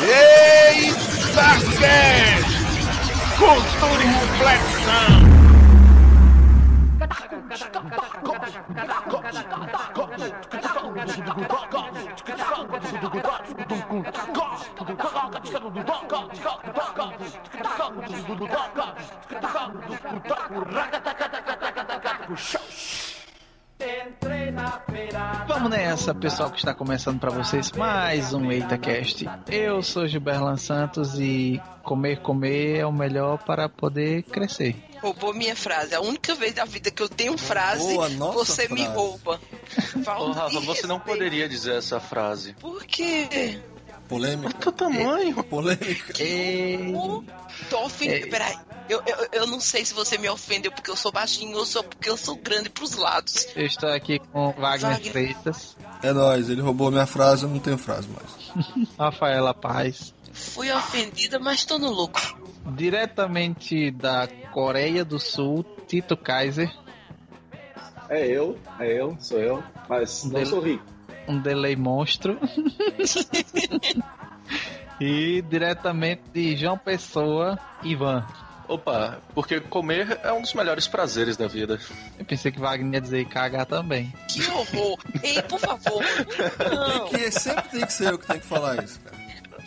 Eita Cast! Cultura e reflexão! Vamos nessa, pessoal que está começando para vocês mais um EitaCast. Eu sou Gilberlan Santos e comer, comer é o melhor para poder crescer. Roubou minha frase. A única vez da vida que eu tenho frase, Roubou a nossa você me frase. rouba. Ô, Rafa, você não poderia dizer essa frase. Por quê? Polêmica. Teu tamanho. Polêmica. E... Tô ofendendo. É. Peraí. Eu, eu, eu não sei se você me ofendeu porque eu sou baixinho ou só porque eu sou grande pros lados. Eu estou aqui com Wagner Wagner. Freitas, É nóis, ele roubou minha frase, eu não tenho frase mais. Rafaela Paz, Fui ofendida, mas tô no lucro. diretamente da Coreia do Sul, Tito Kaiser, É eu, é eu, sou eu, mas não Dele- sou rico. Um delay monstro. e diretamente de João Pessoa, Ivan. Opa, porque comer é um dos melhores prazeres da vida. Eu pensei que Wagner ia dizer cagar também. Que horror. Ei, por favor. Não. Que sempre tem que ser eu que tenho que falar isso, cara.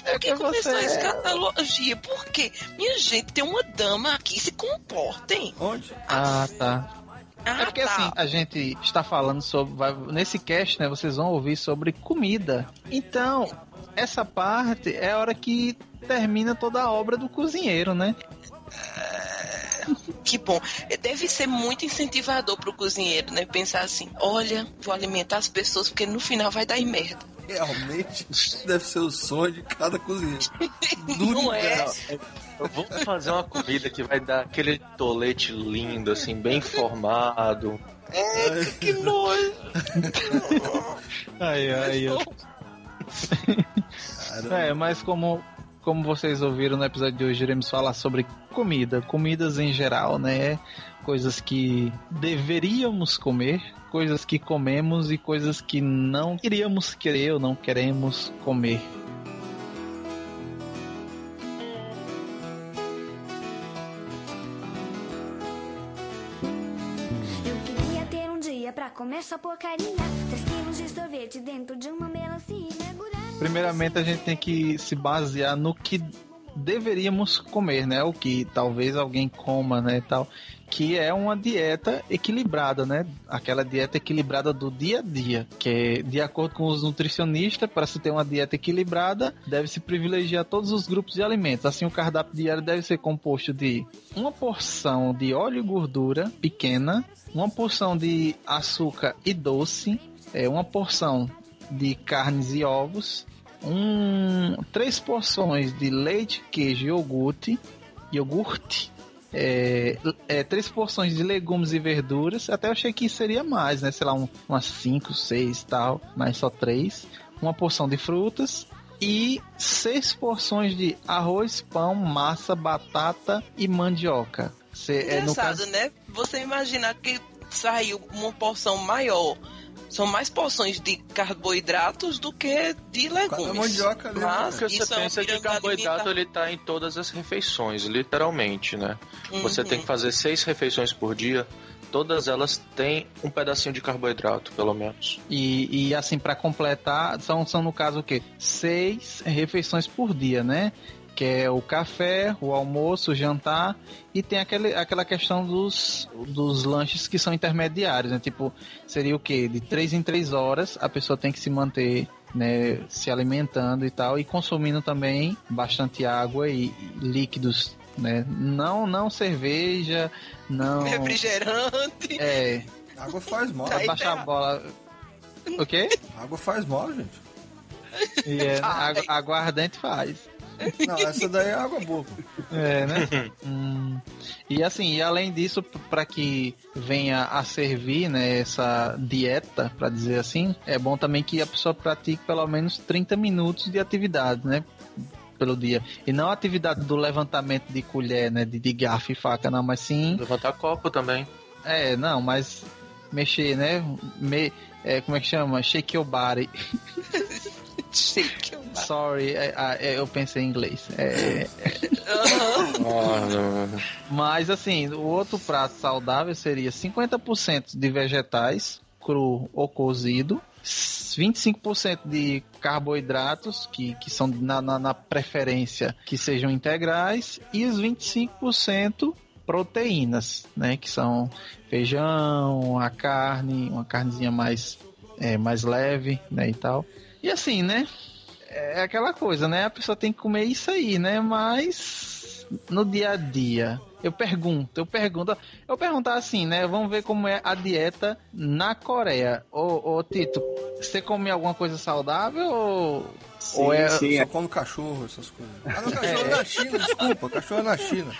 Por que que começou você a é- escatologia? Por quê? Minha gente, tem uma dama aqui, se comportem. Onde? Ah, tá. Ah, É porque tá. assim, a gente está falando sobre. vai- nesse cast, né? Vocês vão ouvir sobre comida. Então, essa parte é a hora que termina toda a obra do cozinheiro, né? Que bom. Deve ser muito incentivador pro cozinheiro, né? Pensar assim, olha, vou alimentar as pessoas porque no final vai dar em merda. Realmente deve ser o sonho de cada cozinheiro. Do Não é? universo. Vamos fazer uma comida que vai dar aquele tolete lindo, assim, bem formado. Que nojo. Aí, aí, ó. Caramba. É, mas como, como vocês ouviram no episódio de hoje, iremos falar sobre comida, comidas em geral, né? Coisas que deveríamos comer, coisas que comemos e coisas que não queríamos querer ou não queremos comer. Essa porcaria. Três quilos de sorvete dentro de uma melancia. Primeiramente, a gente tem que se basear no que deveríamos comer, né? O que talvez alguém coma, né, tal, que é uma dieta equilibrada, né? Aquela dieta equilibrada do dia a dia, que é, de acordo com os nutricionistas, para se ter uma dieta equilibrada, deve-se privilegiar todos os grupos de alimentos. Assim, o cardápio diário deve ser composto de uma porção de óleo e gordura pequena, uma porção de açúcar e doce, é, uma porção de carnes e ovos, um, três porções de leite, queijo e iogurte, iogurte é, é, três porções de legumes e verduras. Até eu achei que seria mais, né? Sei lá, um, umas cinco, seis tal, mas só três. Uma porção de frutas e seis porções de arroz, pão, massa, batata e mandioca. Cê, é, no Engraçado, caso, né? Você imaginar que saiu uma porção maior. São mais porções de carboidratos do que de legumes. Mandioca ali, né? Mas Porque você isso é uma pensa que carboidrato alimentar. ele tá em todas as refeições, literalmente, né? Você Uhum. tem que fazer seis refeições por dia, todas elas têm um pedacinho de carboidrato, pelo menos. E, e assim, para completar, são, são no caso o quê? Seis refeições por dia, né? Que é o café, o almoço, o jantar e tem aquele, aquela questão dos, dos lanches que são intermediários, né? Tipo, seria o quê? De três em três horas a pessoa tem que se manter né, se alimentando e tal, e consumindo também bastante água e, e líquidos, né? Não, não cerveja, não. Refrigerante. É, Água faz mal. Tá aí. baixar a bola. O quê? Água faz mal, gente. E é, faz. Não, essa daí é água boa. É, né? Hum. E assim, e além disso, para que venha a servir né, essa dieta, para dizer assim, é bom também que a pessoa pratique pelo menos 30 minutos de atividade, né? Pelo dia. E não a atividade do levantamento de colher, né? De, de garfo e faca, não, mas sim. Levantar copo também. É, não, mas mexer, né? Me, é, como é que chama? Shake your body. Sorry, é, é, eu pensei em inglês. É, mas assim, o outro prato saudável seria 50% de vegetais, cru ou cozido, 25% de carboidratos, que, que são na, na, na preferência que sejam integrais, e os 25% proteínas, né? Que são feijão, a carne, uma carnezinha mais, é, mais leve, né? E tal. E assim, né? É aquela coisa, né? A pessoa tem que comer isso aí, né? Mas no dia a dia, eu pergunto, eu pergunto, eu perguntar assim, né? Vamos ver como é a dieta na Coreia. Ô, ô Tito, você come alguma coisa saudável ou, Sim, ou é sim. Só come cachorro, essas coisas. Ah, não, cachorro é na China, desculpa. Cachorro é na China.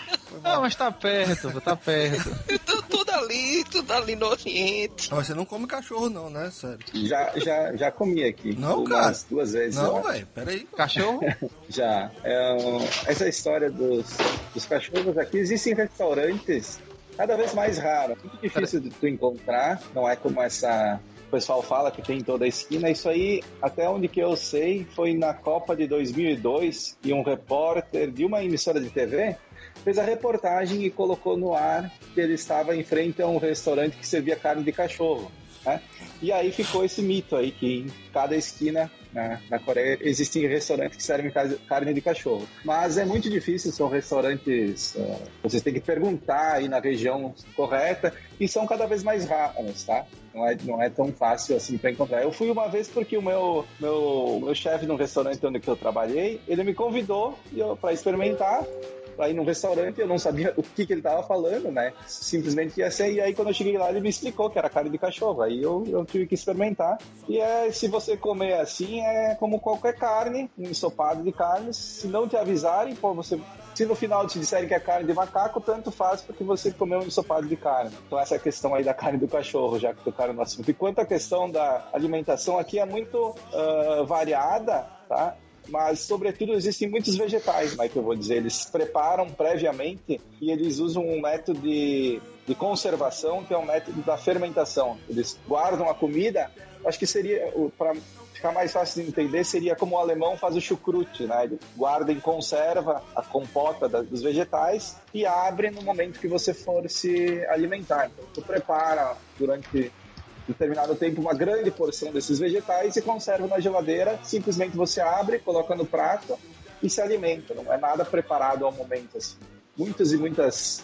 Não, mas tá perto, tá perto. tudo, tudo ali, tudo ali no Oriente. Mas você não come cachorro, não, né? Sério. Já, já, já comi aqui. Não, umas cara. duas vezes. Não, velho, peraí. Cachorro? Já. É, essa história dos, dos cachorros aqui, existem restaurantes cada vez mais raros. Muito difícil de tu encontrar. Não é como essa. Pessoal fala que tem em toda a esquina. Isso aí, até onde que eu sei, foi na Copa de 2002 e um repórter de uma emissora de TV fez a reportagem e colocou no ar que ele estava em frente a um restaurante que servia carne de cachorro. né? E aí ficou esse mito aí que em cada esquina na, na Coreia existem restaurantes que servem ca- carne de cachorro. Mas é muito difícil, são restaurantes, eh, vocês têm que perguntar aí na região correta e são cada vez mais raros, tá? Não é, não é tão fácil assim para encontrar. Eu fui uma vez porque o meu, meu, meu chefe no restaurante onde eu trabalhei, ele me convidou para experimentar ir num restaurante, eu não sabia o que, que ele tava falando, né? Simplesmente ia ser, e aí quando eu cheguei lá, ele me explicou que era carne de cachorro. Aí eu, eu tive que experimentar. E é, se você comer assim, é como qualquer carne, um ensopado de carne. Se não te avisarem, pô, você. Se no final te disserem que é carne de macaco, tanto faz porque você comeu um ensopado de carne. Então essa é a questão aí da carne do cachorro, já que tocaram no assunto. E quanto à questão da alimentação, aqui é muito ah, variada, tá? Mas sobretudo existem muitos vegetais, que eu vou dizer, eles preparam previamente e eles usam um método de, de conservação que é o método da fermentação. Eles guardam a comida, acho que seria para ficar mais fácil de entender seria como o alemão faz o chucrute, né? Ele guarda em conserva a compota da- dos vegetais e abre no momento que você for se alimentar. Então, tu prepara durante determinado tempo uma grande porção desses vegetais e conserva na geladeira. Simplesmente você abre, coloca no prato e se alimenta. Não é nada preparado ao momento. Assim. Muitas e muitas.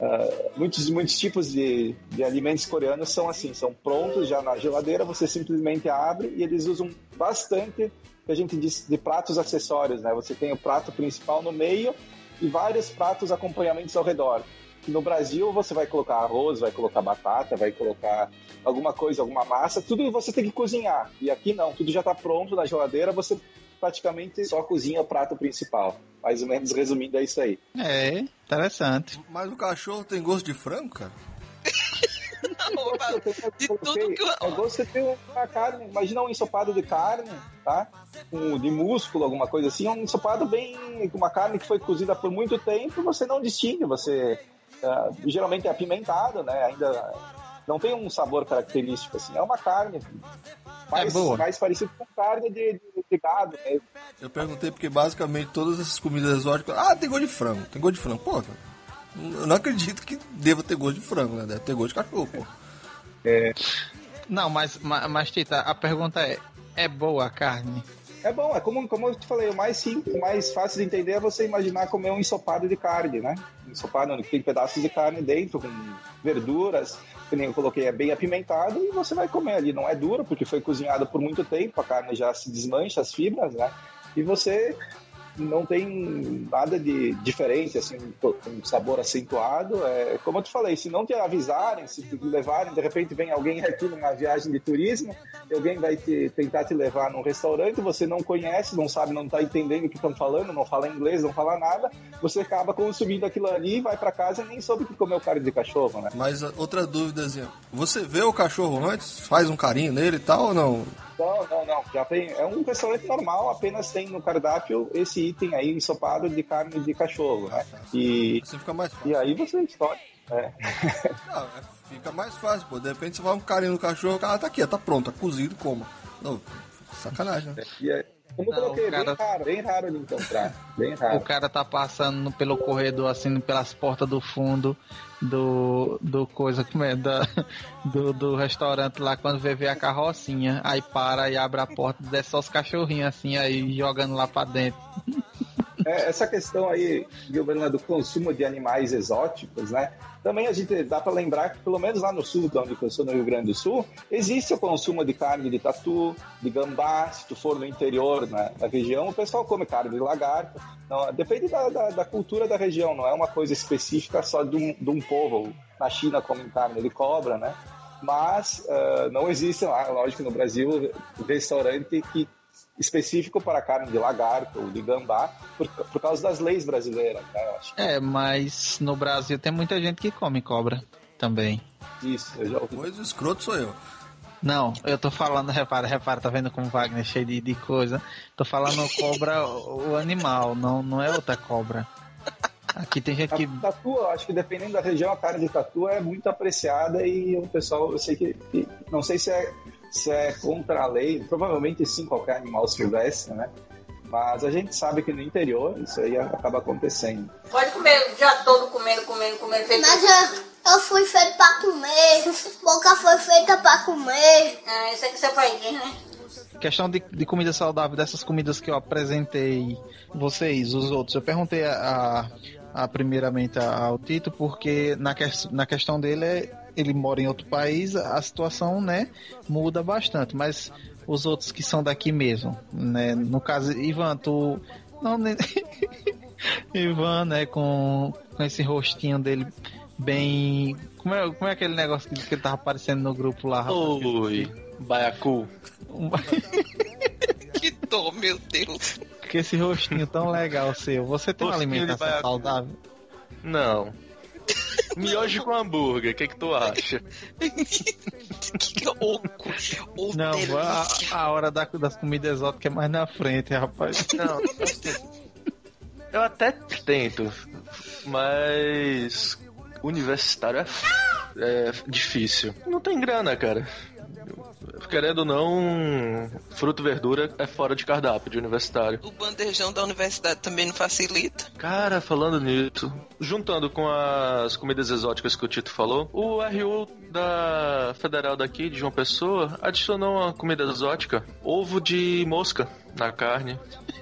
ah, muitos muitos tipos de, de alimentos coreanos são assim, são prontos já na geladeira, você simplesmente abre e eles usam bastante que a gente diz de pratos acessórios, né? Você tem o prato principal no meio e vários pratos acompanhamentos ao redor. No Brasil você vai colocar arroz, vai colocar batata, vai colocar alguma coisa, alguma massa, tudo você tem que cozinhar. E aqui não, tudo já está pronto na geladeira, você praticamente só cozinha o prato principal. Mais ou menos resumindo é isso aí. É, interessante. Mas o cachorro tem gosto de frango, cara? De tudo que eu- É gosto de ter uma carne, imagina um ensopado de carne, tá? Um, de músculo, alguma coisa assim, um ensopado bem com uma carne que foi cozida por muito tempo, você não distingue, você ah, geralmente é apimentado, né? Ainda não tem um sabor característico assim, é uma carne mais, É boa. mais parecido com carne de, de, de gado mesmo. Eu perguntei porque basicamente todas essas comidas exóticas. Ah, tem gosto de frango. Tem gosto de frango. Pô, eu não acredito que deva ter gosto de frango, né? Deve ter gosto de cachorro, pô. Não, mas, mas, mas Tita, a pergunta é: é boa a carne? É bom, é como, como eu te falei, o mais simples, mais fácil de entender é você imaginar comer um ensopado de carne, né? Ensopado onde tem pedaços de carne dentro, com verduras, que nem eu coloquei, é bem apimentado e você vai comer ali. Não é duro, porque foi cozinhado por muito tempo, a carne já se desmancha, as fibras, né? E você não tem nada de diferente, assim, um sabor acentuado. É, como eu te falei, se não te avisarem, se te levarem, de repente vem alguém aqui numa viagem de turismo, alguém vai te, tentar te levar num restaurante, você não conhece, não sabe, não está entendendo o que estão falando, não fala inglês, não fala nada, você acaba consumindo aquilo ali, vai para casa e nem soube que comeu carne de cachorro, né? Mas outra dúvidazinha. Você vê o cachorro antes? Faz um carinho nele e tal ou não? Não, não, não. Já tem, é um restaurante normal, apenas tem no cardápio esse item aí, ensopado de carne de cachorro, né? E, Assim fica mais fácil. e aí você escolhe. É. Não, é- fica mais fácil, pô. De repente você vai um carinho no cachorro, ah, tá aqui, tá pronto, tá cozido, coma. Não, sacanagem, né? E, Como eu Não, coloquei, o cara- bem raro, bem raro de encontrar. Bem raro. O cara tá passando pelo corredor, assim, pelas portas do fundo do, do coisa, como é, da, do, do restaurante lá, quando vê, vê a carrocinha, aí para e abre a porta, desce só os cachorrinhos, assim, aí jogando lá pra dentro. É, essa questão aí, Gilberto, do consumo de animais exóticos, né? Também a gente dá para lembrar que, pelo menos lá no sul, de onde eu sou, no Rio Grande do Sul, existe o consumo de carne de tatu, de gambá. Se tu for no interior, na, na região, o pessoal come carne de lagarto. Não, depende da, da, da cultura da região, não é uma coisa específica só de um, de um povo. Na China comem carne de cobra, né? Mas ah, não existe lá, lógico, no Brasil, restaurante que específico para carne de lagarto ou de gambá, por, por causa das leis brasileiras, né? Eu acho É, mas no Brasil tem muita gente que come cobra também. isso, eu já ouvi. Pois o escroto sou eu. Não, eu tô falando, repara, repara, tá vendo como Wagner é cheio de, de coisa? Tô falando cobra, o animal, não, não é outra cobra. Aqui tem gente que. A tatu, eu acho que dependendo da região, a carne de tatu é muito apreciada e o pessoal, eu sei que, que- não sei se é, se é contra a lei, provavelmente sim, qualquer animal silvestre, né? Mas a gente sabe que no interior isso aí acaba acontecendo. Pode comer o dia todo comendo, comendo, comendo. Feito Mas eu, eu fui feito pra comer. Boca foi feita pra comer. Ah, isso é que você faz, né? Questão de, de comida saudável, dessas comidas que eu apresentei vocês, os outros. Eu perguntei a, a- a- primeiramente ao Tito, porque na, ques- na questão dele é. Ele mora em outro país, a situação, né, muda bastante, mas os outros que são daqui mesmo, né? No caso, Ivan, tu. Não, nem... Ivan, né, com, com esse rostinho dele bem. Como é, como é aquele negócio que, que ele tava aparecendo no grupo lá, rapaz? Oi, baiacu. Que dor, meu Deus. Com esse rostinho tão legal seu, você tem uma Rostinho de alimentação saudável? Não. Miojo com hambúrguer, o que, que tu acha? que oco. Ô, Não, a, a hora da- das comidas exóticas é mais na frente, rapaz. Não, eu até tento, mas universitário é, f- é difícil. Não tem grana, cara. Querendo ou não, fruta e verdura é fora de cardápio de universitário. O bandejão da universidade também não facilita. Cara, falando nisso, juntando com as comidas exóticas que o Tito falou, o RU da Federal daqui, de João Pessoa, adicionou uma comida exótica: ovo de mosca na carne.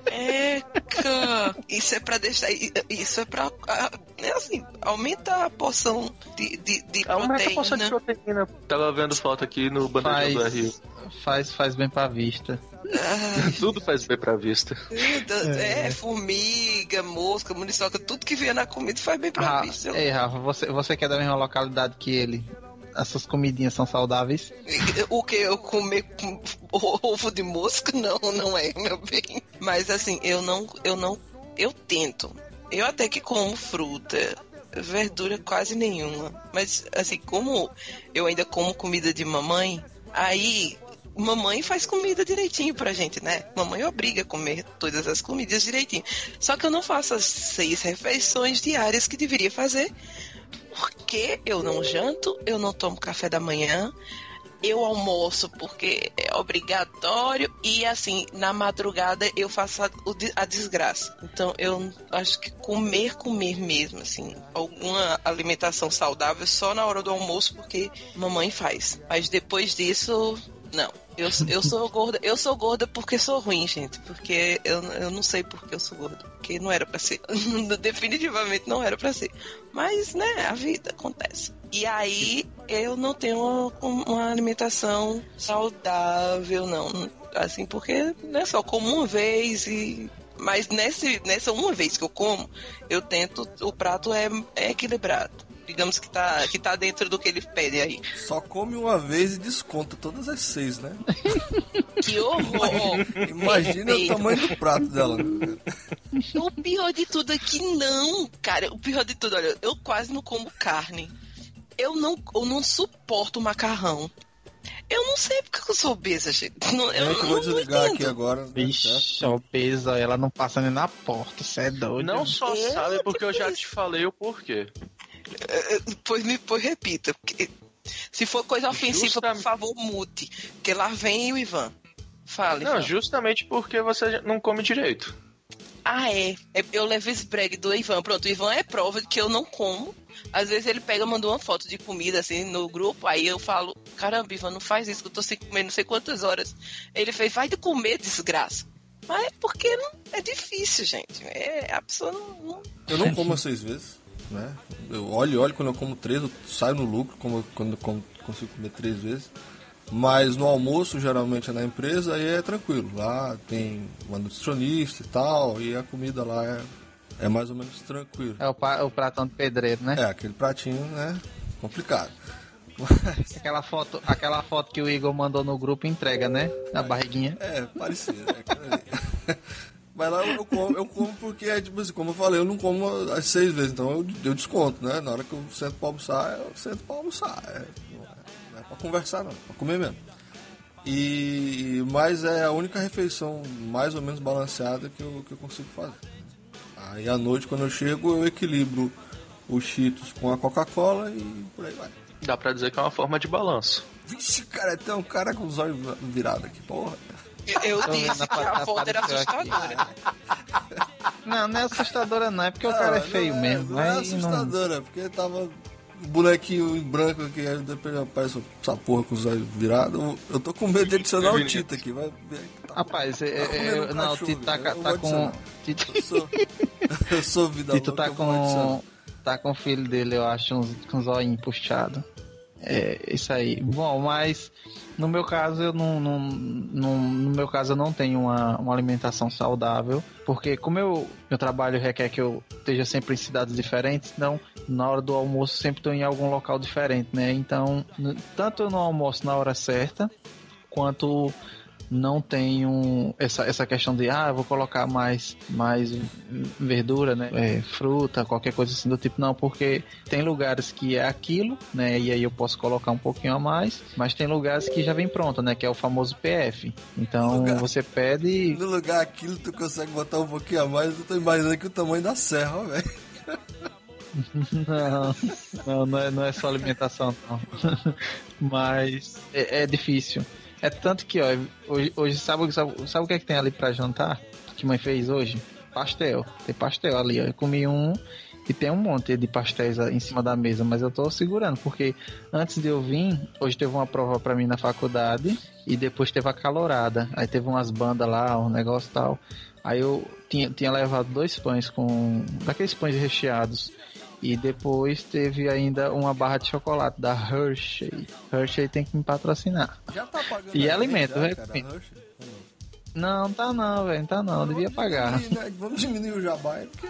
Eca! Isso é pra deixar. Isso é pra. ah, É assim, aumenta a porção de, de, de Aumenta a proteína. porção de proteína. Tava vendo foto aqui no bandejão do RU. Faz, faz, bem pra vista. Ah, Tudo faz bem pra vista. é, formiga, mosca, muriçoca, tudo que vier na comida faz bem pra Ra- vista. Ei, Rafa, você, você que é da mesma localidade que ele. Essas comidinhas são saudáveis? O que eu comer com ovo de mosca não, não é, meu bem. Mas assim, eu não, eu não, eu tento. Eu até que como fruta, verdura quase nenhuma. Mas assim, como eu ainda como comida de mamãe, aí mamãe faz comida direitinho pra gente, né? Mamãe obriga a comer todas as comidas direitinho. Só que eu não faço as seis refeições diárias que deveria fazer. Porque eu não janto, eu não tomo café da manhã, eu almoço porque é obrigatório e assim, na madrugada eu faço a, a desgraça. Então eu acho que comer, comer mesmo, assim, alguma alimentação saudável só na hora do almoço porque mamãe faz. Mas depois disso, não. Eu, eu sou gorda, eu sou gorda porque sou ruim, gente. Porque eu, eu não sei porque eu sou gorda. Porque não era pra ser. Definitivamente não era pra ser. Mas, né, a vida acontece. E aí eu não tenho uma, uma alimentação saudável, não. Assim, porque né, só como uma vez e. Mas nesse, nessa uma vez que eu como, eu tento. O prato é, é equilibrado. Digamos que tá, que tá dentro do que ele pede aí. Só come uma vez e desconta todas as seis, né? Que horror! Imagina o tamanho do prato dela. né? O pior de tudo é que não, cara. O pior de tudo, olha, eu quase não como carne. Eu não, eu não suporto macarrão. Eu não sei porque eu sou obesa, gente. Não, eu É que eu não, vou não desligar aqui agora. né, certo? Vixe, ó, peso, ela não passa nem na porta, você é doido. Não só É, sabe porque eu já te falei o porquê. É, é, Pois me pois repita. porque Se for coisa ofensiva, Justamente. por favor, mute. Porque lá vem o Ivan. Fale. Não, fala. justamente porque você não come direito. Ah, é. É, Eu levo esse brag do Ivan. Pronto, o Ivan é prova de que eu não como. Às vezes ele pega, mandou uma foto de comida assim no grupo, aí eu falo, caramba, Ivan, não faz isso, que eu tô sem comer não sei quantas horas. Ele fez, vai de comer, desgraça. Mas é porque não, é difícil, gente. É, a pessoa não, não- Eu não como às seis vezes, né? Eu olho, olho quando eu como três, eu saio no lucro como, quando eu como- consigo comer três vezes. Mas no almoço, geralmente é na empresa, aí é tranquilo. Lá tem uma nutricionista e tal, e a comida lá é, é mais ou menos tranquilo. É o, o pratão de pedreiro, né? É, aquele pratinho, né? Complicado. Aquela foto, aquela foto que o Igor mandou no grupo entrega, né? Na barriguinha. É, parecido. É aquilo ali. Mas lá eu como, eu como porque, é, tipo assim, como eu falei, eu não como às seis vezes, então eu, eu desconto, né? Na hora que eu sento pra almoçar, eu sento pra almoçar. É, não, é, não é pra conversar, não, é pra comer mesmo. E, mas é a única refeição mais ou menos balanceada que eu, que eu consigo fazer. Aí à noite, quando eu chego, eu equilibro os Cheetos com a Coca-Cola e por aí vai. Dá pra dizer que é uma forma de balanço. Vixe, cara, tem um cara com os olhos virados aqui, porra. Eu, disse que a foto era assustadora. Não, não é assustadora não, é porque o cara é feio não mesmo. Não é aí não- assustadora, porque tava um bonequinho em branco aqui, aí depois aparece essa porra com os olhos virados. Eu- tô com medo de adicionar o Tita aqui, vai ver. Tá, Rapaz, é, tá é, comendo é, um não, o Tito tá, tá vou com. Tito, Eu sou, eu sou vida Tito louca, tá vou adicionar. com. Tá com o filho dele, eu acho, uns, com os olhinhos puxados. É, isso aí. Bom, mas no meu caso, eu não, não, não- no meu caso, eu não tenho uma, uma alimentação saudável, porque como eu, meu trabalho requer que eu esteja sempre em cidades diferentes, então na hora do almoço sempre estou em algum local diferente, né? Então, tanto eu não almoço na hora certa, quanto não tenho essa, essa questão de ah, eu vou colocar mais mais verdura, né, é, fruta, qualquer coisa assim do tipo, não, porque tem lugares que é aquilo, né, e aí eu posso colocar um pouquinho a mais, mas tem lugares que já vem pronto, né, que é o famoso PF. Então Lugar- você pede No lugar aquilo, tu consegue botar um pouquinho a mais, eu tô imaginando que o tamanho da serra, velho. Não, não, não é, não é só alimentação, não. Mas é, é difícil. É tanto que, ó, hoje, hoje sabe, sabe, sabe o que é que tem ali pra jantar? Que mãe fez hoje? Pastel. Tem pastel ali, ó. Eu comi um e tem um monte de pastéis em cima da mesa, mas eu tô segurando, porque antes de eu vir, hoje teve uma prova pra mim na faculdade e depois teve a calorada. Aí teve umas bandas lá, um negócio tal. Aí eu tinha, tinha levado dois pães com. daqueles pães recheados. E depois teve ainda uma barra de chocolate da Hershey. Hershey tem que me patrocinar. Já tá pagando. E alimento, já, né? cara, não? Não, tá não, velho. Tá não, devia pagar. Diminuir, né? Vamos diminuir o jabá, aí, porque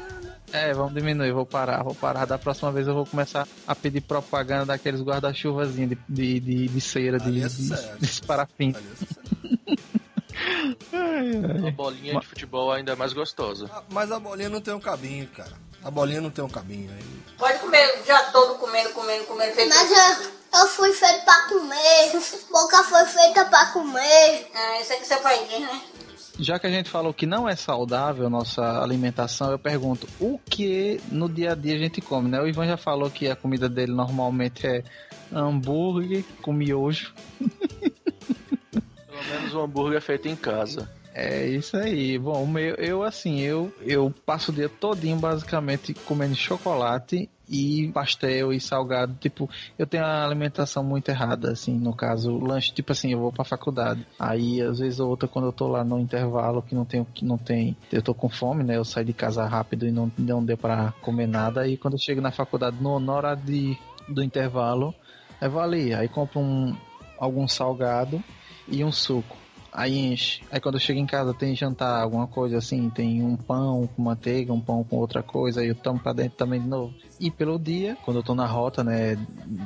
É, vamos diminuir, vou parar, vou parar. Da próxima vez eu vou começar a pedir propaganda daqueles guarda-chuvazinhos de, de, de, de cera, de, é de, de parafim. é. Uma bolinha de futebol ainda é mais gostosa. Ah, Mas a bolinha não tem um cabinho, cara. A bolinha não tem um cabinho. Aí Pode comer já todo comendo, comendo, comendo. Feito Mas eu, eu fui feito pra comer. Boca foi feita pra comer. Ah, isso aqui seu pai diz, né? Já que a gente falou que não é saudável a nossa alimentação, eu pergunto, o que no dia a dia a gente come, né? O Ivan já falou que a comida dele normalmente é hambúrguer com miojo. Pelo menos um hambúrguer feito em casa. É isso aí. Bom, eu assim, eu, eu passo o dia todinho basicamente comendo chocolate e pastel e salgado. Tipo, eu tenho a alimentação muito errada, assim, no caso, lanche, tipo assim, eu vou pra faculdade. Aí, às vezes ou outra, quando eu tô lá no intervalo, que não tem, que não tem, eu tô com fome, né? Eu saio de casa rápido e não, não deu pra comer nada. E quando eu chego na faculdade, no, na hora de, do intervalo, eu vou ali, aí compro um, algum salgado e um suco. Aí enche. Aí quando chego em casa tem jantar, alguma coisa assim, tem um pão com manteiga, um pão com outra coisa, aí eu tomo pra dentro também de novo. E pelo dia, quando eu tô na rota, né,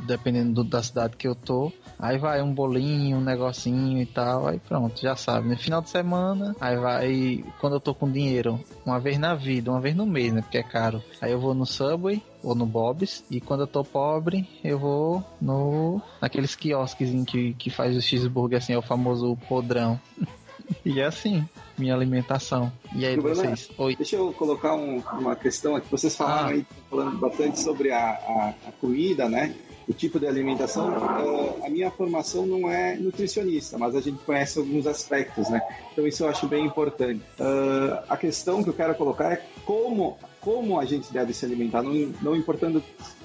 dependendo do- da cidade que eu tô, aí vai um bolinho, um negocinho e tal, aí pronto, já sabe, no final de semana, aí vai, quando eu tô com dinheiro, uma vez na vida, uma vez no mês, né, porque é caro, aí eu vou no Subway, ou no Bob's, e quando eu tô pobre, eu vou no naqueles quiosquezinhos que, que faz o cheeseburger, assim, é o famoso podrão. e é assim, minha alimentação. E aí, Bruno, vocês? Oi. Deixa eu colocar um- uma questão aqui. Vocês falaram Ah. aí, falando bastante sobre a, a, a comida, né? o tipo de alimentação, é, a minha formação não é nutricionista, mas a gente conhece alguns aspectos, né? Então isso eu acho bem importante. Uh, a questão que eu quero colocar é como, como a gente deve se alimentar, não, não importando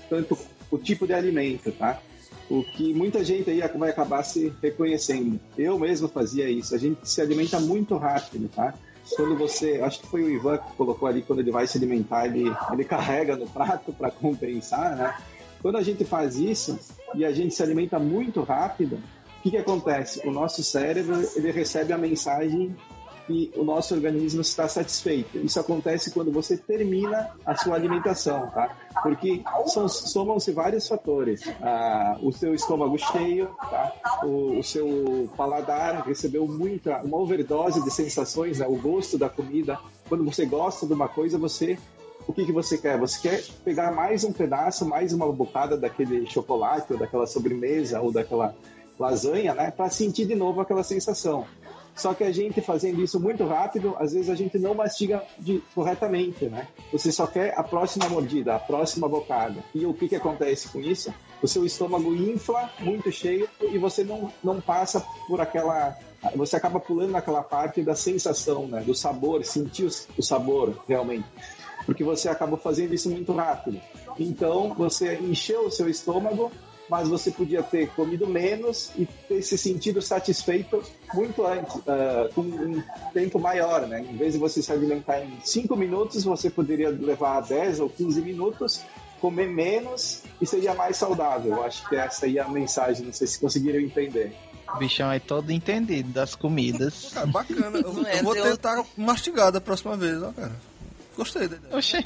tanto o tipo de alimento, tá? O que muita gente aí vai acabar se reconhecendo. Eu mesmo fazia isso. A gente se alimenta muito rápido, tá? Quando você, acho que foi o Ivan que colocou ali, quando ele vai se alimentar, ele, ele carrega no prato para compensar, né? Quando a gente faz isso e a gente se alimenta muito rápido, o que, que acontece? O nosso cérebro ele recebe a mensagem que o nosso organismo está satisfeito. Isso acontece quando você termina a sua alimentação, tá? Porque somam-se vários fatores. Ah, o seu estômago cheio, tá? o, o, seu paladar recebeu muita, uma overdose de sensações, né? o gosto da comida. Quando você gosta de uma coisa, você o que, que você quer? Você quer pegar mais um pedaço, mais uma bocada daquele chocolate, ou daquela sobremesa, ou daquela lasanha, né? Para sentir de novo aquela sensação. Só que a gente fazendo isso muito rápido, às vezes a gente não mastiga de, corretamente, né? Você só quer a próxima mordida, a próxima bocada. E o que, que acontece com isso? O seu estômago infla muito cheio e você não, não passa por aquela. Você acaba pulando naquela parte da sensação, né? Do sabor, sentir o sabor realmente. Porque você acaba fazendo isso muito rápido. Então, você encheu o seu estômago mas você podia ter comido menos e ter se sentido satisfeito muito antes, uh, com um tempo maior, né? Em vez de você se alimentar em 5 minutos, você poderia levar 10 ou 15 minutos, comer menos e seria mais saudável. Eu acho que essa aí é a mensagem, não sei se conseguiram entender. O bichão é todo entendido das comidas. Cara, bacana. Eu, eu vou tentar mastigar da próxima vez, ó, cara. Gostei da ideia. Oxê.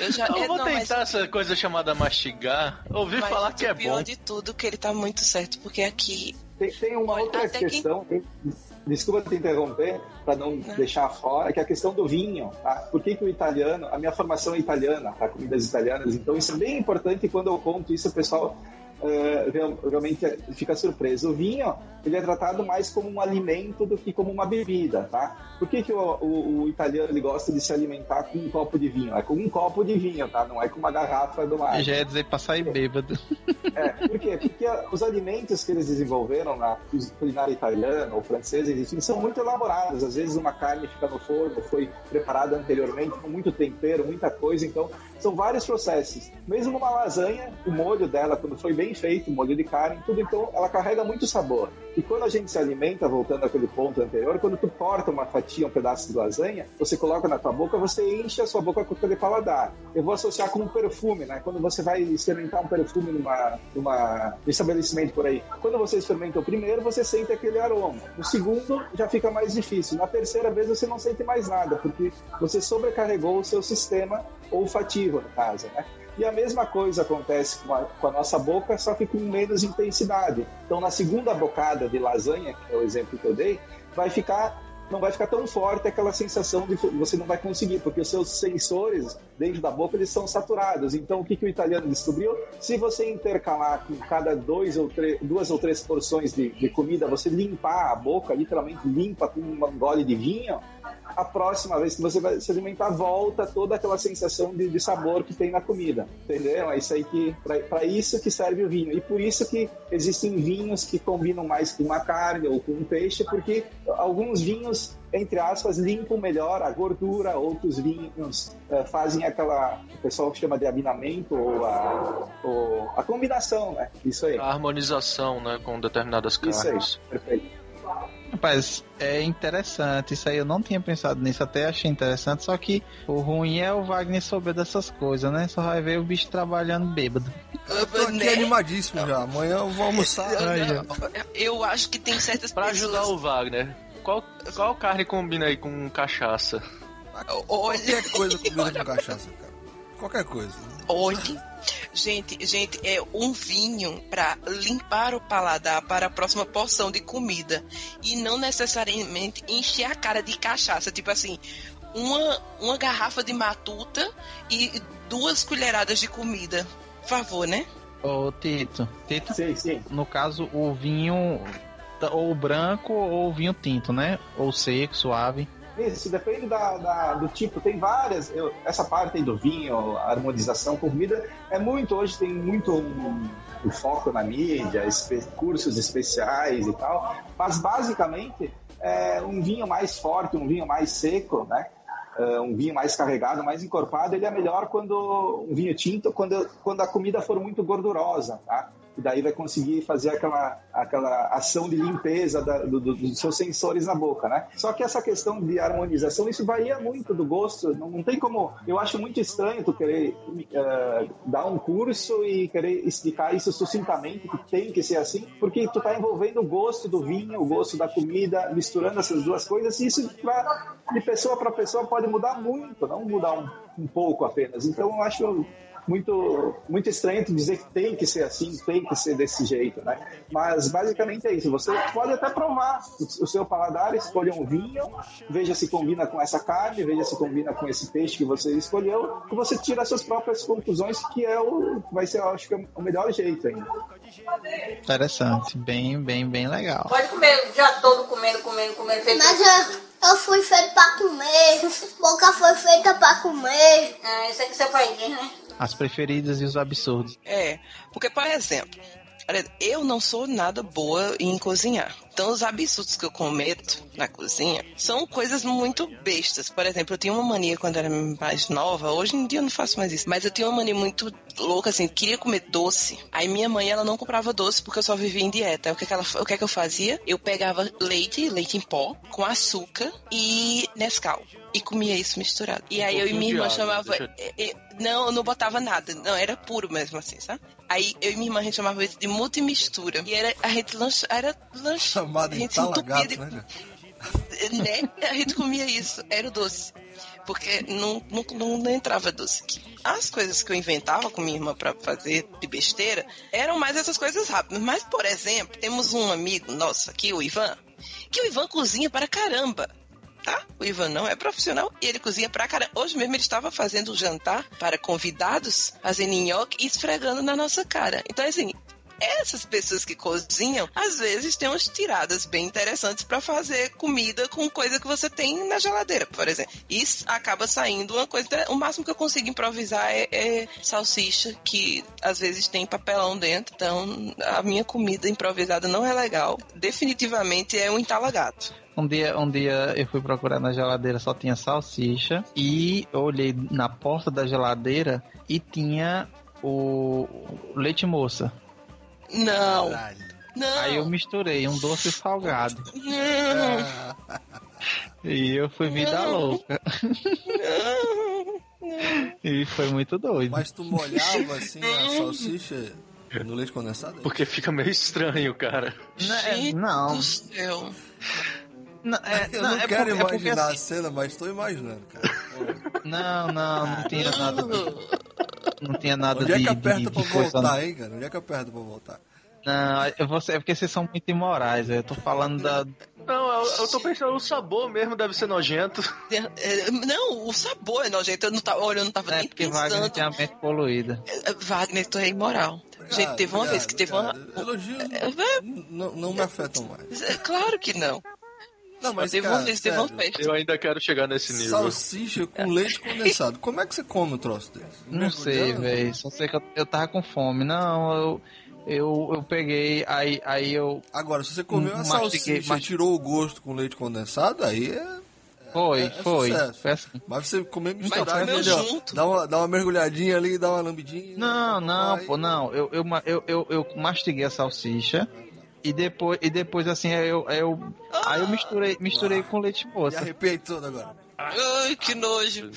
Eu, já, Eu é, vou não, tentar mas- essa coisa chamada mastigar. Ouvi mas falar que é o pior bom. de tudo que ele tá muito certo, porque aqui Tem, tem uma Olha, outra que- questão, tem- desculpa te interromper, para não deixar fora, que é a questão do vinho. Tá? Por que, que o italiano, a minha formação é italiana, tá? comidas italianas, então isso é bem importante e quando eu conto isso o pessoal eh, real- realmente fica surpreso. O vinho ele é tratado mais como um alimento do que como uma bebida. Tá? Por que, que o, o- o italiano ele gosta de se alimentar com um copo de vinho? É com um copo de vinho, tá? não é com uma garrafa do mar. Já ia dizer pra sair bêbado. É, por quê? Porque os alimentos que eles desenvolveram na culinária italiana ou francesa, enfim, são muito elaborados. Às vezes uma carne fica no forno, foi preparada anteriormente com muito tempero, muita coisa. Então, são vários processos. Mesmo uma lasanha, o molho dela, quando foi bem feito, o molho de carne, tudo, então, ela carrega muito sabor. E quando a gente se alimenta, voltando àquele ponto anterior, quando tu corta uma fatia, um pedaço de lasanha, você coloca na tua boca, você enche a sua boca com aquele paladar. Eu vou associar com um perfume, né? Quando você vai experimentar um perfume numa, numa num estabelecimento por aí, quando você experimenta o primeiro, você sente aquele aroma. No segundo, já fica mais difícil. Na terceira vez, você não sente mais nada, porque você sobrecarregou o seu sistema olfativo, no caso, né? E a mesma coisa acontece com a, com a nossa boca, só que com menos intensidade. Então, na segunda bocada de lasanha, que é o exemplo que eu dei, vai ficar não vai ficar tão forte aquela sensação de você não vai conseguir, porque os seus sensores dentro da boca eles são saturados. Então, o que, que o italiano descobriu? Se você intercalar com cada dois ou duas ou três porções de, de comida, você limpar a boca, literalmente limpa com um gole de vinho, a próxima vez que você vai se alimentar, volta toda aquela sensação de, de sabor que tem na comida. Entendeu? É isso aí que. para isso que serve o vinho. E por isso que existem vinhos que combinam mais com uma carne ou com um peixe, porque alguns vinhos, entre aspas, limpam melhor a gordura, outros vinhos eh, fazem aquela. O pessoal chama de abinamento ou a, ou a combinação, né? Isso aí. A harmonização, né, com determinadas Isso aí. carnes. Perfeito. Rapaz, é interessante. Isso aí eu não tinha pensado nisso, até achei interessante. Só que o ruim é o Wagner saber dessas coisas, né? Só vai ver o bicho trabalhando bêbado. Eu tô aqui Né? animadíssimo já. Amanhã eu vou almoçar. Ai, Eu, eu acho que tem certas Pra pessoas. ajudar o Wagner, qual, qual carne combina aí com cachaça? Olha, Qualquer coisa combina com cachaça, cara. Qualquer coisa. olha. Gente, gente, é um vinho para limpar o paladar para a próxima porção de comida e não necessariamente encher a cara de cachaça, tipo assim, uma, uma garrafa de matuta e duas colheradas de comida. Por favor, né? Ô, Tito. Tito, Sim, sim. no caso, o vinho, ou branco ou o vinho tinto, né? Ou seco, suave. Isso, depende da, da- do tipo. Tem várias. eu- essa parte do vinho, harmonização com comida, é muito. Hoje tem muito um, um foco na mídia, espe- cursos especiais e tal. Mas basicamente, é, um vinho mais forte, um vinho mais seco, né? é, um vinho mais carregado, mais encorpado, ele é melhor quando um vinho tinto, quando, quando a comida for muito gordurosa, tá? E daí vai conseguir fazer aquela, aquela ação de limpeza da- do- do- dos seus sensores na boca, né? Só que essa questão de harmonização, isso varia muito do gosto. Não, não tem como. Eu acho muito estranho tu querer eh, dar um curso e querer explicar isso sucintamente, que tem que ser assim, porque tu tá envolvendo o gosto do vinho, o gosto da comida, misturando essas duas coisas, e isso pra, de pessoa para pessoa pode mudar muito, não mudar um, um pouco apenas. Então eu acho muito muito estranho tu dizer que tem que ser assim, tem que ser desse jeito, né? Mas basicamente é isso. Você pode até provar o, seu paladar, escolha um vinho, veja se combina com essa carne, veja se combina com esse peixe que você escolheu, e você tira as suas próprias conclusões, que é o vai ser, eu acho que é o melhor jeito ainda. Interessante, bem, bem, bem legal. Pode comer dia todo comendo, comendo, comendo. Feito... Mas eu, eu fui feito pra comer. Boca foi feita pra comer. Ah, isso é que pai diz, né? As preferidas e os absurdos. É, porque, por exemplo, olha, eu não sou nada boa em cozinhar. Então, os absurdos que eu cometo na cozinha são coisas muito bestas. Por exemplo, eu tinha uma mania quando eu era mais nova. Hoje em dia eu não faço mais isso. Mas eu tinha uma mania muito louca, assim, queria comer doce. Aí minha mãe, ela não comprava doce porque eu só vivia em dieta. Aí, o que, que, ela, o que, que eu fazia? Eu pegava leite, leite em pó, com açúcar e Nescau. E comia isso misturado. E aí eu e minha irmã chamava. deixa é, é, Não, eu não botava nada. Não, era puro mesmo assim, sabe? Aí eu e minha irmã a gente chamava isso de multimistura. E era, a gente lancha, era lanche. Chamado a de talagato, de- né? cara? né? A gente comia isso, era o doce. Porque não, não, não, não entrava doce aqui. As coisas que eu inventava com minha irmã pra fazer de besteira eram mais essas coisas rápidas. Mas, por exemplo, temos um amigo nosso aqui, o Ivan, que o Ivan cozinha para caramba. O Ivan não é profissional e ele cozinha pra caramba. Hoje mesmo ele estava fazendo um jantar para convidados, fazendo nhoque e esfregando na nossa cara. Então, assim, essas pessoas que cozinham, às vezes têm umas tiradas bem interessantes para fazer comida com coisa que você tem na geladeira, por exemplo. Isso acaba saindo uma coisa. O máximo que eu consigo improvisar é, é salsicha, que às vezes tem papelão dentro. Então, a minha comida improvisada não é legal. Definitivamente é um entalagato. Um dia, um dia eu fui procurar na geladeira, só tinha salsicha. E eu olhei na porta da geladeira e tinha o leite moça. Não, Caralho. não. Aí eu misturei um doce salgado. Não, E eu fui vida louca. E foi muito doido. Mas tu molhava assim a salsicha no leite condensado? Porque fica meio estranho, cara. Não, do céu. não, é, Eu não, não é quero porque- é porque imaginar assim- a cena, mas tô imaginando, cara. Não, não, não tinha nada. Não tinha nada Onde é de, que aperta de, pra de coisa. voltar, hein, cara? Onde é que aperta pra voltar? Não, é você, é porque vocês são muito imorais. Eu tô falando da. Não, eu, eu tô pensando, o sabor mesmo deve ser nojento. É, Não, o sabor é nojento. Eu não tava, olha, eu não tava É nem porque Wagner tem a mente poluída. É, Wagner, tu é imoral. Gente, Cara, teve uma vez que teve uma. cara, Elogios É, não, não me afetam mais. é, Claro que não. Não, mas teve cara, uma sério, festa. Eu ainda quero chegar nesse nível. Salsicha com leite condensado. Como é que você come um troço desse? Não sei, Mergulhando? velho. Só sei que eu, eu tava com fome. Não, eu. Eu, eu peguei, aí, aí eu. Agora, se você comeu a salsicha e mastiguei. tirou o gosto com leite condensado, aí é. Foi, É- é foi. sucesso. Assim. Mas você comer misturado comeu ali, ó, junto. Dá uma, dá uma mergulhadinha ali, dá uma lambidinha. Não, não, aí- pô, não. Eu, eu, eu, eu, eu mastiguei a salsicha e depois, e depois assim, aí eu, aí eu, aí eu misturei, misturei com leite Me moça. arrepiei todo agora. Ai, que nojo.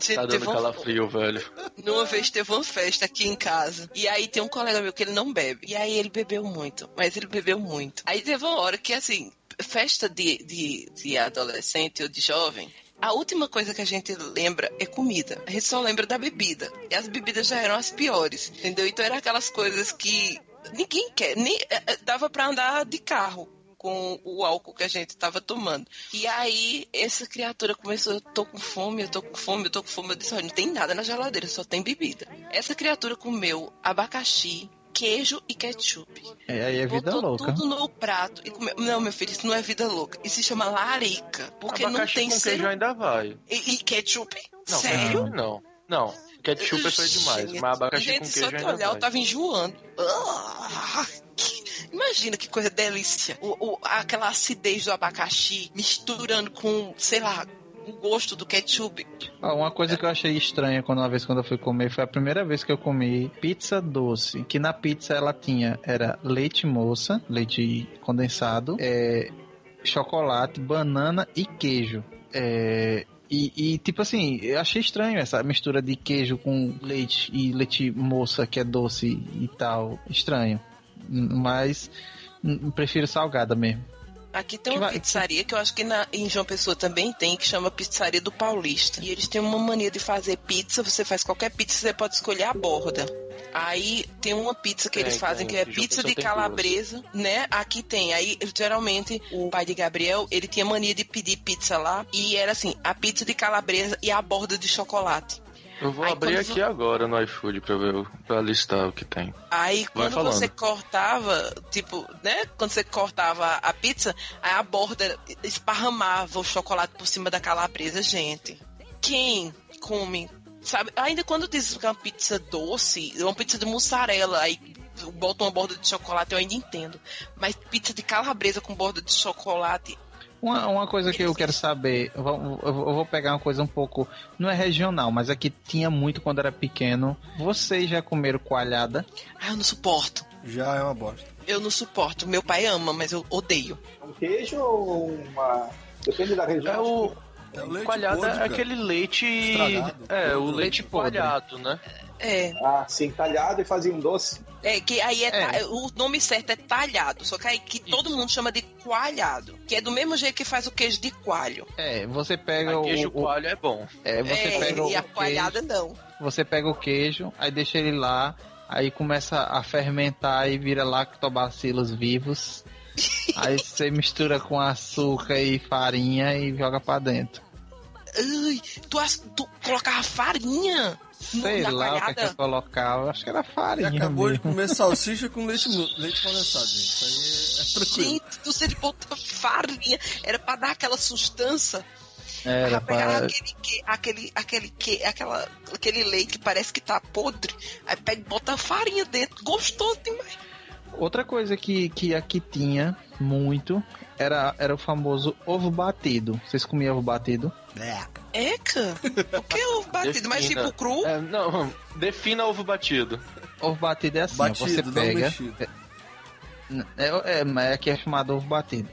Gente, Tá teve dando uma, calafrio, velho. numa vez teve uma festa aqui em casa. E aí tem um colega meu que ele não bebe. E aí ele bebeu muito. Mas ele bebeu muito. Aí teve uma hora que, assim, festa de, de, de adolescente ou de jovem. A última coisa que a gente lembra é comida. A gente só lembra da bebida. E as bebidas já eram as piores. Entendeu? Então eram aquelas coisas que ninguém quer. Nem, eh, eh, dava pra andar de carro com o álcool que a gente tava tomando. E aí, essa criatura começou, eu tô com fome, eu tô com fome, eu tô com fome. Eu disse, olha, não tem nada na geladeira, só tem bebida. Essa criatura comeu abacaxi, queijo e ketchup. É, aí é vida Botou louca. tudo no prato. E comeu. Não, meu filho, isso não é vida louca. Isso se chama larica. Porque não Abacaxi tem com queijo ser... ainda vai. E, e ketchup? Não, Sério? não. Não, ketchup é feio demais, mas abacaxi gente, com só queijo de ainda olhar eu tava enjoando. Ah, que- Imagina que coisa delícia. O, o- aquela acidez do abacaxi misturando com, sei lá, o gosto do ketchup. Ó, uma coisa que eu achei estranha quando uma vez quando eu fui comer foi a primeira vez que eu comi pizza doce. Que na pizza ela tinha era leite moça, leite condensado, é, chocolate, banana e queijo. É, e, e, tipo assim, eu achei estranho essa mistura de queijo com leite e leite moça que é doce e tal. Estranho. Mas n- prefiro salgada mesmo. Aqui tem Que uma vai- pizzaria que eu acho que na, em João Pessoa também tem, que chama Pizzaria do Paulista. E eles têm uma mania de fazer pizza, você faz qualquer pizza, você pode escolher a borda. Aí tem uma pizza que Tem, eles fazem tem. que é pizza de calabresa, né? Aqui tem. Aí, geralmente, o pai de Gabriel, ele tinha mania de pedir pizza lá. E era assim, a pizza de calabresa e a borda de chocolate. Eu vou Aí abrir quando aqui agora no iFood pra ver, o- pra listar o que tem. Aí quando você cortava, tipo, né? Quando você cortava a pizza, aí a borda esparramava o chocolate por cima da calabresa, gente. Quem come, sabe? Ainda quando diz que é uma pizza doce, é uma pizza de mussarela, aí bota uma borda de chocolate, eu ainda entendo. Mas pizza de calabresa com borda de chocolate, Uma, uma coisa que eu quero saber, eu vou, eu vou- pegar uma coisa um pouco, não é regional, mas aqui tinha muito quando era pequeno. Vocês já comeram coalhada? ah, eu não suporto. Já é uma bosta. Eu não suporto. Meu pai ama, mas eu odeio. Um queijo ou uma. Depende da região. É o. É o leite coalhada podre, é aquele leite. Estragado. É, o Leite leite coalhado, né? É. Ah, sim, talhado e fazia um doce. É, que aí é, É. o nome certo é talhado, só que aí que todo mundo chama de coalhado, que é do mesmo jeito que faz o queijo de coalho. É, você pega o, queijo o- coalho é bom. é, você é, pega o e a queijo, coalhada não. você pega o queijo, aí deixa ele lá, aí começa a fermentar e vira lactobacilos vivos. aí você mistura com açúcar e farinha e joga pra dentro. Ai, tu, as- tu colocava farinha Sei lá o que, é que eu colocava, acho que era farinha acabou de mesmo. comer salsicha com leite, leite condensado, gente. Isso aí é tranquilo. Gente, tu você bota farinha, era pra dar aquela sustância. Era pra pegar pra... aquele, que, aquele, aquele, que, aquela, aquele leite que parece que tá podre, aí pega e bota farinha dentro, gostoso demais. Outra coisa que, que aqui tinha muito era, era o famoso ovo batido. Vocês comiam ovo batido? Eca, o que é ovo batido? Mas tipo cru? É, não, defina ovo batido. Ovo batido é assim, Batido, você pega. É, é, mas aqui é chamado ovo batido.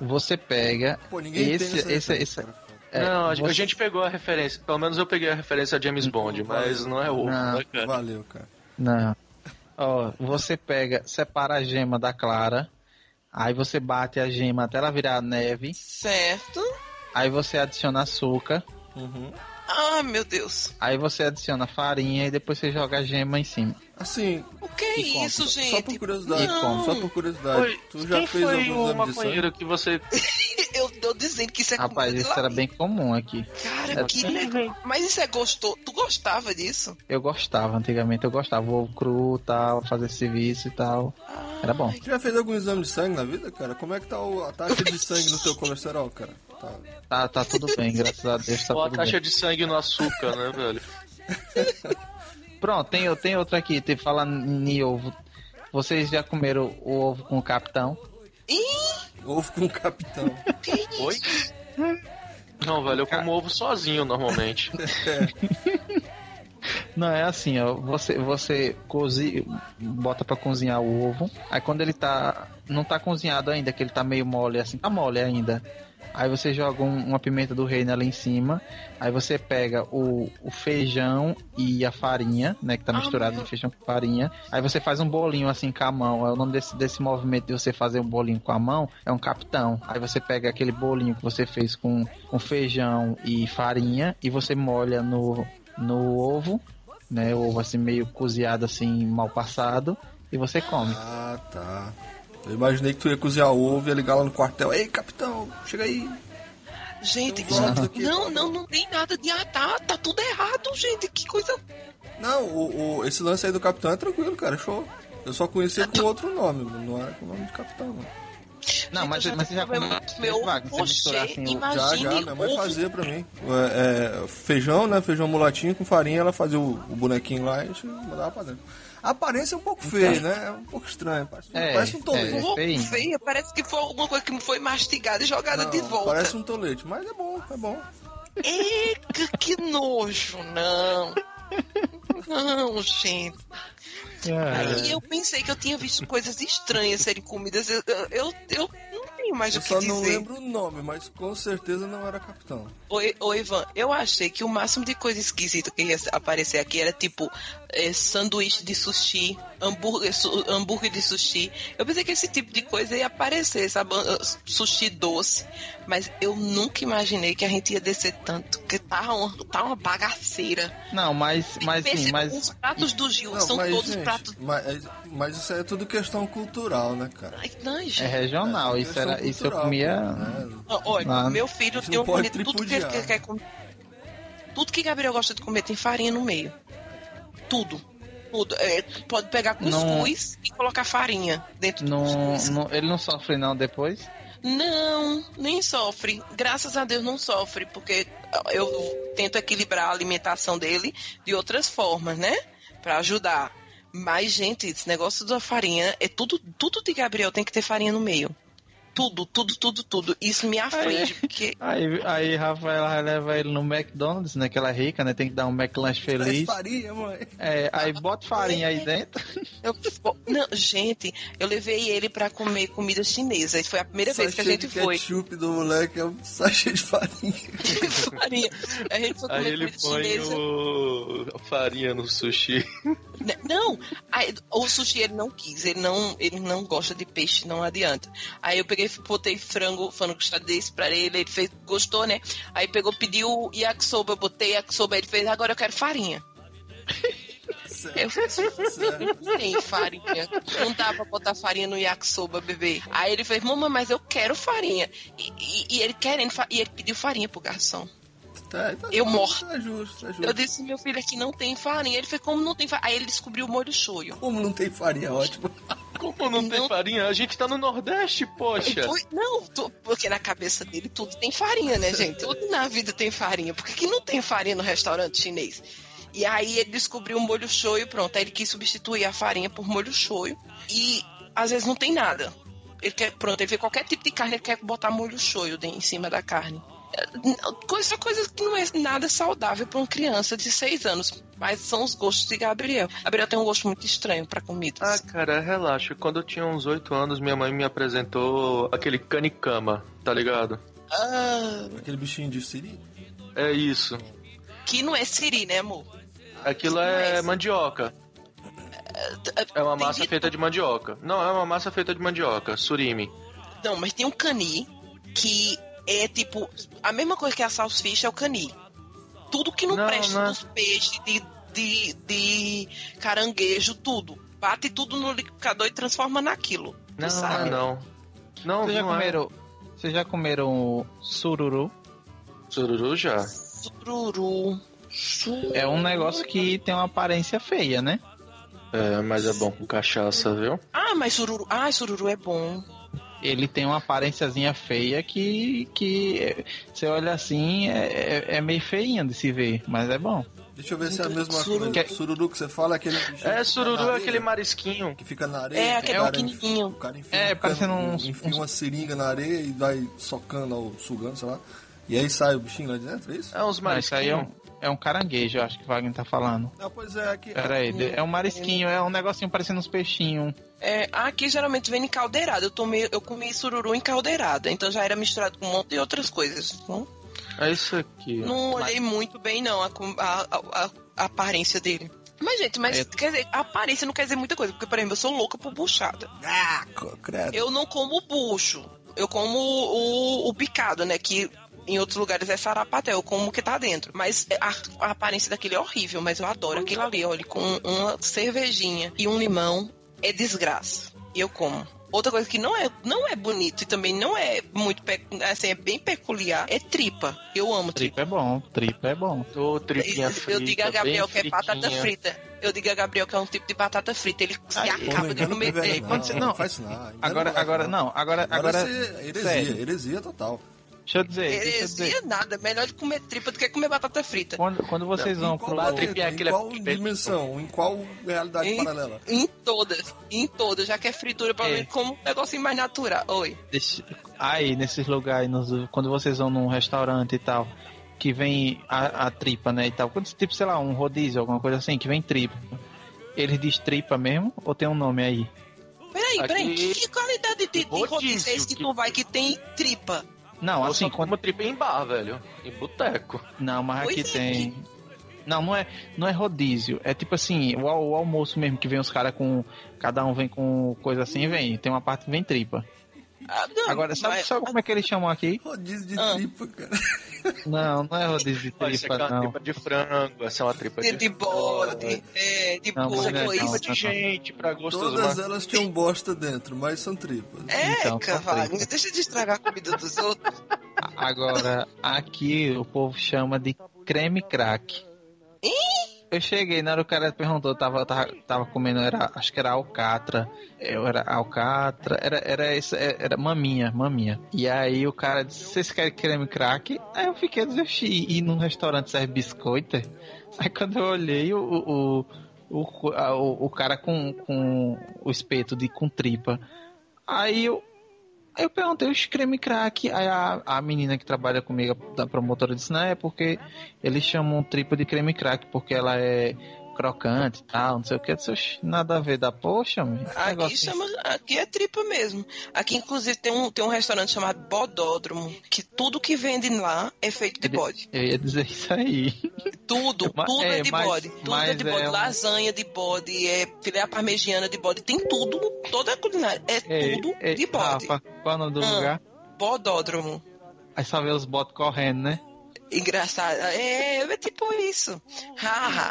Você pega Pô, ninguém esse, esse, esse, cara. é, não, a, você- a gente pegou a referência. Pelo menos eu peguei a referência a James Bond, mas não é ovo, Não. né, cara? Valeu, cara. Não. Ó, você pega, separa a gema da clara, aí você bate a gema até ela virar neve, Certo. aí você adiciona açúcar, Uhum. Ah, meu Deus. aí você adiciona farinha e depois você joga a gema em cima. Assim, O que é isso, compra. gente? só por curiosidade. Não. Só por curiosidade. Oi, tu já quem fez algum exame de sangue? que você... Eu tô dizendo que isso é Rapaz, isso era bem comum aqui. Cara, que Quem negócio. vem? Mas isso é gostoso. Tu gostava disso? Eu gostava, antigamente eu gostava, ovo cru tal, fazer serviço e tal. Era bom. Tu já fez algum exame de sangue na vida, cara? Como é que tá o- a taxa de sangue no teu colesterol, cara? Tá. Tá, tá tudo bem, graças a Deus tá Ou a tudo taxa bem. de sangue no açúcar, né, velho? Pronto, tem, tem outra aqui, tem falando em ovo. Vocês já comeram o ovo com o capitão? Ovo com capitão. Oi? Não, velho, eu como ovo sozinho normalmente. Não, é assim, ó. Você, você cozi, bota pra cozinhar o ovo. Aí quando ele tá. Não tá cozinhado ainda, que ele tá meio mole assim, tá mole ainda. Aí você joga um- uma pimenta do reino ali em cima. Aí você pega o, o feijão e a farinha, né? Que tá Ah, misturado meu. de feijão com farinha. Aí você faz um bolinho assim com a mão. É o nome desse, desse movimento de você fazer um bolinho com a mão. É um capitão. Aí você pega aquele bolinho que você fez com, com feijão e farinha. E você molha no, no ovo né? O ovo assim meio cozinhado assim, mal passado, e você come. Ah, tá. Eu imaginei que tu ia cozinhar ovo e ia ligar lá no quartel. Ei, capitão, chega aí. Gente, uns ovos aqui, não, tá não, não tem nada de ah, tá, tá tudo errado, gente. Que coisa. Não, o, o- esse lance aí do capitão é tranquilo, cara, show. Eu Eu só conhecia com outro nome, não era com o nome de capitão, não. Não, mas, mas você já muito meu Wagner, você misturar assim, Já, já, minha mãe fazia pra mim. É, é, feijão, né? Feijão mulatinho com farinha, ela fazia o, o bonequinho lá e a gente mandava pra dentro. A aparência é um pouco feia, né? É um pouco estranha. Parece, É, parece um tolete. é. Pô, feio. feia, parece que foi alguma coisa que foi mastigada e jogada Não, de volta. Parece um tolete, mas é bom, é bom. Eca, que nojo, não. Não, gente. É. Aí eu pensei que eu tinha visto coisas estranhas serem comidas. Eu, eu, eu não tenho mais Eu o que só dizer. não lembro o nome, mas com certeza não era capitão. Oi, oi, Ivan, eu achei que o máximo de coisa esquisita que ia aparecer aqui era tipo eh, sanduíche de sushi, hambúrguer, su- hambúrguer de sushi. Eu pensei que esse tipo de coisa ia aparecer, sabe? Sushi doce. Mas eu nunca imaginei que a gente ia descer tanto. Porque tá uma, tá uma bagaceira. Não, mas, mas sim, mas. Os pratos do Gil Não, são mas, todos gente, pratos. mas, mas isso aí é tudo questão cultural, né, cara? Ai, não, gente. É regional, É isso, era, isso eu cultural, comia. né? Olha, meu filho tem não um comida, tudo que ele quer comer. Tudo que Gabriel gosta de comer tem farinha no meio. Tudo. Tudo. É, pode pegar cuscuz e colocar farinha dentro do Não, cuscuz. não- ele não sofre não depois? Não, nem sofre. Graças a Deus não sofre, porque eu tento equilibrar a alimentação dele de outras formas, né? Pra ajudar. Mas, gente, esse negócio da farinha é tudo, tudo de Gabriel tem que ter farinha no meio. Tudo, tudo, tudo, tudo. Isso me aflige, porque Aí, aí Rafael vai levar ele no McDonald's, né? Que ela é rica, né? Tem que dar um McLanche feliz. farinha, mãe. É, aí bota farinha aí dentro. Eu, não, gente, eu levei ele pra comer comida chinesa. E foi a primeira vez que a Sachê gente foi. ketchup do moleque é um sachê de farinha. farinha. A gente foi Aí comer ele comida põe chinesa. o... farinha no sushi. Né, Não, aí, o sushi ele não quis, ele não, ele não gosta de peixe, não adianta. Aí eu peguei, botei frango, frango desse pra ele, ele fez, gostou, né? Aí pegou, pediu yakisoba, eu botei yakisoba, ele fez, agora eu quero farinha. Eu não tem farinha. Não dá pra botar farinha no yakisoba, bebê. Aí ele fez, mamãe, mas eu quero farinha. E, e- e ele querendo, e ele pediu farinha pro garçom. Tá, tá Eu justo, morto. Tá justo, tá justo. Eu disse, meu filho, aqui não tem farinha. Ele fez, como não tem farinha? Aí ele descobriu o molho shoyu. Como não tem farinha, ótimo. Como não, tem Não- farinha? A gente tá no Nordeste, poxa. Foi- não, tu- porque na cabeça dele tudo tem farinha, né, gente? Tudo na vida tem farinha. Por que, que não tem farinha no restaurante chinês? E aí ele descobriu o molho shoyu, pronto. Aí ele quis substituir a farinha por molho shoyu. E às vezes não tem nada. Ele quer, pronto, ele vê qualquer tipo de carne, ele quer botar molho shoyu em cima da carne. É, Coisa, coisa que não é nada saudável para uma criança de seis anos. Mas são os gostos de Gabriel. Gabriel tem um gosto muito estranho para comidas. Ah, cara, relaxa. Quando eu tinha uns 8 anos, minha mãe me apresentou aquele canicama, tá ligado? Ah, Aquele bichinho de siri. É isso. que não é siri, né, amor? Aquilo é é mandioca. É uma Tem massa de feita de mandioca. Não, é uma massa feita de mandioca, surimi. Não, mas tem um cani que é tipo. A mesma coisa que a salsicha é o cani. Tudo que não, Não, presta não é. dos peixes, de, de, de caranguejo, tudo. Bate tudo no liquidificador e transforma naquilo. Não, não sabe? é não. Não, Vocês já não é. comeram. Vocês já comeram sururu? Sururu já. Sururu. Su- É um negócio que tem uma aparência feia, né? É, mas é bom com cachaça, viu? Ah, mas sururu. Ah, sururu é bom. Ele tem uma aparênciazinha feia que, que é, você olha assim, é, é- é meio feinho de se ver, mas é bom. Deixa eu ver se é a mesma Sururu. coisa. Sururu que você fala é aquele É, sururu é aquele marisquinho. Que fica na areia. É, aquele cara pequenininho. O cara enfia, É, um parecendo uns- enfia uma seringa na areia e vai socando ou sugando, sei lá. E aí sai o bichinho lá de dentro, é isso? É uns Não, isso aí é marisquinhos. É um caranguejo, eu acho que o Wagner tá falando. Ah, pois é, aqui. Pera aí, é um marisquinho, é um negocinho parecendo uns peixinhos. É, aqui geralmente vem encaldeirado. Eu, tomei, eu comi sururu encaldeirado. Então já era misturado com um monte de outras coisas. Não, É isso aqui. não olhei muito bem, não, a, a- a- a- aparência dele. Mas, gente, mas É. quer dizer, a aparência não quer dizer muita coisa. Porque, por exemplo, eu sou louca por buchada. Ah, credo. Eu não como bucho. Eu como o, o picado, né? Que em outros lugares é sarapaté. Eu como o que tá dentro. Mas a, a aparência daquele é horrível. Mas eu adoro aquilo ali. Olha, com uma cervejinha e um limão é desgraça. E eu como. Outra coisa que não é, não é bonito e também não é muito, assim, é bem peculiar, é tripa. Eu amo tripa. Tripa é bom, tripa é bom. Ô, tripinha Eu- frita, eu digo a Gabriel que bem é batata fritinha. frita. Eu digo a Gabriel que é um tipo de batata frita. Ele se Aí, acaba de comer. É, não, quando você- não, não, faz isso não. Agora, velho, agora, não, agora, agora, Agora é heresia, sério. heresia total. Deixa eu dizer, deixa eu dizer. Heresia nada. Melhor de comer tripa do que comer batata frita. Quando, quando vocês vão Em qual, pro... Planeta, tripinha, em aquele é qual dimensão? Em qual realidade Em, paralela? em todas, em todas, já que é fritura, pra É. ver como um negocinho mais natural. Oi. Deixa- Aí, nesses lugares, nos- quando vocês vão num restaurante e tal, que vem a, a tripa, né, e tal. Quando, tipo, sei lá, um rodízio, alguma coisa assim, que vem tripa. Eles diz tripa mesmo ou tem um nome aí? Peraí, peraí. Aqui- Que qualidade de, de Rodízio, rodízio é esse que que- tu vai que tem tripa? Não, Eu assim, só quando... tripa em bar, velho. Em boteco. Não, mas aqui Pois é, tem. Não, não é, não é rodízio. É tipo assim, o, o almoço mesmo que vem os caras com. Cada um vem com coisa assim, vem. Tem uma parte que vem tripa. Ah, não, Agora, sabe, mas- sabe como é que eles chamam aqui? Rodízio de Ah. tripa, cara. Não, não é rodízio de Ó, Isso aqui tripa, é uma não. tripa de frango, essa é uma tripa de, de, de bode, é, de Não, mas Isso aqui é não, tripa não, de não. gente, pra gosto dos Todas elas tinham bosta dentro, mas são tripas. É, Então, cavalo, tripa. deixa de estragar a comida dos outros. Agora, aqui o povo chama de creme crack. Eu cheguei, na hora o cara perguntou, tava, tava, tava comendo, era, acho que era alcatra. Eu era alcatra, era, era, esse, era maminha, maminha. E aí o cara disse, vocês querem creme crack? Aí eu fiquei "Oxi, e num restaurante serve biscoito? Aí quando eu olhei, o, o, o, o, o cara com, com o espeto de com tripa. Aí eu, Aí eu perguntei os creme crack. Aí a, a menina que trabalha comigo, da promotora, disse: Não, é porque eles chamam tripa de creme crack, porque ela é crocante e tal, não sei o que. Eu disse, "Oxi, nada a ver da poxa, Aqui, chama, aqui é tripa mesmo. Aqui, inclusive, tem um, tem um restaurante chamado Bodódromo, que tudo que vende lá é feito de bode. Eu ia dizer isso aí. Tudo, tudo é, é, de mas- bode. Tudo é mas de bode. é um- Lasanha de bode, é filé parmegiana de bode. Tem tudo, toda a culinária. É Ei, tudo ei, de bode. Rafa, qual é o nome do Ah. lugar? Bodódromo. Aí só vê os botes correndo, né? Engraçado. É, é tipo isso. Haha.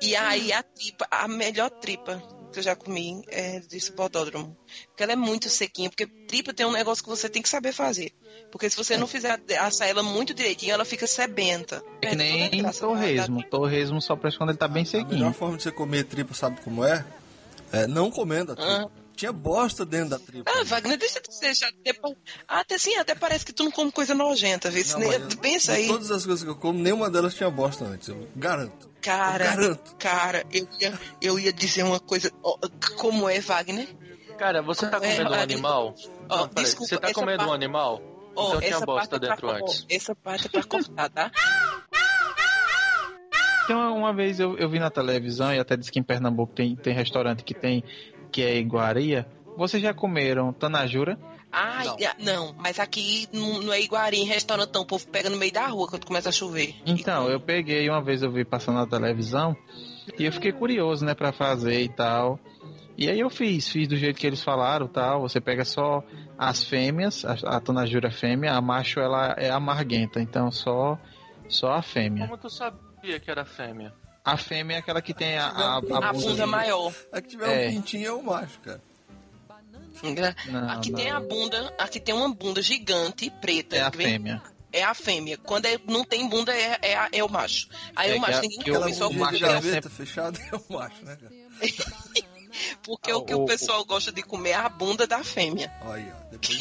e aí a tripa, a melhor tripa que eu já comi é desse bodódromo. Porque ela é muito sequinha, porque tripa tem um negócio que você tem que saber fazer. Porque se você não fizer assar ela muito direitinho, ela fica sebenta. É que nem torresmo. Torresmo só presta quando ele tá bem A melhor sequinho. forma de você comer tripa, sabe como é? É não comendo a tripa. Tinha bosta dentro da tripa. Ah, Wagner, deixa de ser chato. Até assim, até parece que tu não come coisa nojenta, viu? Não, Nem- eu- Pensa aí. Todas as coisas que eu como, nenhuma delas tinha bosta antes. Eu garanto. Cara, Eu garanto. cara, eu ia, eu ia dizer uma coisa. Como é, Wagner? Cara, você tá É, comendo um olha, animal? ó, Não, peraí, desculpa, você tá comendo um parte- animal? Ó, então tinha essa bosta parte é pra dentro co- antes. Essa parte é pra cortar, tá? Então, uma vez eu, eu vi na televisão, e até disse que em Pernambuco tem, tem restaurante que tem, que é iguaria. Vocês já comeram tanajura? Ai, Não. ah, não, mas aqui não, não é iguaria em restaurante, não. O povo pega no meio da rua quando começa a chover. Então, eu peguei uma vez, eu vi passando na televisão, e eu fiquei curioso, né, pra fazer e tal. E aí eu fiz, fiz do jeito que eles falaram tal. Você pega só as fêmeas, a, a tanajura fêmea, a macho ela é amarguenta, então só, só a fêmea. Como tu sabia que era fêmea? A fêmea é aquela que tem a, a, a A bunda bunda maior. A que tiver É. um pintinho é o macho, cara. Não, aqui não. tem a bunda, aqui tem uma bunda gigante preta. É a vem- fêmea. É a fêmea. Quando é- não tem bunda, é, é, a- é o macho. Aí É o macho a- ninguém come, só de macho é gaveta fechada é o macho, né, cara? porque o que o o- pessoal gosta de comer é a bunda da fêmea. Olha aí, ó. Depois...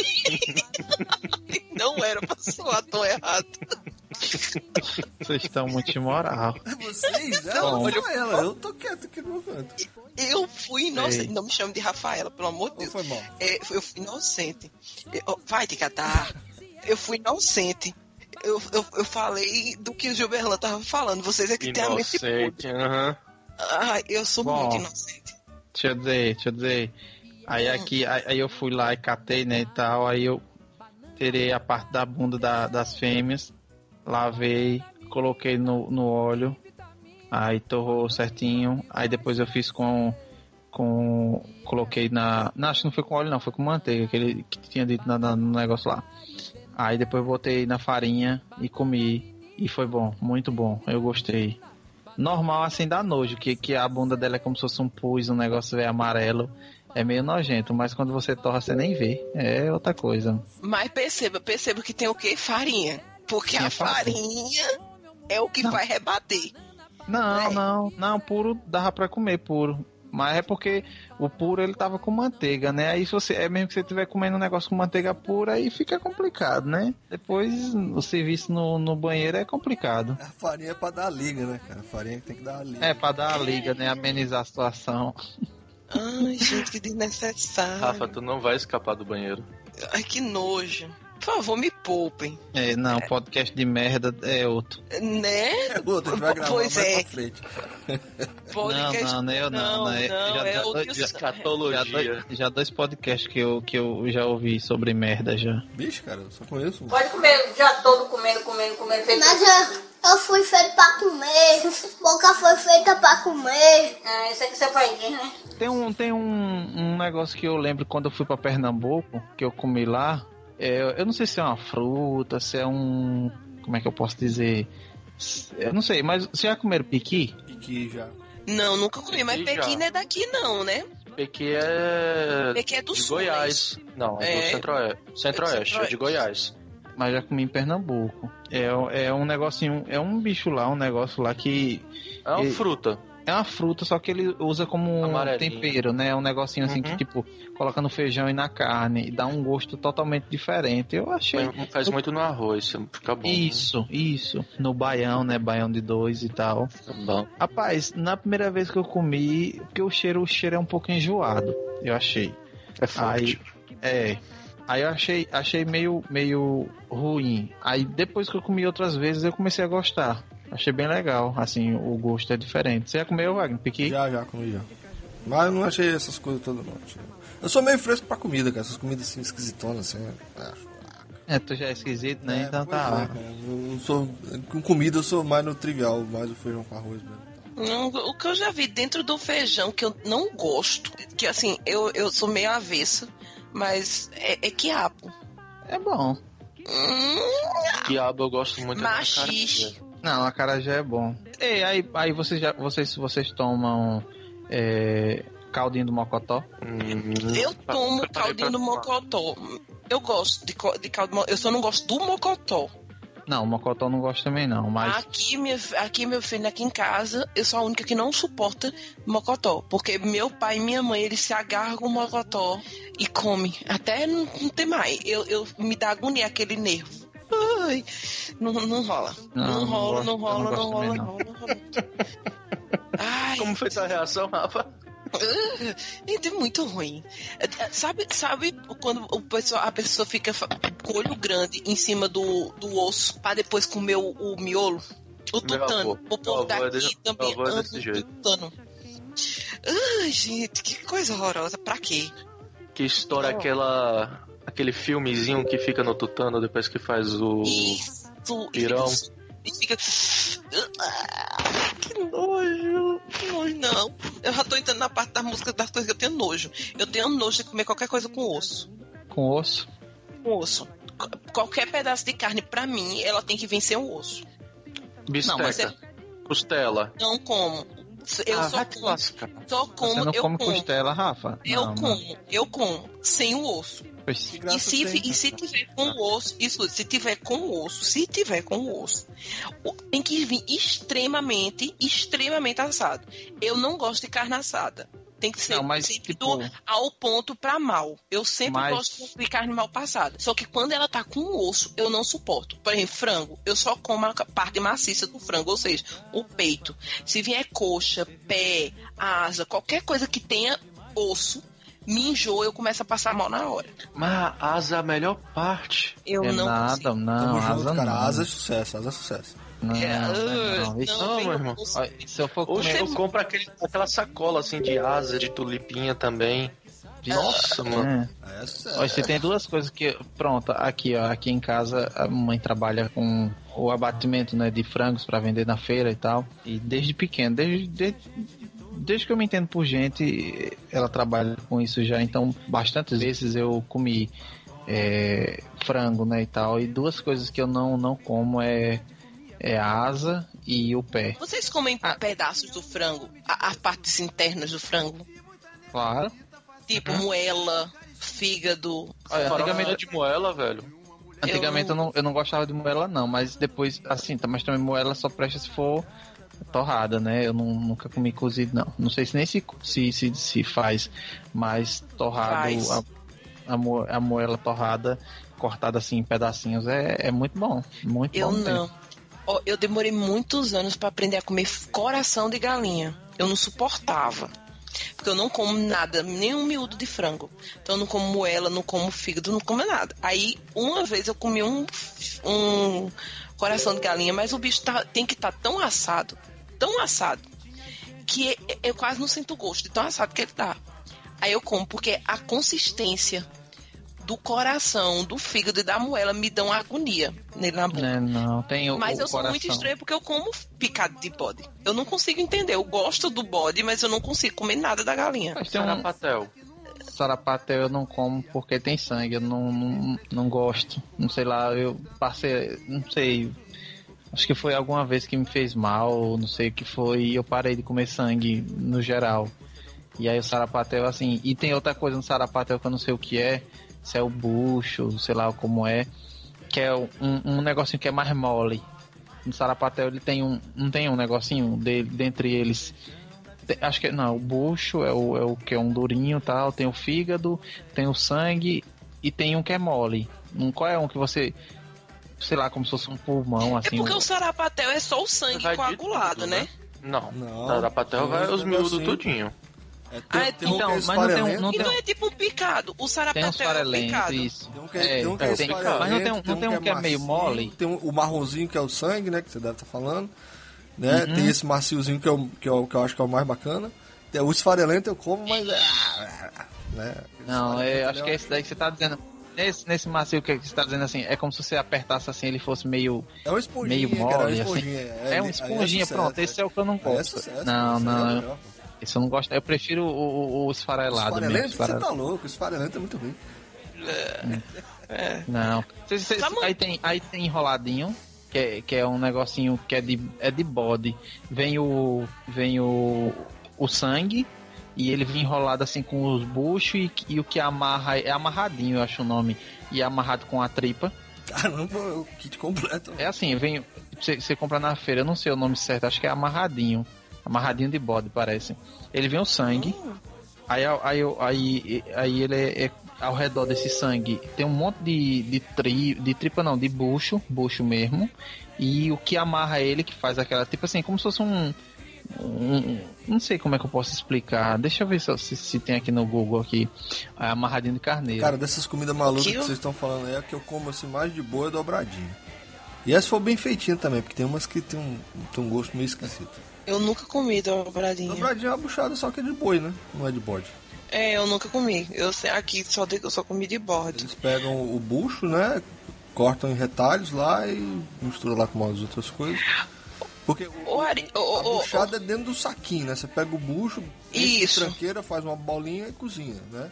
Não era pra soar tão errado. Vocês estão muito imoral. É vocês? Ela Bom. não ela. Eu tô quieto aqui no meu canto. Eu fui inocente. Sei. Não me chame de Rafaela, pelo amor de Deus. foi mal? É, eu fui inocente. Eu- vai te catar. Eu fui inocente. Eu, eu, eu falei do que o Gilberlan tava falando. Vocês é que têm a mente. Inocente, aham. Ai, eu sou Bom. muito inocente. Deixa eu dizer, deixa eu dizer. Aí aqui, aí, aí eu fui lá e catei, né, e tal. Aí eu tirei a parte da bunda da- das fêmeas, lavei, coloquei no, no óleo, aí torrou certinho. Aí depois eu fiz com. com coloquei na. Não, acho que não foi com óleo, não, foi com manteiga, aquele que tinha dito na- na- no negócio lá. Aí depois botei na farinha e comi. E foi bom, muito bom, eu gostei. Normal assim dá nojo, que, que a bunda dela é como se fosse um pus, um negócio velho amarelo. É meio nojento, mas quando você torra, você nem vê. É outra coisa. Mas perceba, perceba que tem o quê? Farinha. Porque a é farinha é o que Não. vai rebater. Não, É. não, não, puro dava pra comer puro. Mas é porque o puro ele tava com manteiga, né? Aí se você é mesmo que você estiver comendo um negócio com manteiga pura, aí fica complicado, né? Depois o serviço no, no banheiro é complicado. A farinha é pra dar liga, né, cara? A farinha que tem que dar a liga. É pra dar a liga, né? Amenizar a situação. Ai, gente, que desnecessário. Rafa, tu não vai escapar do banheiro. Ai, que nojo. Por favor, me poupem. É, não, podcast de merda é outro. Né? É outro, a gente vai gravar Pois mais é. pra frente. Podcast- Não, não, não, eu não, não, né? não, Já- é outro já- que- Já dois, já dois podcasts que eu, que eu já ouvi sobre merda já. Bicho, cara, eu só conheço um. Pode comer já todo comendo, comendo, comendo. Feito Mas eu, eu fui feito pra comer. Boca foi feita pra comer. Ah, isso aqui você faz diz, né? Tem um, tem um, um negócio que eu lembro quando eu fui pra Pernambuco, que eu comi lá. É, eu não sei se é uma fruta, se é um. Como é que eu posso dizer? Eu não sei, mas vocês já comeram piqui? Piqui já. Não, nunca comi, mas Pequi já. Não é daqui não, né? Pequi é. Pequi é do de sul, Goiás. Não, é, É. do centro-oeste. Centro-oeste, é de. Goiás. Mas já comi em Pernambuco. É, é um negocinho, é um bicho lá, um negócio lá que. É uma fruta. É uma fruta, só que ele usa como um Amarelinho. tempero, né? É um negocinho assim Uhum. que, tipo, coloca no feijão e na carne e dá um gosto totalmente diferente. Eu achei. Faz- Faz muito no arroz, fica bom. né? Isso, isso. No baião, né? Baião de dois e tal. Tá bom. Rapaz, na primeira vez que eu comi, porque o cheiro, o cheiro é um pouco enjoado, eu achei. É forte. É. Aí eu achei, achei meio, meio ruim. Aí depois que eu comi outras vezes, eu comecei a gostar. Achei bem legal, assim, o gosto é diferente. Você já comeu, Wagner? Piqui? Já, já, comi já. Mas eu não achei essas coisas todas, não. Eu sou meio fresco pra comida, cara. Essas comidas assim, esquisitonas, assim. acho. É, tu já é esquisito, né? então pois tá. é. Eu não sou. Com comida eu sou mais no trivial, mais o feijão com arroz mesmo. Não, o que eu já vi dentro do feijão que eu não gosto, que assim, eu, eu sou meio avessa, mas é, é quiabo. É bom. Hum, Quiabo eu gosto muito da machixe. Não, a cara já é bom. Ei, aí, aí vocês, já, vocês, vocês tomam é, caldinho do mocotó? Hum, Eu tomo caldinho do mocotó. Eu gosto de, de caldo. Eu só não gosto do mocotó. Não, o mocotó não gosto também não, mas... Aqui, minha, aqui, meu filho, aqui em casa, eu sou a única que não suporta mocotó. Porque meu pai e minha mãe, eles se agarram com o mocotó e comem. Até não, não tem mais. Eu, eu me dá agonia aquele nervo. Ai, não, não rola. Não, Não, rola, não rola, não rola, não não. rola, não rola. Ai, Como foi tua reação, Rafa? Gente, é muito ruim. Sabe, sabe quando o pessoa, a pessoa fica com o olho grande em cima do, do osso pra depois comer o, o miolo? O tutano. O povo é daqui desse- também é ama desse o jeito. tutano. Ai, gente, que coisa horrorosa. Pra quê? Que estoura aquela. Aquele filmezinho que fica no tutano depois que faz o. Isso. e pirão. fica- E fica. Ah, Que nojo. Que nojo, não. Eu já tô entrando na parte da música das coisas que eu tenho nojo. Eu tenho nojo de comer qualquer coisa com osso. Com osso? com osso. Qu- Qualquer pedaço de carne, pra mim, ela tem que vencer um osso. Bisteca. Não, mas é- Costela. Não como. Eu ah, só como, só Você como, não eu come como. costela, Rafa? Eu Não, como, eu como, sem o osso. E se, tem, e se tiver com o osso, isso, se tiver com o osso, se tiver com o osso, tem que vir extremamente, extremamente assado. Eu não gosto de carne assada. Tem que ser Não, mas, sempre tipo- do, ao ponto pra mal. Eu sempre Mas- gosto de carne mal passada. Só que quando ela tá com o osso, eu não suporto. Por exemplo, frango, eu só como a parte maciça do frango, ou seja, o peito. Se vier coxa, pé, asa, qualquer coisa que tenha osso, me enjoa, eu começo a passar mal na hora. Mas a asa é a melhor parte. Eu é não nada, consigo. não, Tamo asa junto, cara. não. Asa é sucesso, asa é sucesso. Não, É, não, ah, não. Ixi, não, meu eu irmão. Se eu for comer... eu compro aquele, aquela sacola assim de asa, de tulipinha também. Nossa, mano. É. É. Olha, você tem duas coisas que. Pronto, aqui, ó. Aqui em casa a mãe trabalha com o abatimento né, de frangos para vender na feira e tal. E desde pequeno, desde, desde, desde que eu me entendo por gente, ela trabalha com isso já. Então, bastantes vezes eu comi é, frango, né, e tal. E duas coisas que eu não, não como é, é a asa e o pé. Vocês comem Ah. pedaços do frango, a- as partes internas do frango? Claro. Tipo, moela, fígado. Farofa antigamente, de moela, velho. antigamente eu, não, eu não gostava de moela, não, mas depois, assim, tá, mas também moela só presta se for torrada, né? Eu não- nunca comi cozido, não. Não sei se nem se, se, se, se faz, mas torrado, Faz. a, a, mo- a moela torrada, cortada assim em pedacinhos, é, é muito bom. Muito Eu bom. não. Eu demorei muitos anos pra aprender a comer coração de galinha. Eu não suportava. Porque eu não como nada, nem um miúdo de frango. Então eu não como moela, não como fígado, não como nada. Aí, uma vez eu comi um, um coração de galinha, mas o bicho tá- tem que estar tão assado, tão assado, que e- eu quase não sinto gosto de tão assado que ele tá. Aí eu como, porque a consistência do coração, do fígado e da moela me dão agonia nele na boca. É, não, tem o, Mas o eu sou coração. muito estranha porque eu como picado de bode. Eu não consigo entender. Eu gosto do bode, mas eu não consigo comer nada da galinha. Mas tem um Sarapatel. sarapatel eu não como porque tem sangue, eu não, não, não gosto. Não sei lá, eu passei, não sei. Acho que foi alguma vez que me fez mal, não sei o que foi, e eu parei de comer sangue no geral. E aí o sarapatel, assim, e tem outra coisa no sarapatel que eu não sei o que é, se é o bucho, sei lá como é, que é um, um negocinho que é mais mole. No sarapatel ele tem um, não tem um negocinho dele, dentre eles, tem- Acho que não, o bucho é o, é o que é um durinho e tal, tem o fígado, tem o sangue e tem um que é mole. Um, qual é um que você, sei lá, como se fosse um pulmão, É assim. porque um- o sarapatel é só o sangue coagulado, tudo, né? Não. Não, Sarapatel vai os miúdos tudinho. É, Ah, é- um que é então, mas não tem um- não tem Então é tipo um picado. O Tem sarapatel é um picado. isso. Tem um que, É, tem um que é, é, tem- mas não tem um, não tem um que é meio mole? Tem um- o marronzinho que é o sangue, né? Que você deve estar falando. Né? Uhum. Tem esse maciozinho que, é o, que, é o, que eu acho que é o mais bacana. Tem o esfarelento eu como, mas. Né? Não, é, Esfarelento, acho que é esse daí que você tá dizendo. Nesse, nesse macio que você tá dizendo assim, é como se você apertasse assim, ele fosse meio, É uma esponjinha, meio cara, é uma mole, assim. esponjinha. É, uma aí esponjinha, sucesso, pronto, esse é o que eu não é gosto. sucesso, não, é não. Esse eu não gosto. Eu prefiro o, o, o esfarelado mesmo. Esfarelento, você tá louco, esfarelento é muito ruim. Não. Cê- cê- Tá aí, tem, aí tem enroladinho, que é, que é um negocinho que é de, é de bode. Vem o. Vem o. o sangue. E ele vem enrolado assim com os buchos e, e o que amarra é amarradinho, eu acho o nome. E é amarrado com a tripa. Caramba, é o kit completo. É assim, vem. Você você compra na feira, eu não sei o nome certo, acho que é amarradinho. Amarradinho de bode, parece. Ele vem o sangue. Aí, aí, aí, aí ele é, é ao redor desse sangue tem um monte de, de, tri, de tripa não, de bucho, bucho mesmo. E o que amarra ele que faz aquela, tipo assim, como se fosse um. um- não sei como é que eu posso explicar. Deixa eu ver se, se, se tem aqui no Google aqui. É amarradinho de carneiro. Cara, dessas comidas malucas Que que vocês estão falando aí, a que eu como assim mais de boa é dobradinha. E essa for bem feitinha também, porque tem umas que tem um, tem um gosto meio esquisito. Eu nunca comi dobradinha. Dobradinha é uma buchada só que é de boi, né? Não é de bode. É, eu nunca comi. Eu sei aqui só de, eu só comi de bode. Eles pegam o bucho, né? Cortam em retalhos lá e misturam lá com umas outras coisas. Porque o- Ari, ô, a buchada é dentro do saquinho, né? Você pega o bucho, Isso. tranqueira, faz uma bolinha e cozinha, né?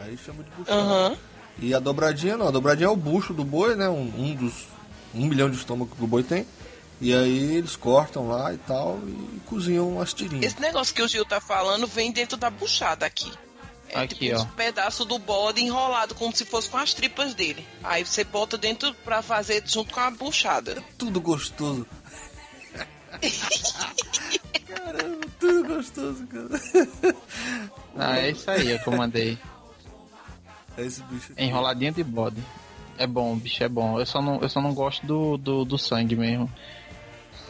Aí chama de buchada. Aham. E a dobradinha não, a dobradinha é o bucho do boi, né? Um, um dos. Um milhão de estômago que o boi tem. E aí eles cortam lá e tal e cozinham as tirinhas. Esse negócio que o Gil tá falando vem dentro da buchada aqui. É Aqui, tipo ó. um pedaço do bode enrolado como se fosse com as tripas dele. Aí você bota dentro pra fazer junto com a buchada. Tudo gostoso. Caramba, tudo gostoso, cara. Ah, é isso aí, é que eu mandei. É esse bicho. Enroladinha de bode. É bom, bicho, é bom. Eu só não, eu só não gosto do, do, do sangue mesmo.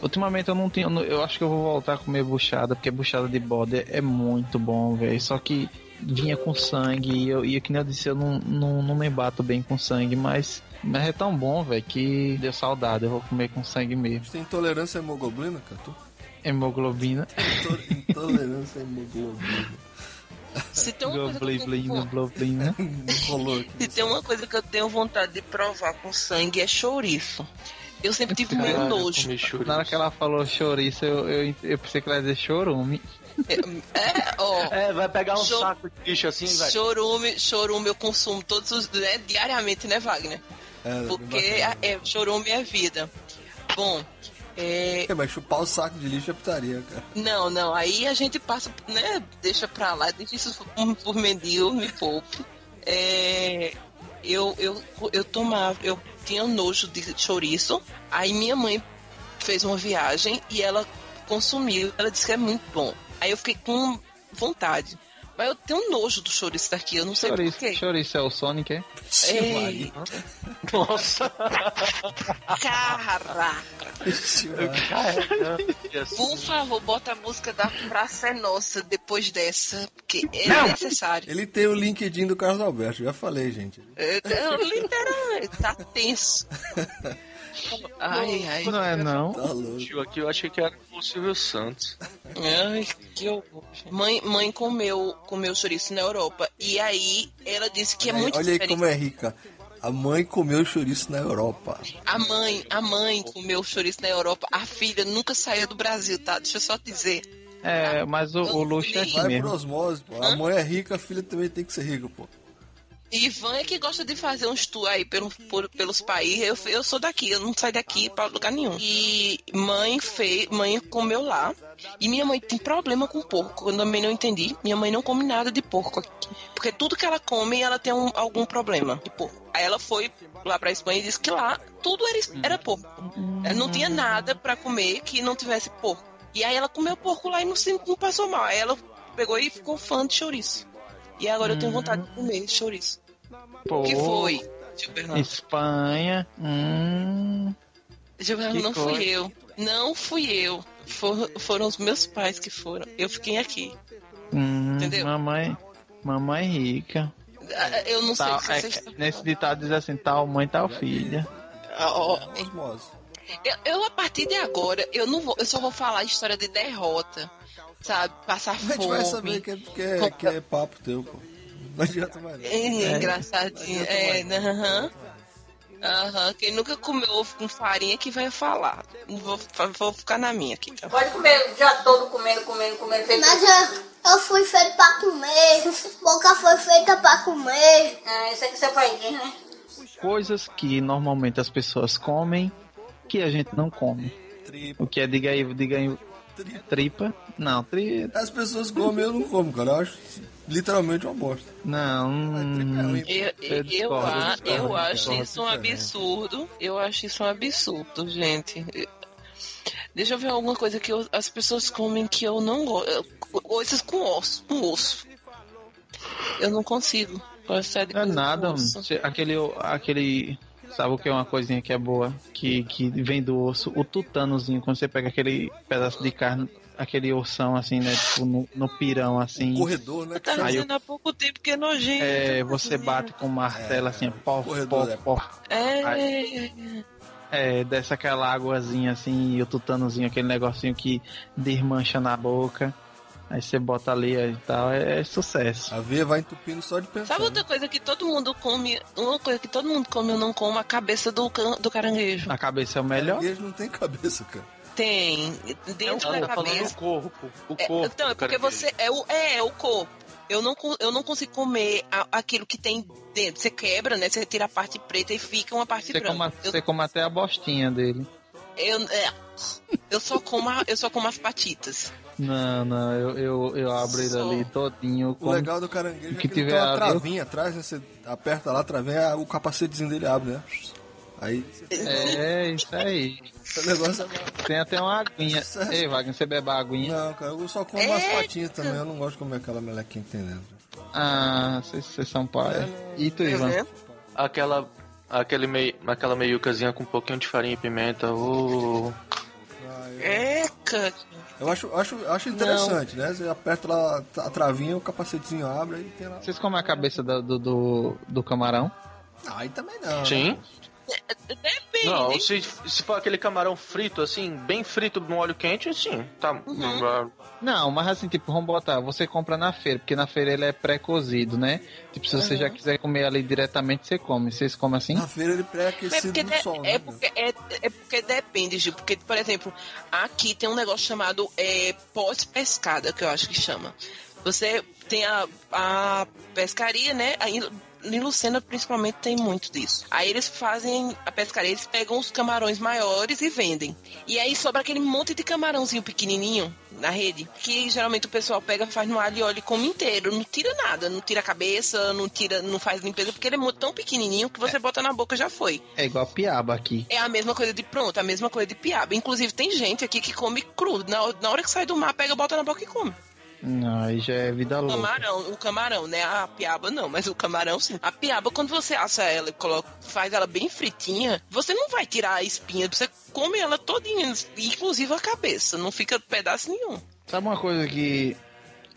Ultimamente eu não tenho. Eu acho que eu vou voltar a comer buchada, porque buchada de bode é muito bom, velho. Só que vinha com sangue e eu, e que nem eu disse, eu não, não, não me bato bem com sangue, mas, mas é tão bom, velho, que deu saudade. Eu vou comer com sangue mesmo. Tem intolerância à hemoglobina, cara? Tu? Hemoglobina. Into- Intolerância à hemoglobina. Se tem uma coisa que eu tenho, se tem uma coisa que eu tenho vontade de provar com sangue é chouriço. Eu sempre tive meio Caralho, nojo. Na hora que ela falou chouriço, eu, eu, eu pensei que ela ia dizer chorume. É, ó. É, vai pegar um saco de bicho assim, velho. Chorume, chorume eu consumo todos os né, diariamente, né, Wagner? É, Porque bacana. é, chorume é vida. Bom, É, É, mas chupar o saco de lixo é putaria, cara. Não, não, aí a gente passa, né? Deixa pra lá, deixa isso por, por mendigo, me poupe. É, eu, eu, eu tomava, eu tinha nojo de chouriço, aí minha mãe fez uma viagem e ela consumiu, ela disse que é muito bom. Aí eu fiquei com vontade. Mas eu tenho nojo do chouriço daqui, eu não sei Chouriço, porquê. chouriço é o Sonic, é? Ei, Nossa. caraca! Por favor, bota a música da Praça é Nossa depois dessa, porque é Não. necessário. Ele tem o LinkedIn do Carlos Alberto, já falei, gente. É, é, literalmente, tá tenso. Ai, ai. Não é não. Tá louco. Tio, aqui eu achei que era o Silvio Santos. Ai, que horror. Mãe, mãe comeu, comeu chouriço na Europa. E aí ela disse que é Olha aí- muito Olha aí diferente. como é rica. A mãe comeu chouriço na Europa. A mãe, a mãe comeu chouriço na Europa. A filha nunca saiu do Brasil, tá? Deixa eu só dizer. É, mas o, o luxo é assim Vai mesmo. osmose, pô. A mãe é rica, a filha também tem que ser rica, pô. Ivan é que gosta de fazer uns tour aí pelo, por- pelos países. Eu, eu sou daqui, eu não saio daqui pra lugar nenhum. E mãe fez, mãe comeu lá. E minha mãe tem problema com porco. Eu também não entendi. Minha mãe não come nada de porco aqui. Porque tudo que ela come, ela tem um- algum problema de porco. Aí ela foi lá pra Espanha e disse que lá tudo era, era porco. Não tinha nada pra comer que não tivesse porco. E aí ela comeu porco lá e não, não passou mal. Aí ela pegou e ficou fã de chouriço. E agora eu tenho vontade de comer chouriço. Pô, O que foi? Espanha. Hum. Gil Bernardo, Que não coisa. fui eu. Não fui eu. For- foram os meus pais que foram. Eu fiquei aqui. hum Entendeu? Mamãe. Mamãe rica. Ah, Eu não sei o Tal, que é, vocês estão nesse ditado diz assim, tal mãe, tal filha. Osmose. eu, eu, a partir de agora, eu não vou, eu só vou falar a história de derrota. Sabe? Passar A gente fome. vai saber que é, que é, que é papo teu, pô. Não adianta mais não. É, engraçadinho. Não É, aham. Aham. Quem nunca comeu ovo com farinha que vai falar. Vou, vou ficar na minha aqui, tá? Pode comer o dia todo comendo, comendo, comendo. Feito... Mas eu, eu fui feito pra comer. Boca foi feita pra comer. Ah, isso aqui seu pai diz, né? Coisas que normalmente as pessoas comem que a gente não come. Tripa. O que é, diga aí, diga aí, tripa? Não, tri... As pessoas comem, eu não como, cara. Eu acho literalmente uma bosta. Não, hum, Eu, eu, eu, a- eu acho isso um absurdo. Eu acho isso um absurdo, gente. Deixa eu ver alguma coisa que eu- as pessoas comem que eu não gosto. Coisas com osso, com osso. Eu não consigo gostar de não é nada. com osso. Cê- Aquele, aquele, sabe o que é uma coisinha que é boa? Que, que vem do osso, o tutanozinho, quando você pega aquele pedaço de carne, aquele ossão assim, né? Tipo, no, no pirão assim. Corredor, né? Tava Aí eu- há pouco tempo que é nojento. É, você bate com o martelo assim, pó, pó, corredor, é. pó. É, É, desce aquela águazinha assim, e o tutanozinho, aquele negocinho que desmancha na boca. Aí você bota ali e tal, é, é sucesso. A veia vai entupindo só de pensar. Sabe outra coisa que todo mundo come? Uma coisa que todo mundo come, eu não como, a cabeça do, can- do caranguejo. A cabeça é o melhor. Caranguejo não tem cabeça, cara. Tem. Dentro Não, da falando cabeça. do corpo. O É, corpo. então, é porque caranguejo. você. É o, é, é o corpo. Eu não, eu não consigo comer a- aquilo que tem dentro. Você quebra, né? Você tira a parte preta e fica uma parte Você branca. come, Eu, você come até a bostinha dele. eu, é, eu só como a- eu só como as patitas. Não, não, eu, eu, eu abro ele Só. ali todinho. O legal do caranguejo o é que que ele tiver tem uma travinha atrás, né? Você aperta lá a travinha, o capacetezinho dele abre, né? Aí, É, isso aí. esse negócio é. Tem até uma aguinha. É- Ei, Wagner, você bebe a aguinha? Não, cara, eu só como as patinhas também. Eu não gosto de comer aquela melequinha que tem dentro. Ah, vocês, são pai. E tu, Ivan? Aquela, aquele mei, aquela meiucazinha com um pouquinho de farinha e pimenta. ô. É, cara. Eu acho, acho, acho interessante, né? Você aperta lá a travinha, o capacetezinho abre e tem lá. Vocês comem a cabeça do, do, do, do camarão? Ah, aí também não. Sim. Depende. Não, se, se for aquele camarão frito, assim, bem frito no óleo quente, sim. Tá. Não, mas assim, tipo, vamos botar, você compra na feira, porque na feira ele é pré-cozido, né? Tipo, se você já quiser comer ali diretamente, você come. Vocês comem assim? Na feira ele É pré-aquecido porque, no de- sol, é, né? porque, é, é porque depende, Gil. Porque, por exemplo, aqui tem um negócio chamado é, pós-pescada, que eu acho que chama. Você tem a, a pescaria, né? Aí em Lucena principalmente tem muito disso. Aí eles fazem a pescaria, eles pegam os camarões maiores e vendem. E aí sobra aquele monte de camarãozinho pequenininho na rede, que geralmente o pessoal pega, faz no alho e óleo e come inteiro, não tira nada, não tira a cabeça, não tira, não faz limpeza, porque ele é tão pequenininho que você bota na boca já foi. É igual piaba aqui. É a mesma coisa de pronto, a mesma coisa de piaba. Inclusive tem gente aqui que come cru, na, na hora que sai do mar, pega, bota na boca e come. Não, aí já é vida louca. Camarão, o camarão, né? A piaba não, mas o camarão sim. A piaba, quando você assa ela e coloca, faz ela bem fritinha, você não vai tirar a espinha, você come ela todinha, inclusive a cabeça, não fica pedaço nenhum. Sabe uma coisa que,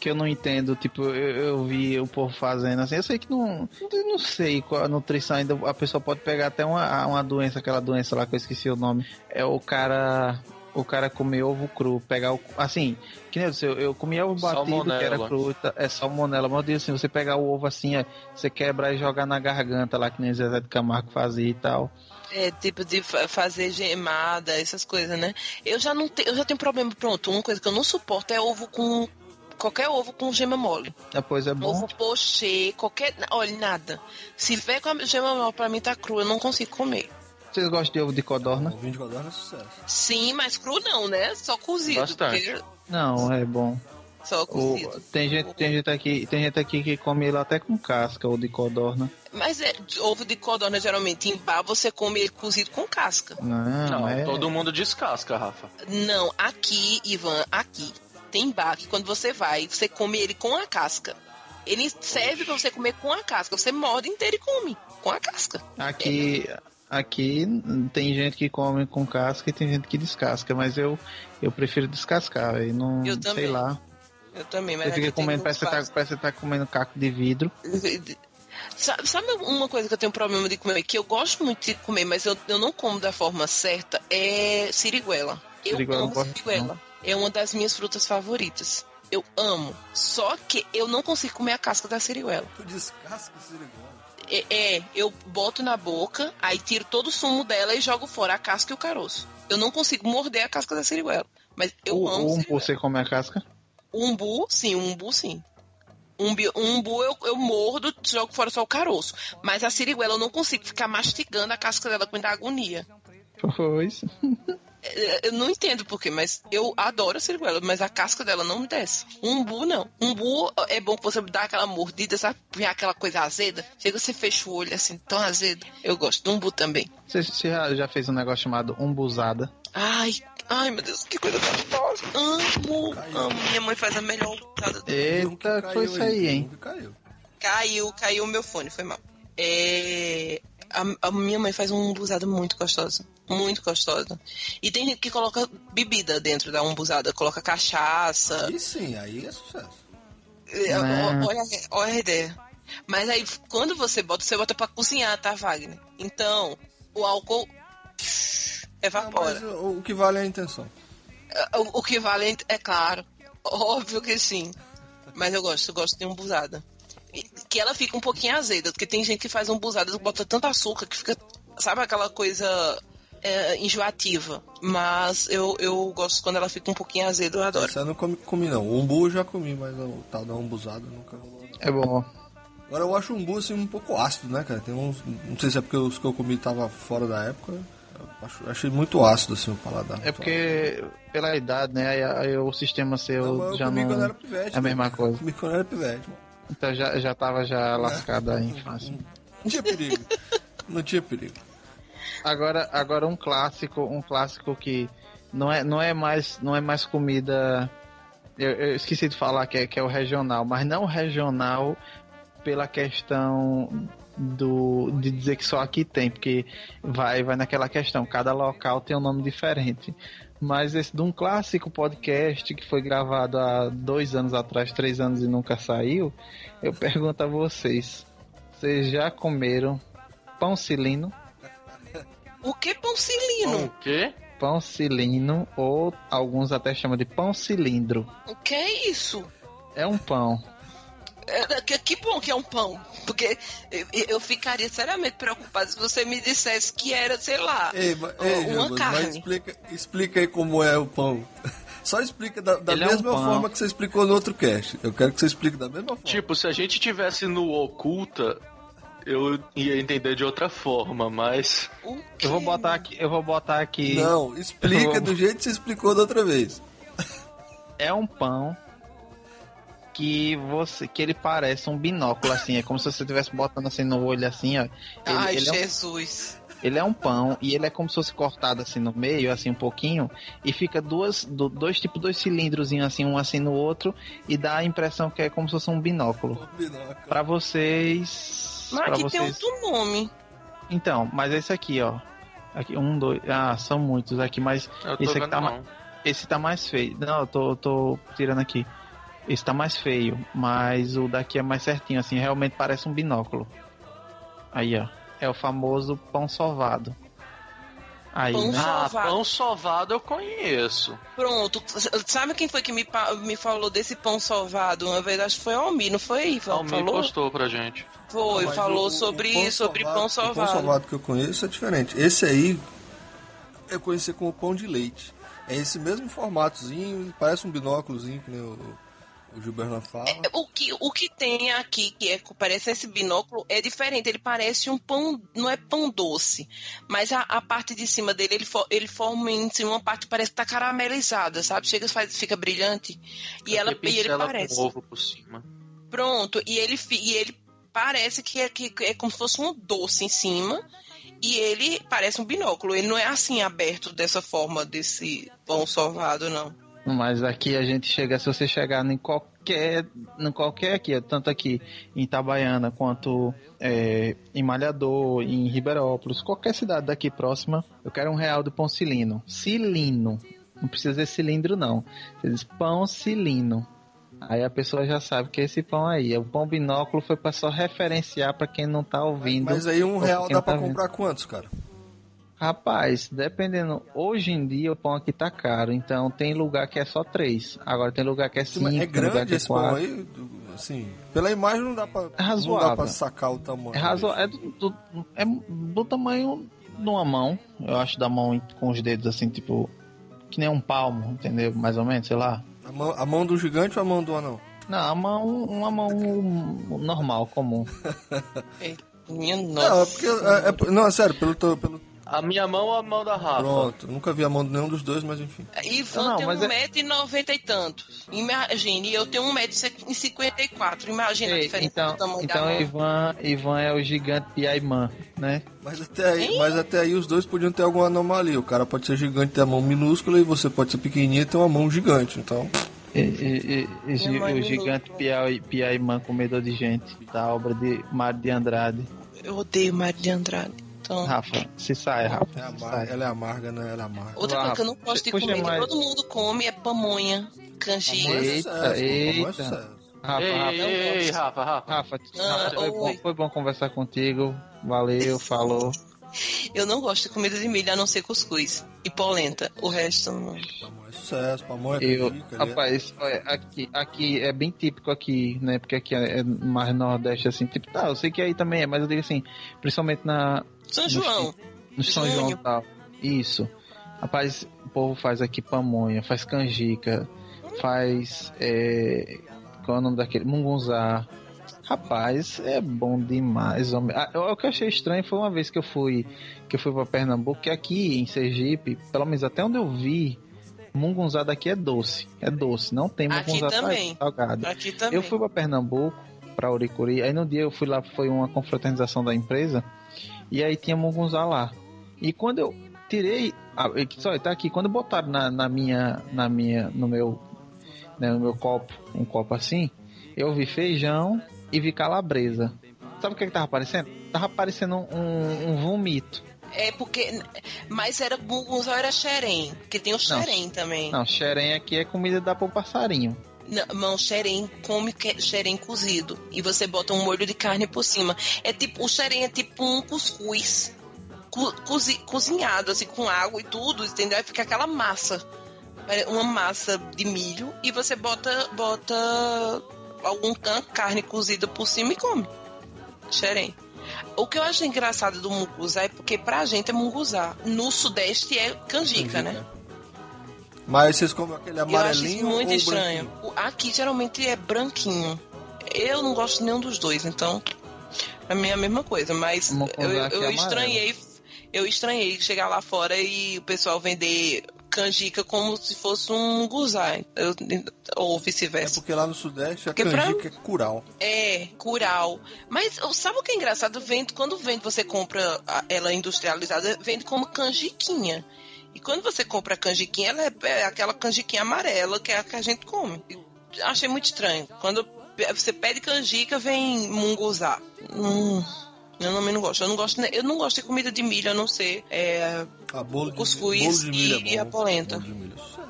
que eu não entendo? Tipo, eu, eu vi o povo fazendo assim. Eu sei que não. Não sei qual a nutrição ainda. A pessoa pode pegar até uma, uma doença, aquela doença lá que eu esqueci o nome. É o cara. O cara comer ovo cru, pegar o. Assim, que nem eu disse, eu, eu comia ovo batido, que era cru, é salmonela. Mas eu digo assim, você pegar o ovo assim, é, você quebrar e jogar na garganta lá, que nem Zezé de Camargo fazia e tal. É, tipo de fa- fazer gemada, essas coisas, né? Eu já não tenho, eu já tenho problema, pronto, uma coisa que eu não suporto é ovo com qualquer ovo com gema mole. Depois é bom. Ovo pochê, qualquer, olha, nada. Se vier com a gema mole pra mim tá cru, eu não consigo comer. Vocês gostam de ovo de codorna? O de codorna é sucesso. Sim, mas cru não, né? Só cozido. Bastante. porque- Não, é bom. Só O- cozido. tem, gente, tem, gente aqui, tem gente aqui que come ele até com casca, ou de codorna. Mas é, ovo de codorna, geralmente, em bar, você come ele cozido com casca. Não, Não, é... todo mundo descasca, Rafa. Não, aqui, Ivan, aqui, tem bar que quando você vai, você come ele com a casca. Ele serve pra você comer com a casca. Você morde inteiro e come com a casca. Aqui, aqui tem gente que come com casca e tem gente que descasca, mas eu, eu prefiro descascar. E não, Eu sei também, lá. Eu também, mas Você fica comendo, parece que, você tá, parece que você tá comendo caco de vidro. Sabe, sabe uma coisa que eu tenho problema de comer, que eu gosto muito de comer, mas eu, eu não como da forma certa, é siriguela. Eu Siriguela eu amo não siriguela. É uma das minhas frutas favoritas. Eu amo. Só que eu não consigo comer a casca da siriguela. Tu descasca o siriguela. É, é, eu boto na boca, aí tiro todo o sumo dela e jogo fora a casca e o caroço. Eu não consigo morder a casca da siriguela. Mas eu o, amo o umbu, você come a casca? Umbu, sim, umbu, sim. Umbi- Um umbu eu, eu mordo, jogo fora só o caroço. Mas a siriguela eu não consigo ficar mastigando a casca dela com muita agonia. Pois. Eu não entendo porquê, mas eu adoro a siriguela, mas a casca dela não me desce. Umbu não. Umbu é bom que você dá aquela mordida, sabe? Aquela coisa azeda. Chega, você fecha o olho assim, tão azedo. Eu gosto do umbu também. Você, você já, já fez um negócio chamado umbuzada? Ai, ai meu Deus, que coisa gostosa. Amo, amo. Minha mãe faz a melhor usada do Eita, que foi isso aí, hein? Caiu. Caiu, caiu o meu fone, foi mal. É, a, a minha mãe faz uma umbuzada muito gostosa. Muito gostosa. E tem gente que coloca bebida dentro da umbuzada, coloca cachaça. Aí sim, aí é sucesso. É? Olha, olha a ideia. Mas aí, quando você bota, você bota pra cozinhar, tá, Wagner? Então, o álcool psh, Não, evapora. mas o, o que vale é a intenção. O, o que vale é claro. Óbvio que sim. Mas eu gosto, eu gosto de umbuzada. E- Que ela fica um pouquinho azeda, porque tem gente que faz umbuzada e bota tanto açúcar que fica, sabe, aquela coisa é, enjoativa. Mas eu, eu gosto quando ela fica um pouquinho azeda, eu adoro. Essa eu não comi, comi não. O umbu eu já comi, mas o tal da umbuzada nunca rolou. É bom. Agora eu acho o umbu assim um pouco ácido, né, cara? Tem uns. Não sei se é porque os que eu comi tava fora da época. Acho- achei muito ácido assim o paladar. É porque, pela idade, né? Aí, aí o sistema seu Não, já comi não. quando era pivete. é a mesma mano. coisa. Comi quando era pivete, mano. Então já, já tava já lascado a infância. Não tinha perigo. não tinha perigo. Agora, agora um clássico, um clássico que não é, não é mais, não é mais comida. Eu, eu esqueci de falar que é, que é o regional, mas não regional pela questão do de dizer que só aqui tem, porque vai vai naquela questão, cada local tem um nome diferente. Mas esse de um clássico podcast que foi gravado há dois anos atrás, três anos e nunca saiu, eu pergunto a vocês: vocês já comeram pão cilino? O que pão cilino? O quê? pão cilino ou alguns até chamam de pão cilindro. O que é isso? É um pão. É, que, que bom que é um pão. Porque eu, eu ficaria seriamente preocupada se você me dissesse que era, sei lá, Ei, ma- ei uma Jambos, mas carne. explica, explica aí como é o pão. Só explica da, da Ele é um mesma forma que você explicou no outro cast. Eu quero que você explique da mesma forma. Tipo, se a gente tivesse no Oculta, Eu ia entender de outra forma, mas. O Eu vou botar aqui, eu vou botar aqui. Não, explica Eu- do jeito que você explicou da outra vez. É um pão que você que ele parece um binóculo assim, é como se você estivesse botando assim no olho assim, ó. Ele, Ai, ele é um Jesus. Ele é um pão e ele é como se fosse cortado assim no meio, assim um pouquinho, e fica duas, do- dois tipo dois cilindrozinhos assim, um assim no outro, e dá a impressão que é como se fosse um binóculo. Binóculo. Pra vocês, Mas pra aqui tem vocês. outro nome. Então, mas esse aqui, ó. Aqui um, dois, ah, são muitos aqui, mas Eu tô esse aqui vendo tá não. esse tá mais feio. Não, eu tô, eu tô tirando aqui. Esse tá mais feio, mas o daqui é mais certinho, assim, realmente parece um binóculo. Aí, ó. É o famoso pão sovado. Aí, Pão né? Ah, Sovado. pão sovado eu conheço. Pronto. Sabe quem foi que me, me falou desse pão sovado? Uma vez acho que foi a Almi, não foi? Almir falou? postou pra gente. Foi, Mas falou o- o sobre, pão sobre sovado- pão O pão sovado. sovado que eu conheço é diferente. Esse aí eu conheci como pão de leite. É esse mesmo formatozinho, parece um binóculozinho, que nem o, o Gilberto fala. O que, o que tem aqui, que é, parece esse binóculo, é diferente. Ele parece um pão, não é pão doce, mas a, a parte de cima dele, ele, fo- ele forma em cima uma parte que parece que tá caramelizada, sabe? Chega, faz, fica brilhante. E, ela, e ele parece. com ovo por cima. Pronto, e ele, e ele parece que é, que é como se fosse um doce em cima. E ele parece um binóculo. Ele não é assim aberto dessa forma, desse pão sovado, não. Mas aqui a gente chega, se você chegar em qualquer, em qualquer aqui, tanto aqui em Itabaiana quanto é, em Malhador, em Ribeirópolis, qualquer cidade daqui próxima, eu quero um real do pão cilino. Cilino. Não precisa dizer cilindro, não. Você diz pão cilino. Aí a pessoa já sabe que é esse pão aí. O pão binóculo foi para só referenciar para quem não tá ouvindo. Mas aí um real dá tá pra vendo. comprar quantos, cara? Rapaz, dependendo. Hoje em dia o pão aqui tá caro, então tem lugar que é só três. Agora tem lugar que é cinco, é tem lugar grande que é esse pão aí? Assim, pela imagem não dá pra, É não dá razoável. pra sacar o tamanho. É razoável. É do, do- é do tamanho de uma mão. Eu acho da mão com os dedos assim, tipo. Que nem um palmo, entendeu? Mais ou menos, sei lá. A mão, a mão do gigante ou a mão do anão? Não, a mão, uma mão normal, comum. Minha Não, nossa. é porque. É, é- não, é sério, pelo, teu- pelo. A minha mão ou a mão da Rafa? Pronto, nunca vi a mão de nenhum dos dois, mas enfim. Ivan Não, tem mas é- 1,90m e tantos. Imagine, eu tenho 1,54m. Imagina a Ei, diferença então, do tamanho da então mão. Ivan, Ivan é o gigante Piaimã, né? Mas até, aí, mas até aí os dois podiam ter alguma anomalia. O cara pode ser gigante e ter a mão minúscula e você pode ser pequenininho e ter uma mão gigante. Então, E, e- e- e o gigante Piai- Piaimã Comedor de Gente, da obra de Mário de Andrade. Eu odeio Mário de Andrade. Então, Rafa, se sai, Rafa. é amarga, sai. ela é amarga, né? Ela é amarga. outra coisa que eu não gosto de comer, que mais. todo mundo come, é pamonha, canjica. É Eita, é eita. Rafa, Ei, Rafa, ei, Rafa, Rafa. Rafa, Ah, Rafa, foi, bom, oi. foi bom conversar contigo. Valeu, falou. Eu não gosto de comida de milho, a não ser cuscuz e polenta. O resto não. Pamonha é sucesso, pamonha é Eu, é- rapaz, aqui, aqui é bem típico aqui, né? Porque aqui é mais nordeste, assim, tipo, tá, eu sei que aí também é, mas eu digo assim, principalmente na, São No João. no São Junho. João e tal. Isso. Rapaz, o povo faz aqui pamonha, faz canjica, faz. É, qual é o nome daquele? Mungunzá. Rapaz, é bom demais, homem. Ah, o que eu achei estranho foi uma vez que eu fui que eu fui para Pernambuco, que aqui em Sergipe, pelo menos até onde eu vi, mungunzá daqui é doce. É doce, não tem Aqui mungunzá também. salgado. Aqui também. Eu fui para Pernambuco, para Uricuri, aí no dia eu fui lá, foi uma confraternização da empresa, e aí tinha mungunzá lá. E quando eu tirei, ah, é só tá aqui, quando botaram na, na minha, na minha, no meu, né, no meu copo, um copo assim, eu vi feijão e vi calabresa. Sabe o que que tava aparecendo? Tava aparecendo um, um vomito. É porque. Mas era mungunzá era xerém. Porque tem o xerém também. Não, xerém aqui é comida dá pro passarinho. Não, xerém come xerém cozido. E você bota um molho de carne por cima. É tipo, o xerém é tipo um cuscuz. Co- cozi- cozinhado, assim, com água e tudo, entendeu? Aí fica aquela massa. Uma massa de milho. E você bota, bota algum can- carne cozida por cima e come. Xerém. O que eu acho engraçado do munguzá é porque pra gente é munguzá. No sudeste é canjica, né? Mas vocês comem aquele Eu acho amarelinho isso muito ou estranho. branquinho? Aqui geralmente é branquinho. Eu não gosto de nenhum dos dois, então. Pra mim é a mesma coisa, mas eu, eu amarelo. estranhei. Eu estranhei chegar lá fora e o pessoal vender canjica como se fosse um guzai. Eu- ou É vice-versa. porque lá no Sudeste a Porque pra- canjica é curau. É, curau. Mas sabe o que é engraçado? Vende, quando vende, você compra ela industrializada, vende como canjiquinha. E quando você compra a canjiquinha, ela é, é aquela canjiquinha amarela que é a que a gente come. E Achei muito estranho. Quando você pede canjica, vem munguzá. Hum, eu também não gosto. Eu não gosto, eu não gosto de comida de milho, a não ser é, Ah, bolo de, Cuscuz bolo de milho e- é e a bom. polenta. Bolo de milho é.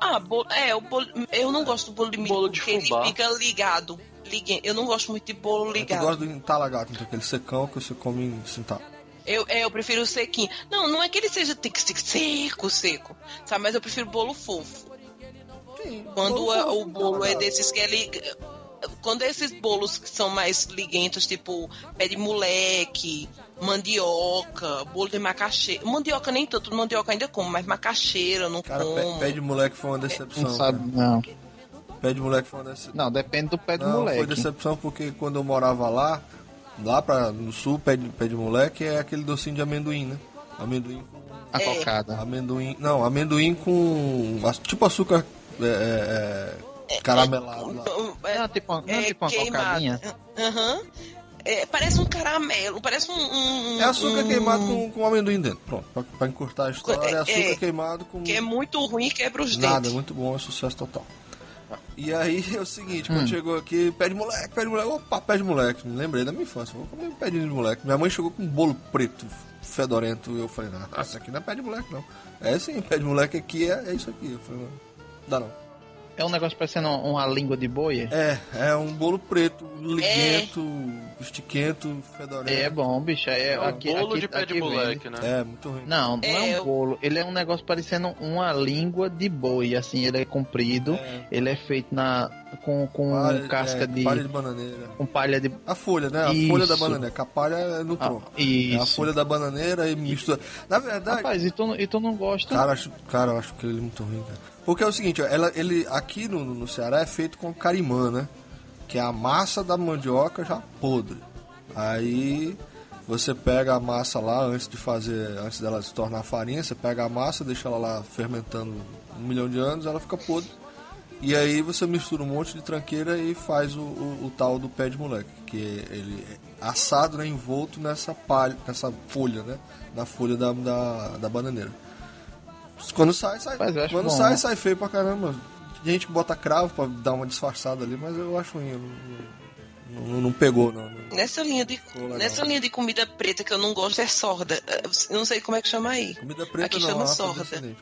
Ah, bolo, é, o bolo, eu não gosto do bolo de milho Bolo de porque ele fubá. fica ligado. Ligue- Eu não gosto muito de bolo Eu ligado. gosto do entalagato, então, aquele secão que você come em sentado. Eu, é, eu prefiro o sequinho. Não, não é que ele seja tem que ser seco, seco, sabe? Mas eu prefiro bolo fofo. Quando bolo a- fofo, o bolo é desses que é li... Quando esses bolos que são mais liguentos, tipo pé de moleque, mandioca, bolo de macaxeira. Mandioca nem tanto, mandioca ainda como, mas macaxeira eu não Cara, como. pé, pé de moleque foi uma decepção. Não sabe, não. Pé de moleque foi uma decepção. Não, depende do pé do Não, foi moleque. decepção porque quando eu morava lá, lá pra, no sul, pé de, pé de moleque é aquele docinho de amendoim, né? Amendoim com. A É. cocada. Amendoim. Não, amendoim com. Tipo açúcar é, é, é, caramelado lá. É, Não, tipo, uma- não, é tipo uma queimado. cocadinha. Aham. É, parece um caramelo, parece um. um- É açúcar um- queimado com, com amendoim dentro. Pronto, pra, pra encurtar a história, é É, açúcar é. queimado com. Que é muito ruim e quebra os Nada, dentes. muito bom, é sucesso total. E aí é o seguinte, Hum. quando chegou aqui, pé de moleque, pé de moleque, opa, pé de moleque. Me lembrei da minha infância, vou comer um pé de moleque. Minha mãe chegou com um bolo preto, fedorento, e eu falei, não, isso aqui não é pé de moleque, não. É sim, pé de moleque aqui é, é isso aqui. Eu falei, não, dá não. É um negócio parecendo uma língua de boi? É, é um bolo preto, liguento, estiquento, fedorento. É bom, bicho. É, É um aqui, bolo aqui, de pé de moleque, vende. né? É, muito ruim. Não, não é, É, um eu- bolo. Ele é um negócio parecendo uma língua de boi. Assim, ele é comprido. É. Ele é feito na com, com Palha- casca é, de. palha de bananeira. Com palha de. A folha, né? A Isso. folha da bananeira, que a palha é no Ah, tronco. É a isso. folha da bananeira e mistura. Na verdade, Rapaz, e tu, e tu não gosta? Cara, acho, cara, eu acho que ele é muito ruim, cara. Porque é o seguinte, ó, ela, ele aqui no, no Ceará é feito com carimã, né? Que é a massa da mandioca já podre. Aí você pega a massa lá antes de fazer, antes dela se tornar farinha, você pega a massa, deixa ela lá fermentando um milhão de anos, ela fica podre. E aí você mistura um monte de tranqueira e faz o, o- o tal do pé de moleque, que ele é assado, né, envolto nessa palha, nessa folha, né? Na folha da, da, da bananeira. Quando sai, sai. Quando bom. sai, sai feio pra caramba. Tem gente que bota cravo pra dar uma disfarçada ali, mas eu acho ruim. eu Não, não, não pegou, não. Nessa linha, de, legal. nessa linha de comida preta que eu não gosto é sorda. Eu não sei como é que chama aí. Comida preta Aqui não, chama Rafa, sorda.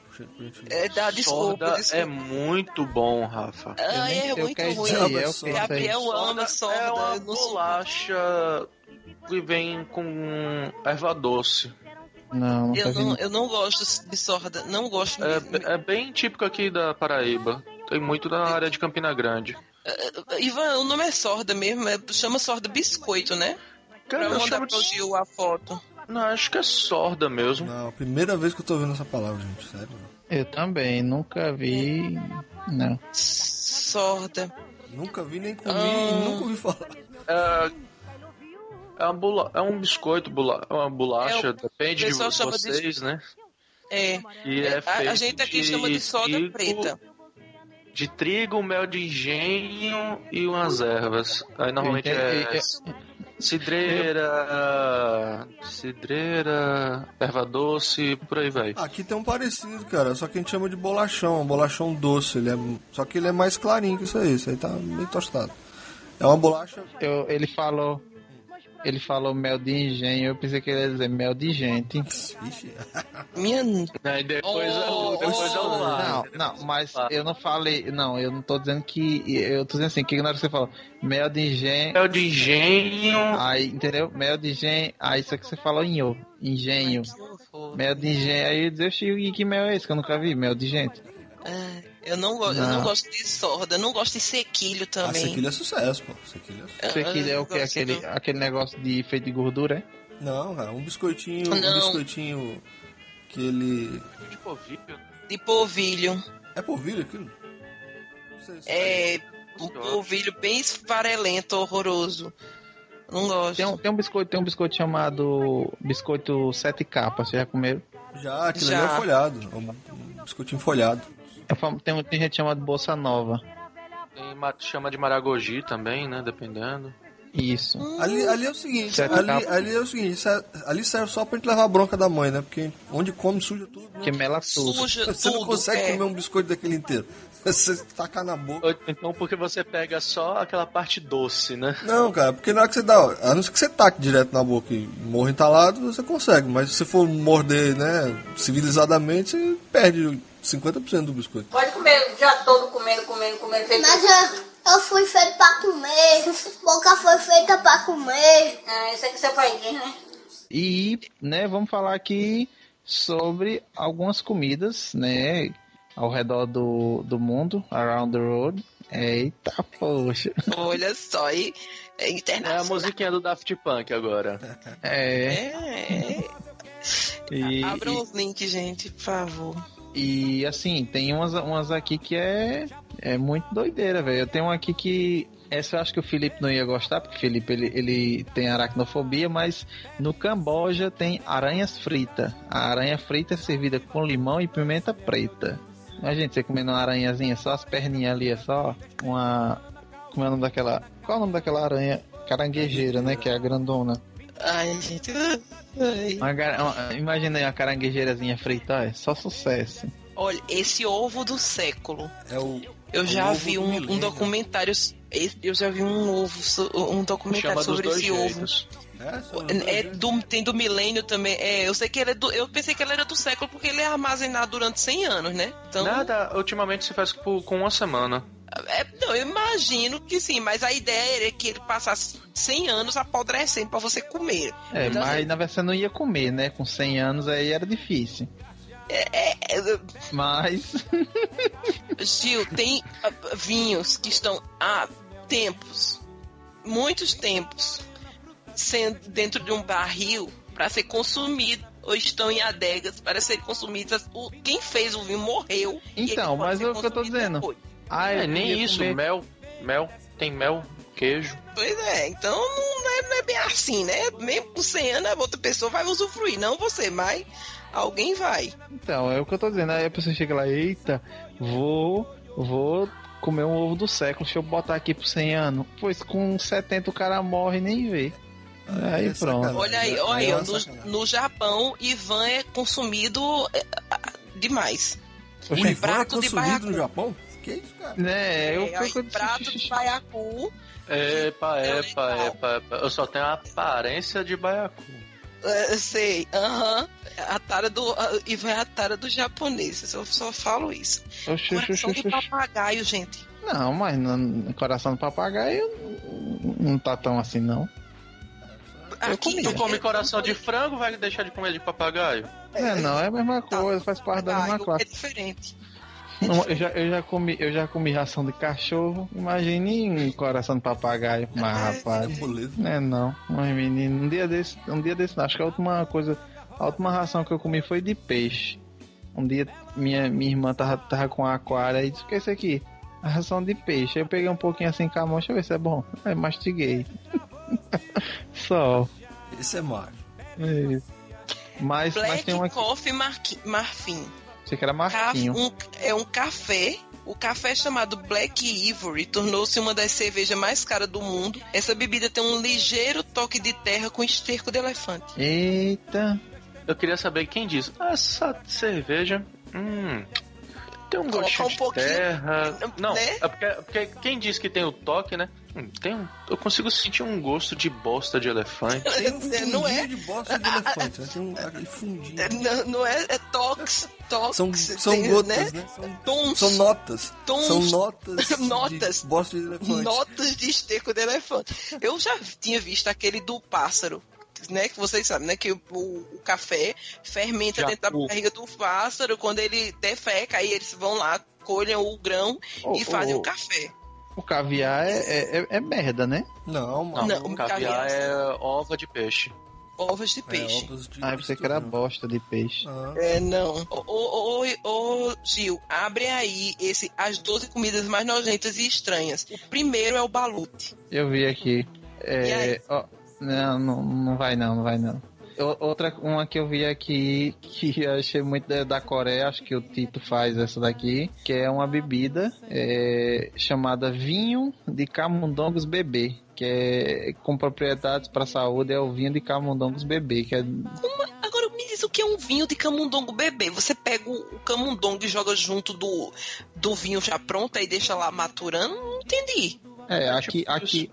É, dá desculpa, Sorda desculpa. é muito bom, Rafa. Ah, é o muito é ruim. é que? Gabriel ama sorda. é uma bolacha que vem com erva doce. Não, não Eu não, eu não gosto de sorda, não gosto É, mesmo. é bem típico aqui da Paraíba. Tem muito na área de Campina Grande. Ivan, o nome é sorda mesmo, é- chama sorda biscoito, né? Cara, pra eu mandar pro de... Gil a foto. Não, acho que é sorda mesmo. Não, primeira vez que eu tô ouvindo essa palavra, gente, sério. Eu também, nunca vi. Não. Sorda. Nunca vi nem comi Ah. nunca ouvi falar. É, é, uma bula... é um biscoito, bula... é uma bolacha, É, depende de chama de- vocês, né? É. E é A- feito a, gente aqui de chama de soda trigo- preta. De trigo, mel de engenho e umas ervas. Aí normalmente é Eu- eu- cidreira, cidreira, erva doce, por aí vai. Aqui tem um parecido, cara, só que a gente chama de bolachão, um bolachão doce. Ele é... Só que ele é mais clarinho que isso aí, isso aí tá meio tostado. É uma bolacha. eu- ele falou. Ele falou mel de engenho, eu pensei que ele ia dizer mel de gente. Ixi, Minha. Aí depois, Oh, é, depois é oh, lá. Não, não, mas eu não falei. Não, eu não tô dizendo que. Eu tô dizendo assim, que na hora que você falou mel de engenho. Mel de engenho. Aí, entendeu? Mel de engenho. Aí isso que você falou enho. Engenho. Mel de engenho. Aí eu disse, "Oxi, e que mel é esse que eu nunca vi? Mel de gente. Ah, eu, não go- eu não Não. gosto de sorda, não gosto de sequilho ah, também. sequilho é sucesso, pô. Sequilho é sucesso. Você que é o que? Aquele, aquele negócio de feito de gordura, é? Não, cara, um biscoitinho, um Não. biscoitinho que ele. De polvilho. De polvilho. É polvilho aquilo? Não sei se É um polvilho bem esfarelento, horroroso. Não gosto. Tem um, tem um biscoito, tem um biscoito chamado biscoito sete capas, vocês já comeram? Já, aquilo Já. ali é folhado. É um um biscoitinho folhado. É fam- Tem, um- tem gente chamada bolsa nova. Tem ma- chama de Maragogi também, né? Dependendo. Isso. Ali, ali é o seguinte, Sete ali, ali é o seguinte, é- ali serve só pra gente levar a bronca da mãe, né? Porque onde come suja tudo. né? Que mela tudo. Suja Você tudo. não consegue é. comer um biscoito daquele inteiro. Você tacar na boca. Então porque você pega só aquela parte doce, né? Não, cara, porque na hora que você dá, a não ser que você taque direto na boca e morra entalado, você consegue. Mas se você for morder, né, civilizadamente, você perde 50% do biscoito. Pode comer já todo comendo, comendo, comendo. Feito... Mas eu, eu fui feito pra comer. Boca foi feita pra comer. Ah, isso aqui é seu pai diz, né? E, né, vamos falar aqui sobre algumas comidas, né, ao redor do, do mundo, around the world. Eita, poxa. Olha só, e é É a internacional. musiquinha do Daft Punk agora. É, É, e, Abram os links, gente, por favor. e, e, assim, tem umas, umas aqui que é, é muito doideira, velho. Eu tenho uma aqui que. Essa eu acho que o Felipe não ia gostar, porque o Felipe ele, ele tem aracnofobia, mas no Camboja tem aranhas fritas. A aranha frita é servida com limão e pimenta preta. Imagina você comendo uma aranhazinha, só as perninhas ali, é só uma. Como é o nome daquela. Qual é o nome daquela aranha? Caranguejeira, né? Que é a grandona. Ai, gente. ai. Uma, gar- uma- imagina aí uma caranguejeirazinha frita, é só sucesso. Olha, esse ovo do século. É o. Eu já vi do um, um documentário. Eu já vi um ovo, um documentário sobre esse ovo. É, só- É do, tem do milênio também. É, eu sei que ele é do. Eu pensei que ele era do século porque ele é armazenado durante 100 anos, né? Então. Nada, ultimamente se faz por- com uma semana. É, não, eu imagino que sim, mas a ideia era que ele passasse 100 anos apodrecendo pra você comer. É, Então, mas na verdade você não ia comer, né? Com 100 anos aí era difícil. É, Mas. Gil, tem ah, vinhos que estão há tempos, muitos tempos, sendo dentro de um barril para ser consumido ou estão em adegas para serem consumidas. O, quem fez o vinho morreu. Então, mas é o que eu tô dizendo. depois. Ah, É, nem isso, comer. mel, mel, tem mel, queijo. Pois é, então não é, não é bem assim, né? Mesmo 100 anos, a outra pessoa vai usufruir, não você, mas alguém vai. Então, é o que eu tô dizendo. Aí a pessoa chega lá, eita, vou. Vou comer um ovo do século, deixa eu botar aqui por 100 anos. Pois com 70 o cara morre e nem vê. Aí é pronto. sacanagem. Olha aí, É olha aí, ó, uma no, no Japão, Ivan é consumido é, demais. O Ivan é prato de consumido baiacu. no Japão? Que isso, cara? né, eu, É, aí, eu, prato de baiacu, Epa, É epa, legal. epa, epa. Eu só tenho a aparência de baiacu. é, sei, aham, a tara do, Ivan é a tara do japonês, eu só falo isso. Oxe, Coração oxe, de papagaio, gente. Não, mas no coração do papagaio não tá tão assim, não. Aqui, comi. Tu é- come coração de frango, vai deixar de comer de papagaio? É, não, é a mesma Tá. coisa, faz parte da mesma papagaio classe. é diferente. Não, eu, já, eu, já comi, eu já comi ração de cachorro, imagine um coração de papagaio, mas rapaz. Moleza. É não, mas menino, um dia desse, um dia desse, não, acho que a última coisa, a última ração que eu comi foi de peixe. Um dia minha, minha irmã tava, tava com a aquária e disse, o que é isso aqui? A ração de peixe. Aí eu peguei um pouquinho assim com a mão, deixa eu ver se é bom. Aí mastiguei. Só. Esse é macho. É isso. Mas, mas Black tem uma. Coffee Marqui- Marfim. Você que era Marquinho. um- é um café. O café chamado Black Ivory tornou-se uma das cervejas mais caras do mundo. Essa bebida tem um ligeiro toque de terra com esterco de elefante. Eita. Eu queria saber quem diz. "Ah, Essa cerveja. Hum. Tem um gostinho um de pouquinho, terra. Não, né? é porque, porque quem diz que tem o toque, né? Hum, tem um, eu consigo sentir um gosto de bosta de elefante. Tem um fundinho Não é? de bosta de elefante, né? Tem um, aquele fundinho. É, Não, não é, é tox, tox. São, são tem, gotas, né? São, Tons, são notas. Tons. São notas. Notas. De bosta de elefante. notas de esterco de elefante. Eu já tinha visto aquele do pássaro. Né, que vocês sabem, né? Que o, o café fermenta Já- dentro da barriga do pássaro. Quando ele defeca, aí eles vão lá, colhem o grão Oh, e fazem oh, o café. O caviar é, é, é- é merda, né? Não, mano. Não, o caviar. caviar é ova de peixe. Ovos de É, peixe. ovos de Ah, você que era bosta de peixe. Ah, É, não. Ô, ô, ô, ô, Gil, abre aí esse, as 12 comidas mais nojentas e estranhas. O primeiro é o balute. Eu vi aqui. E aí? É, ó, Não, não, não vai não, não vai não. Outra, uma que eu vi aqui, que eu achei muito da, da Coreia, acho que o Tito faz essa daqui, que é uma bebida é, chamada vinho de camundongos bebê, que é com propriedades para a saúde, é o vinho de camundongos bebê, que é Como- Agora me diz o que é um vinho de camundongo bebê. Você pega o, o camundongo e joga junto do, do vinho já pronto e deixa lá maturando? Não entendi. É, aqui, aqui,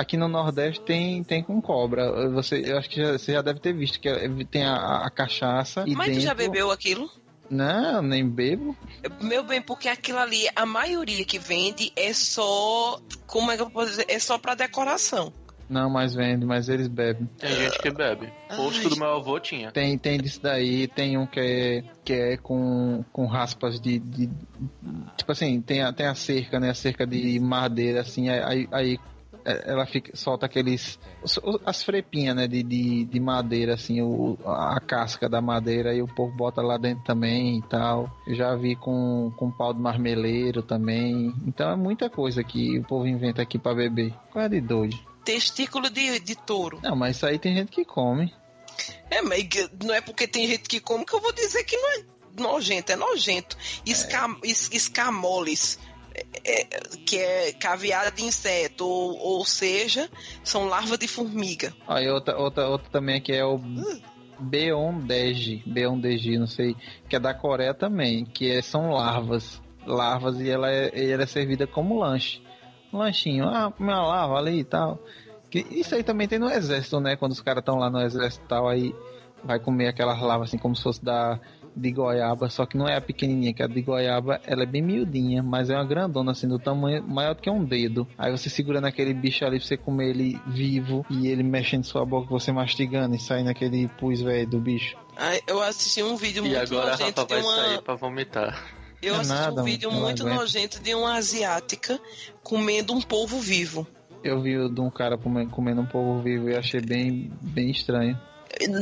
aqui no Nordeste tem, tem com cobra. Você, eu acho que já- você já deve ter visto que tem a, a cachaça e Mas dentro... tu já bebeu aquilo? Não, nem bebo. Meu bem, porque aquilo ali, a maioria que vende é só. Como é que eu posso dizer? É só pra decoração. Não, mas vende, mas eles bebem. Tem gente que bebe. Posto do meu avô tinha. Tem, tem disso daí, tem um que é, que é com, com raspas de, de- Tipo assim, tem a, tem a cerca, né? A cerca de madeira, assim, aí, aí ela fica, solta aqueles. As frepinhas, né? De, de, de madeira, assim, o, a casca da madeira, e o povo bota lá dentro também e tal. Eu já vi com, com pau de marmeleiro também. Então é muita coisa que o povo inventa aqui pra beber. Qual é de doido? Testículo de, de touro. Não, mas isso aí tem gente que come. É, mas não é porque tem gente que come que eu vou dizer que não é nojento, é nojento. Esca, es- escamoles, é, que é caviar de inseto, ou, ou seja, são larvas de formiga. Aí outra, outra, outra também que é o Beondeji, Beondeji, não sei, que é da Coreia também, que é, são larvas, larvas e ela é, ela é servida como lanche. Lanchinho, ah, uma larva ali e tal. Que, isso aí também tem no exército, né? Quando os caras estão lá no exército e tal, aí vai comer aquelas larvas assim como se fosse da de goiaba, só que não é a pequenininha, que a de goiaba ela é bem miudinha, mas é uma grandona assim, do tamanho maior do que um dedo. Aí você segura naquele bicho ali pra você comer ele vivo e ele mexendo em sua boca, você mastigando e saindo aquele pus velho do bicho. Ai, Eu assisti um vídeo E muito agora a nojento Rafa de vai sair uma. pra vomitar. Eu é assisti nada, um vídeo muito aguento. nojento de uma asiática comendo um polvo vivo. Eu vi o de um cara comendo, um povo vivo e achei bem, bem estranho.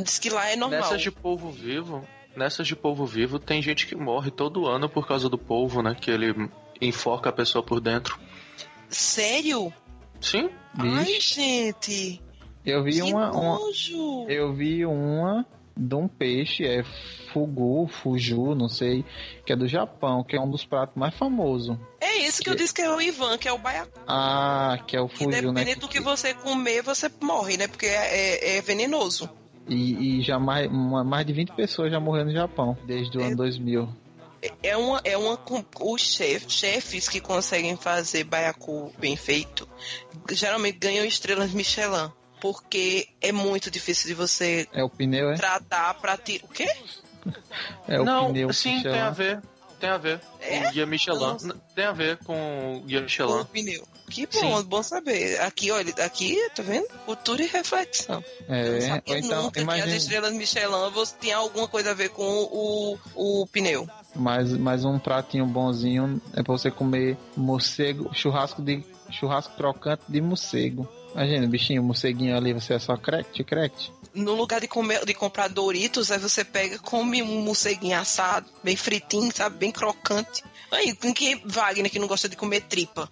Diz que lá é normal. Nessas de polvo vivo, nessas de polvo vivo, tem gente que morre todo ano por causa do polvo, né? Que ele enforca a pessoa por dentro. Sério? Sim? Ai, Vixe. gente. Eu vi Que uma, uma. Eu vi uma de um peixe, é fugu, fuju, não sei, que é do Japão, que é um dos pratos mais famosos. É esse que eu disse que é o Ivan, que é o baiacu. Ah, que é o fuju, né? Independente do que você comer, você morre, né? Porque é, é- é venenoso. E, e já mais, uma- mais de 20 pessoas já morreram no Japão, desde o ano 2000. É uma, é uma com- os chef, chefes que conseguem fazer baiacu bem feito, geralmente ganham estrelas Michelin, porque é muito difícil de você É o pneu, é? tratar pra ti. O quê? É o não, pneu sim, Michelin. tem a ver. Tem a ver com É? o guia Michelin. Não. Tem a ver com o guia O Michelin. pneu. Que bom, bom saber. Aqui, olha, aqui, tá vendo? Cultura e reflexão. Eu É, ou então, nunca que as estrelas Michelin você tinha alguma coisa a ver com o, o pneu. mais, mais um pratinho bonzinho é pra você comer morcego, churrasco de churrasco trocante de morcego. Imagina, bichinho, morceguinho ali, você é só crect, crect. No lugar de, comer, de comprar Doritos, aí você pega, come um morceguinho assado, bem fritinho, sabe? Bem crocante. Aí, com que Wagner que não gosta de comer tripa?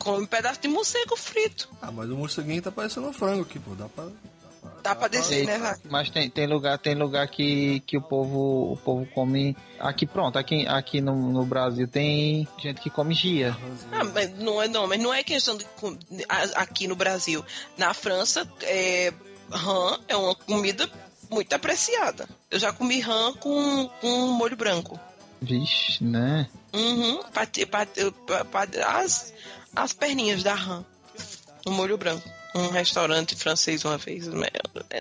Come um pedaço de morcego frito. Ah, mas o morceguinho tá parecendo um frango aqui, pô. Dá pra. Dá pra descer, né, Wagner? Mas tem, tem lugar, tem lugar que, que o povo o povo come. Aqui pronto, aqui, aqui no, no Brasil tem gente que come gia. Ah, mas não é não, mas não é questão de aqui no Brasil. Na França, é, rã é uma comida muito apreciada. Eu já comi rã com, com molho branco. Vixe, né? Uhum, pati- pati- pa- pa- as, as perninhas da rã. No molho branco. Um restaurante francês uma vez. né?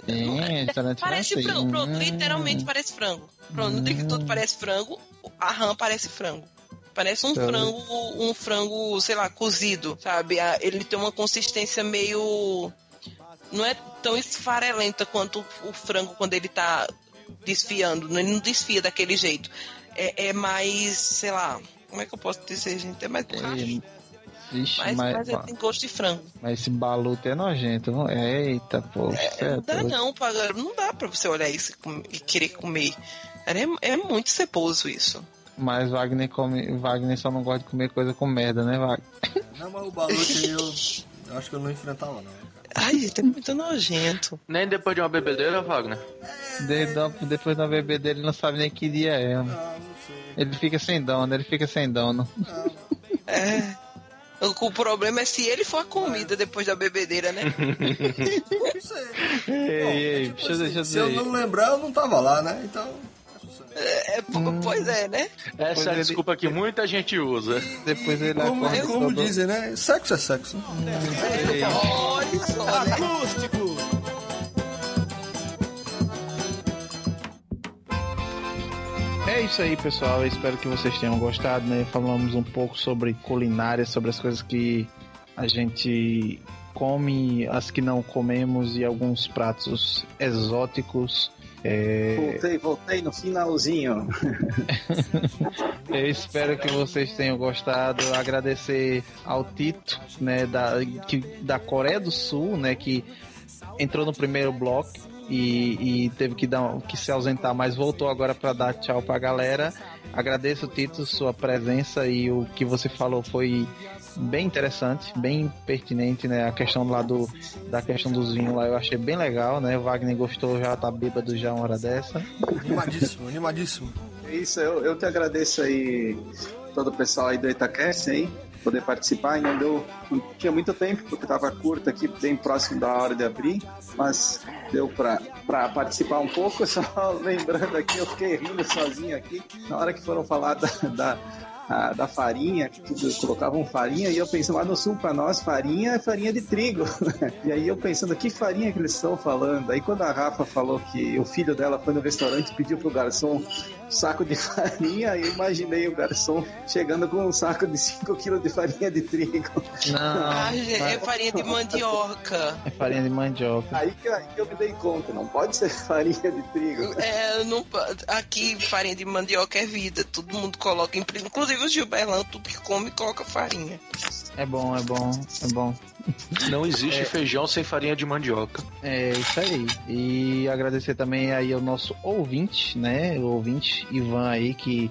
Tem restaurante Parece francês. frango, pronto, Hum. literalmente parece frango. Pronto, digo que tudo parece frango, a rã parece frango. Parece um Tá. frango, um frango, sei lá, cozido, sabe? Ele tem uma consistência meio. Não é tão esfarelenta quanto o frango quando ele tá desfiando. Ele não desfia daquele jeito. É, é mais, sei lá. Como é que eu posso dizer, gente? É mais borracha. Ei, Vixe, Mas, mas, mas ele tem gosto de frango. mas esse baluto é nojento. viu? Eita, pô. é Não dá doido. não, Paga- não dá pra você olhar isso e e querer comer. É, é muito ceboso isso. Mas Wagner, come, Wagner só não gosta de comer coisa com merda, né, Wagner? Não, mas o balute aí eu, eu acho que eu não enfrentava, não. Ai, é muito nojento. Nem depois de uma bebedeira, Wagner. De- depois da bebê dele, ele não sabe nem que dia é. mano. Ele fica sem dono, ele fica sem dono. É. O, problema é se ele for a comida depois da bebedeira, né? Ei, ei, Tipo deixa, assim, deixa se eu não lembrar, eu não tava lá, né? Então. É, é, po- pois é, né? Essa Pois é a ele- desculpa que muita gente usa. Depois ele Como, acorda como dizem, né? Sexo é sexo. Olha só, né? Acústico. É isso aí, pessoal. Eu espero que vocês tenham gostado, né? Falamos um pouco sobre culinária, sobre as coisas que a gente come, as que não comemos e alguns pratos exóticos. É, Voltei, voltei no finalzinho. eu espero que vocês tenham gostado. Agradecer ao Tito, né, da, que, da Coreia do Sul, né, que entrou no primeiro bloco e, e teve que, dar, que se ausentar, mas voltou agora para dar tchau pra galera. Agradeço, Tito, sua presença e o que você falou foi bem interessante, bem pertinente, né? A questão lá do da questão dos vinhos lá eu achei bem legal, né? O Wagner gostou, já tá bêbado já uma hora dessa. Animadíssimo, animadíssimo. É isso, eu, eu te agradeço aí todo o pessoal aí do Itacast aí, poder participar. Ainda deu, não tinha muito tempo, porque tava curto aqui, bem próximo da hora de abrir, mas deu pra participar um pouco. Só lembrando aqui, eu fiquei rindo sozinho aqui, na hora que foram falar da. da a- da farinha, que colocavam farinha, e eu pensando lá no sul para nós, farinha é farinha de trigo. e aí eu pensando, que farinha que eles estão falando? Aí quando a Rafa falou que o filho dela foi no restaurante e pediu pro garçom saco de farinha, eu imaginei o garçom chegando com um saco de 5 kg de farinha de trigo. Não, Ah, é farinha de mandioca. é farinha de mandioca. Aí que, aí que eu me dei conta, não pode ser farinha de trigo. É, não, aqui farinha de mandioca é vida. Todo mundo coloca, inclusive o Gilberlan, tudo que come coloca farinha. É bom, é bom, é bom. Não existe feijão sem farinha de mandioca. É isso aí. E agradecer também aí ao nosso ouvinte, né? O ouvinte Ivan aí, que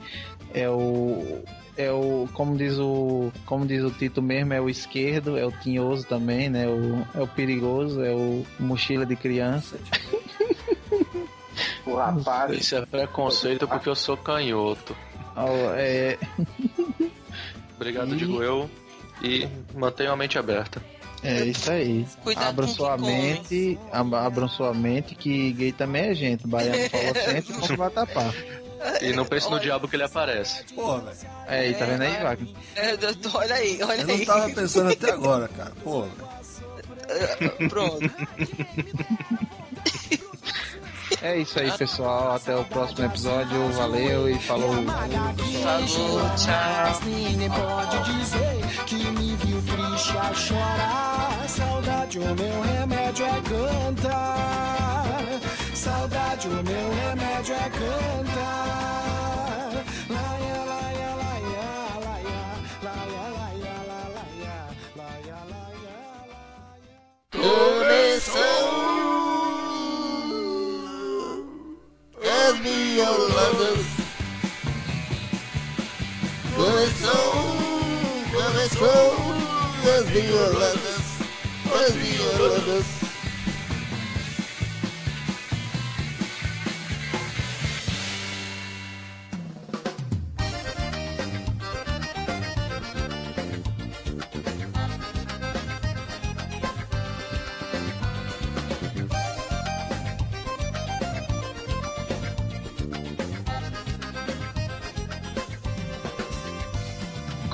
é o. É o. Como diz o. Como diz o Tito mesmo, é o esquerdo, é o tinhoso também, né? O, é o perigoso, é o mochila de criança. O rapaz. Isso é preconceito porque eu sou canhoto. Ó, É, Obrigado, E- digo eu. E mantenha a mente aberta. é isso aí. Cuidado Abram sua come. mente, ab- abram sua mente que gay também é gente. Baiano falou sempre, não vai tapar. E não pense no Olha- diabo que ele aparece. Pô, velho. É, aí, tá vendo aí, Wagner? É, olha aí, olha Eu não aí. tava pensando até agora, cara. Pô, velho. Pronto. É isso aí, pessoal. Até o próximo episódio. Valeu e falou. Falou, tchau. Ninguém pode dizer que me viu triste a chorar. Saudade, o meu remédio é cantar. Saudade, o meu remédio é cantar. Laia, laia, laia, laia, laia, laia, laia, laia, laia, laia. let be your lovers. Good soul, good soul, be your lovers. Let be your lovers.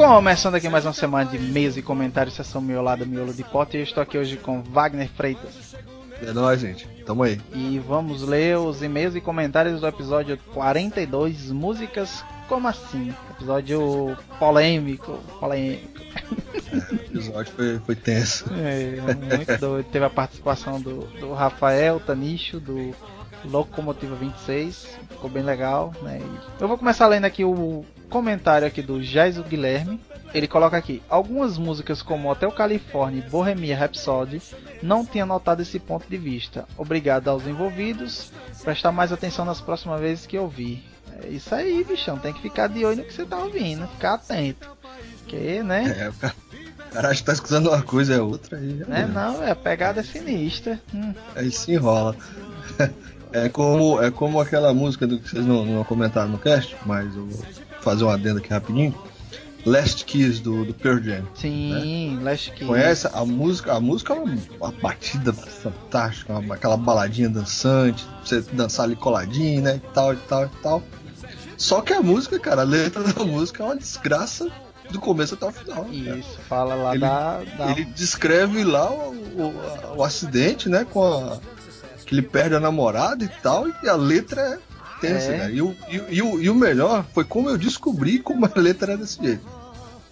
Começando aqui mais uma semana de meios e comentários, sessão miolada, miolo de pote. E eu estou aqui hoje com Wagner Freitas. É nóis, gente. Tamo aí. E vamos ler os e-mails e comentários do episódio 42, Músicas Como Assim? Episódio polêmico, polêmico. O episódio foi, foi tenso. É, muito doido. Teve a participação do, do Rafael Tanicho, do Locomotiva 26. Ficou bem legal, né? Eu vou começar lendo aqui o comentário aqui do Jaiso Guilherme. Ele coloca aqui: algumas músicas como Hotel California e Bohemia Rhapsody não tinha notado esse ponto de vista. Obrigado aos envolvidos. Prestar mais atenção nas próximas vezes que ouvir. É isso aí, bichão. Tem que ficar de olho no que você tá ouvindo, ficar atento. Que, né? É, o cara, o cara tá escutando uma coisa, é outra aí. já Né? era. Não, é, a pegada é sinistra. Hum. Aí se enrola. É como, é como aquela música do que vocês não, não comentaram no cast, mas eu vou fazer um adendo aqui rapidinho. Last Kiss do, do Pearl Jam. Sim, Last Kiss. Conhece a música? A música é uma, uma batida fantástica, uma- aquela baladinha dançante, pra você dançar ali coladinho, né? E tal, e tal, e tal. Só que a música, cara, a letra da música é uma desgraça do começo até o final. cara. Isso, fala lá Ele- da, da- Ele descreve lá o, o- o acidente, né? Com a. Que ele perde a namorada e tal, e a letra é tensa, É. né? E o, e, e o, e o melhor foi como eu descobri como a letra era desse jeito.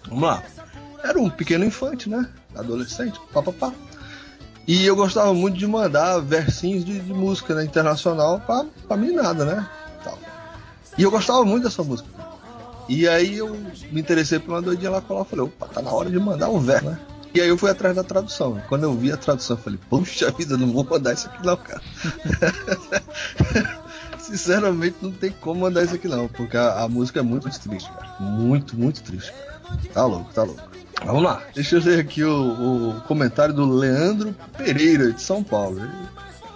Vamos lá. Era um pequeno infante, né? Adolescente, papapá. E eu gostava muito de mandar versinhos de, de música né, internacional pra, pra meninada, né? Tal. E eu gostava muito dessa música. E aí eu me interessei por uma doidinha lá com ela e falei, opa, tá na hora de mandar um verso, né? E aí eu fui atrás da tradução. Quando eu vi a tradução, eu falei, puxa vida, não vou mandar isso aqui não, cara. Sinceramente, não tem como mandar isso aqui não, porque a, a música é muito triste, cara. Muito, muito triste. cara. Tá louco, tá louco. Vamos lá, deixa eu ler aqui o, o comentário do Leandro Pereira, de São Paulo.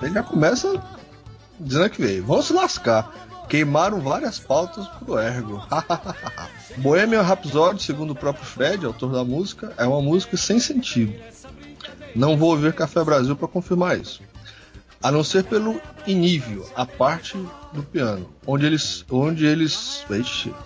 Ele, já começa dizendo que veio. Vão se lascar. Queimaram várias pautas pro ergo. Bohemian Rhapsody, segundo o próprio Fred, autor da música, é uma música sem sentido. Não vou ouvir Café Brasil para confirmar isso. A não ser pelo inível, a parte do piano, onde eles, onde eles,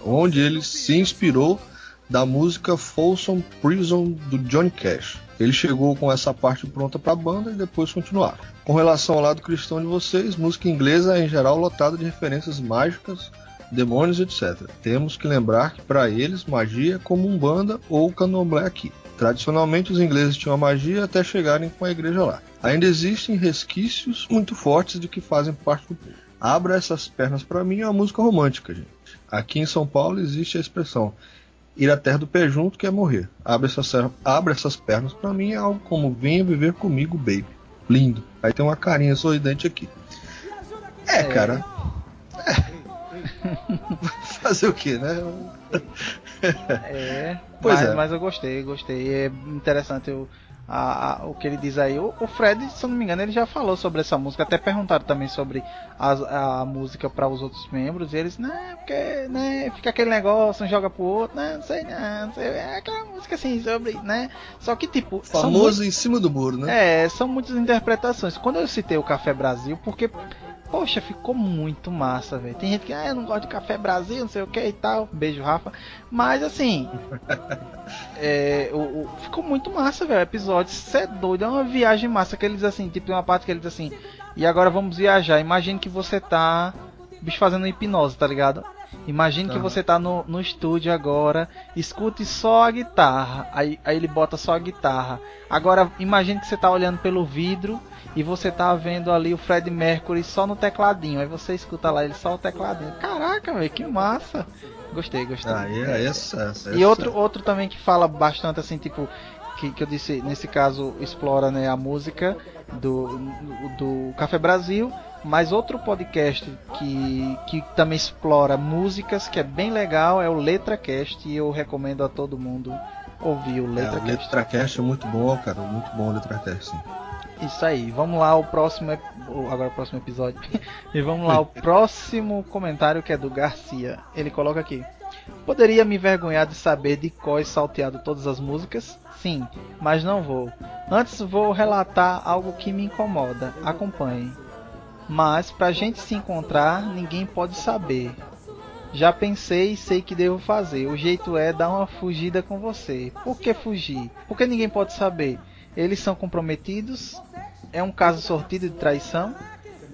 onde ele se inspirou da música Folsom Prison do Johnny Cash. Ele chegou com essa parte pronta para a banda e depois continuaram. Com relação ao lado cristão de vocês, música inglesa é em geral lotada de referências mágicas, demônios, etc. Temos que lembrar que para eles magia é como umbanda ou candomblé aqui. Tradicionalmente os ingleses tinham a magia até chegarem com a igreja lá. Ainda existem resquícios muito fortes de que fazem parte do povo. Abra essas pernas para mim é uma música romântica, gente. Aqui em São Paulo existe a expressão ir à terra do pé junto que é morrer. Abre essas, abre essas pernas para mim é algo como venha viver comigo, baby. Lindo. Aí tem uma carinha sorridente aqui. É, cara. É. Fazer o que, né? É, Pois mas, é. mas eu gostei, gostei. É interessante o, a- a- o que ele diz aí. O, o Fred, se eu não me engano, ele já falou sobre essa música. Até perguntaram também sobre as- a, música para os outros membros. E eles, não, porque né, fica aquele negócio, um joga pro outro, né, não sei, não, não sei. É aquela música assim sobre, né? Só que tipo. Famoso em cima do muro, né? é, são muitas interpretações. Quando eu citei o Café Brasil, porque, poxa, ficou muito massa, velho. Tem gente que, ah, eu não gosto de Café Brasil, não sei o que e tal. Beijo, Rafa. Mas, assim, é, o, o- ficou muito massa, velho. O episódio, isso é doido, é uma viagem massa. Que eles, assim, tipo, tem uma parte que eles, assim, e agora vamos viajar. Imagine que você tá, bicho, fazendo hipnose, tá ligado? Imagine que Aham. você tá no, no estúdio agora, escute só a guitarra. Aí, aí ele bota só a guitarra. Agora imagine que você tá olhando pelo vidro e você tá vendo ali o Fred Mercury só no tecladinho. Aí você escuta lá ele só o tecladinho. Caraca, velho, que massa! Gostei, gostei. Aí é sucesso. é E outro, outro também que fala bastante assim, tipo, que, que eu disse, nesse caso, explora né, a música do, do Café Brasil, mas outro podcast que, que também explora músicas, que é bem legal, é o LetraCast, e eu recomendo a todo mundo ouvir o É, o LetraCast. Letracast é muito bom, cara. Muito bom o Letracast. Isso aí, vamos lá o próximo, agora o próximo episódio. e vamos lá o próximo comentário que é do Garcia. Ele coloca aqui: Poderia me envergonhar de saber de cor salteado todas as músicas? Sim, mas não vou. Antes vou relatar algo que me incomoda. Acompanhe. Mas pra gente se encontrar, ninguém pode saber. Já pensei e sei que devo fazer. O jeito é dar uma fugida com você. Por que fugir? Porque ninguém pode saber. Eles são comprometidos? É um caso sortido de traição?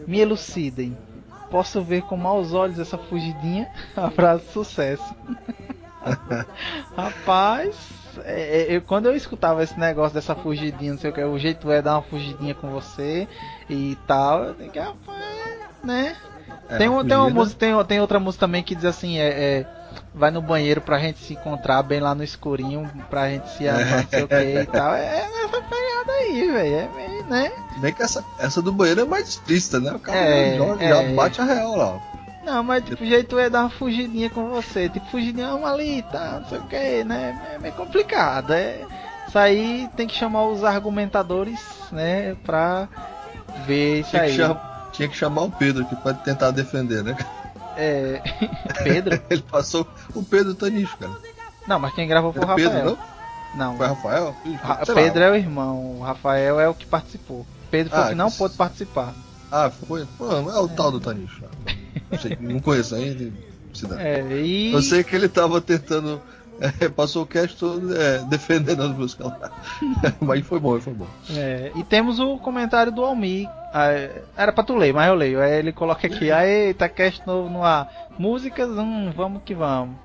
Me elucidem. Posso ver com maus olhos essa fugidinha? Abraço, sucesso. Rapaz, é, é, eu, quando eu escutava esse negócio dessa fugidinha, não sei o que, o jeito é dar uma fugidinha com você e tal, eu digo, rapaz, né? É, tem, uma um- tem uma música, tem, tem outra música também que diz assim, é, é, vai no banheiro pra gente se encontrar bem lá no escurinho, pra gente se amar, não sei o que e tal. É essa pegada aí, velho. É meio, né? Bem que essa, essa do banheiro é mais explícita, né? O cara É, já, é. já bate a real lá. Não, mas tipo, o jeito é dar uma fugidinha com você. Tipo, fugidinha, vamos ali, tá, não sei o que, né? É meio complicado. É, Isso aí tem que chamar os argumentadores, né, pra ver isso Tinha que, aí. tinha que chamar o Pedro aqui pra tentar defender, né? É. Pedro? Ele passou o Pedro Tanicho, cara. Não, mas quem gravou foi o Era Pedro, Rafael. não? Não. Foi Rafael? Ra- Sei lá. Pedro é o irmão, o Rafael é o que participou. Pedro foi o Ah, que não que- pôde participar. Ah, foi? Mano, é o tal do Tanicho. Não, sei, não conheço ainda. dá. É, e. Eu sei que ele tava tentando. é, passou o cast todo é, defendendo as músicas lá. Mas foi bom, foi bom. É, e temos o comentário do Almi. Ah, era pra tu ler, mas eu leio. Aí ele coloca aqui, aê, tá cast novo no ar. Músicas, hum, vamos que vamos.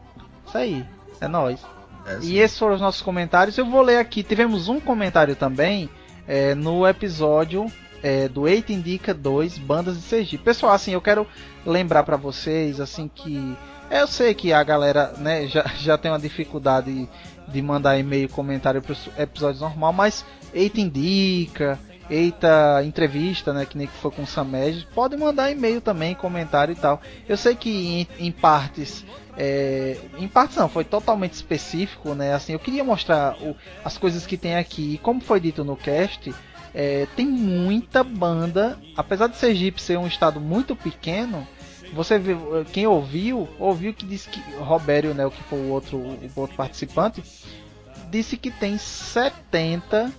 Isso aí, é nóis. É, E esses foram os nossos comentários. Eu vou ler aqui. Tivemos um comentário também é, no episódio é, do Eita Indica 2 Bandas de Sergipe. Pessoal, assim, eu quero lembrar pra vocês assim que eu sei que a galera né, já, já tem uma dificuldade de mandar e-mail comentário para os episódios normal, mas Eita Indica, Eita Entrevista, né, que nem que foi com o Samed, pode mandar e-mail também, comentário e tal. Eu sei que em, em partes é, em partes não, foi totalmente específico, né? Assim, eu queria mostrar o- as coisas que tem aqui. E como foi dito no cast, é, tem muita banda. Apesar de Sergipe ser um estado muito pequeno, você quem ouviu, ouviu que disse que Robério, né, o que foi o outro, o outro participante, disse que tem 70,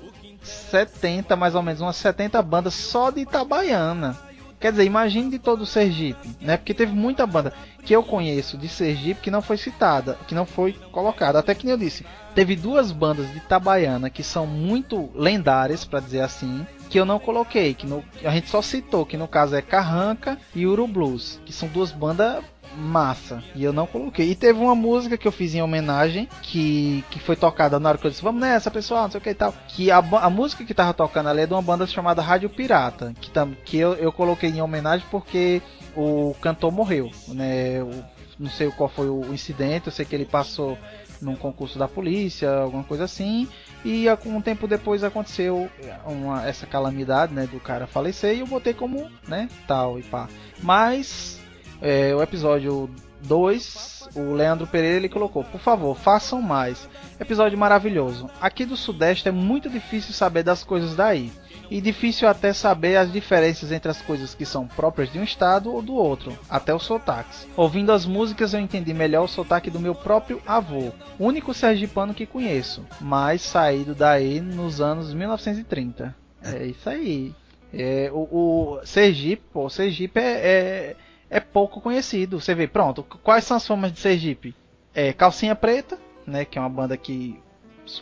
70 mais ou menos, umas 70 bandas só de Itabaiana. Quer dizer, imagine de todo o Sergipe, né? Porque teve muita banda que eu conheço de Sergipe que não foi citada, que não foi colocada. Até que nem eu disse, teve duas bandas de Itabaiana que são muito lendárias, para dizer assim, que eu não coloquei, que no- a gente só citou, que no caso é Carranca e Uru Blues, que são duas bandas massa, e eu não coloquei. E teve uma música que eu fiz em homenagem, que, que foi tocada na hora que eu disse, vamos nessa, pessoal, não sei o que e tal. Que a, a música que tava tocando ali é de uma banda chamada Rádio Pirata, que, tam, que eu, eu coloquei em homenagem porque o cantor morreu, né? O- não sei qual foi o incidente, eu sei que ele passou num concurso da polícia, alguma coisa assim, e um tempo depois aconteceu uma, essa calamidade, né, do cara falecer, e eu botei como, né, tal e pá. Mas é, o episódio 2, o Leandro Pereira ele colocou: Por favor, façam mais. Episódio maravilhoso. Aqui do Sudeste é muito difícil saber das coisas daí. E difícil até saber as diferenças entre as coisas que são próprias de um estado ou do outro, até os sotaques. Ouvindo as músicas eu entendi melhor o sotaque do meu próprio avô, único sergipano que conheço, mas saído daí nos anos 1930. É isso aí. É, o, o Sergipe, pô, Sergipe é, é, é pouco conhecido. Você vê, pronto, quais são as formas de Sergipe? É Calcinha Preta, né, que é uma banda que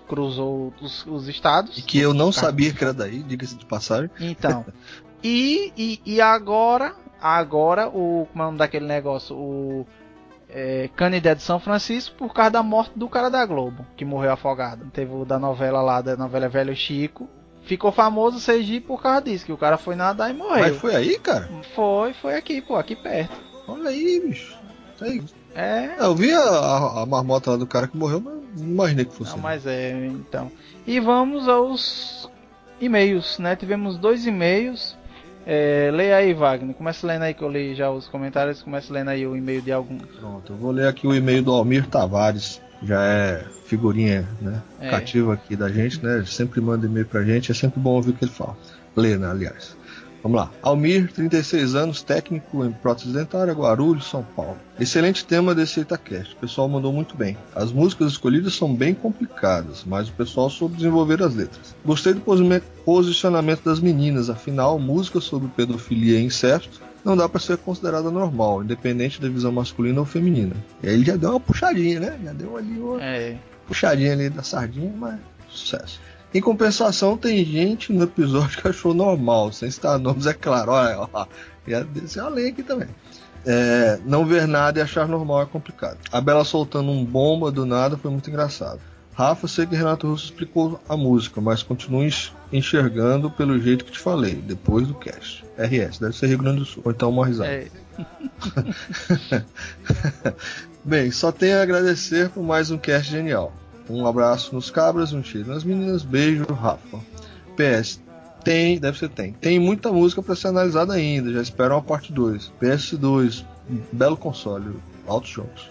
cruzou os, os estados. E que eu não sabia que era daí, diga-se de passagem. Então. e, e, e agora, agora o como é o nome daquele negócio, o é, Canidé de São Francisco por causa da morte do cara da Globo, que morreu afogado. Teve o da novela lá, da novela Velho Chico. Ficou famoso Sergipe por causa disso, que o cara foi nadar e morreu. Mas foi aí, cara? Foi, foi aqui, pô, aqui perto. Olha aí, bicho. Isso aí. É. Eu vi a, a- a marmota lá do cara que morreu, mas não imaginei que fosse. Não, mas é, então. E vamos aos e-mails, né? Tivemos dois e-mails. É, leia aí, Wagner. Começa lendo aí que eu li já os comentários. Começa lendo aí o e-mail de algum. Pronto, eu vou ler aqui o e-mail do Almir Tavares. Já é figurinha, né? É. Cativa aqui da gente, né? Ele sempre manda e-mail pra gente, é sempre bom ouvir o que ele fala. Ler, né, aliás. Vamos lá. Almir, 36 anos, técnico em prótese dentária, Guarulhos, São Paulo. Excelente tema desse Itacast. O pessoal mandou muito bem. As músicas escolhidas são bem complicadas, mas o pessoal soube desenvolver as letras. Gostei do posicionamento das meninas, afinal, música sobre pedofilia e incesto não dá para ser considerada normal, independente da visão masculina ou feminina. E aí ele já deu uma puxadinha, né? Já deu ali uma É. puxadinha ali da sardinha, mas sucesso. Em compensação, tem gente no episódio que achou normal, sem citar nomes, é claro. Olha, ó, ia descer a lei aqui também. É, não ver nada e achar normal é complicado. A Bela soltando um bomba do nada foi muito engraçado. Rafa, sei que Renato Russo explicou a música, mas continue enx- enxergando pelo jeito que te falei, depois do cast. RS, deve ser Rio Grande do Sul, ou então uma risada. É. Bem, só tenho a agradecer por mais um cast genial. Um abraço nos cabras, um cheiro nas meninas, beijo, Rafa. PS, tem, deve ser tem. Tem muita música para ser analisada ainda, já espero uma parte 2. PS2, belo console, altos jogos.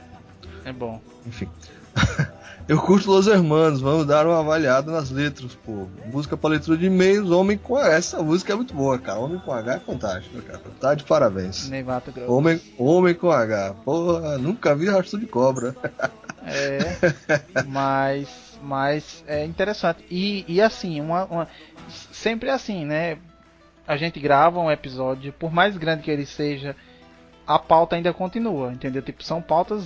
É bom. Enfim. Eu curto Los Hermanos, vamos dar uma avaliada nas letras, pô. Música pra leitura de e-mails, Homem com H. Essa música é muito boa, cara. Homem com H é fantástico, cara. Tá de parabéns. Nem Mato Grosso. Homem, homem com H. Porra, nunca vi rastro de cobra. É, mas, mas é interessante. E, e assim, uma, uma- sempre assim, né? A gente grava um episódio, por mais grande que ele seja, a pauta ainda continua, entendeu? Tipo, são pautas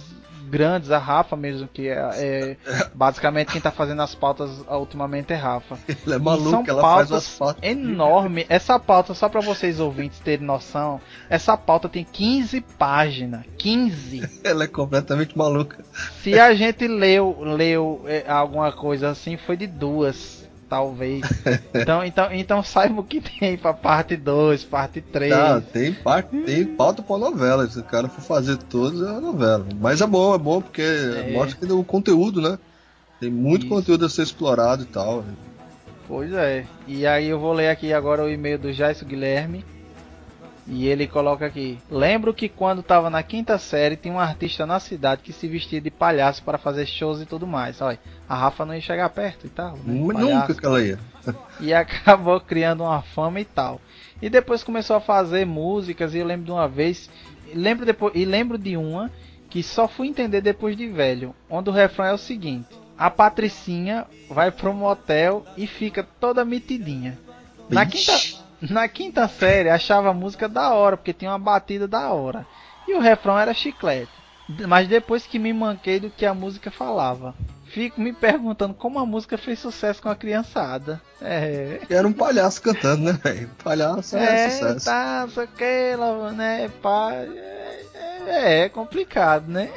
grandes, a Rafa mesmo, que é, é basicamente quem tá fazendo as pautas ultimamente é Rafa. Ela é maluca, são ela faz pautas umas pautas. enorme. Essa pauta, só pra vocês ouvintes terem noção, essa pauta tem 15 páginas. 15. Ela é completamente maluca. Se a gente leu, leu é, alguma coisa assim, foi de duas, talvez. Então, então, então saiba o que tem pra parte 2, parte 3. Tá, tem, parte, tem pauta pra novela. Se o cara for fazer todos, é uma novela. Mas é bom, é bom porque mostra que tem o conteúdo, né? Tem muito conteúdo a ser explorado e tal. Pois é. E aí eu vou ler aqui agora o e-mail do Jaisso Guilherme. E ele coloca aqui: Lembro que quando estava na quinta série tinha um artista na cidade que se vestia de palhaço para fazer shows e tudo mais. Olha, a Rafa não ia chegar perto e tal. né? Palhaço. Nunca que ela ia. e acabou criando uma fama e tal. E depois começou a fazer músicas e eu lembro de uma vez, lembro depois e lembro de uma que só fui entender depois de velho, onde o refrão é o seguinte: a Patricinha vai pro motel e fica toda metidinha. Na quinta, na quinta série achava a música da hora, porque tinha uma batida da hora. E o refrão era chiclete. Mas depois que me manquei do que a música falava. Fico me perguntando como a música fez sucesso com a criançada. É. Era um palhaço cantando, né, velho? Palhaço é, É, sucesso. tá, só que ela, né, pá, é, é, é complicado, né?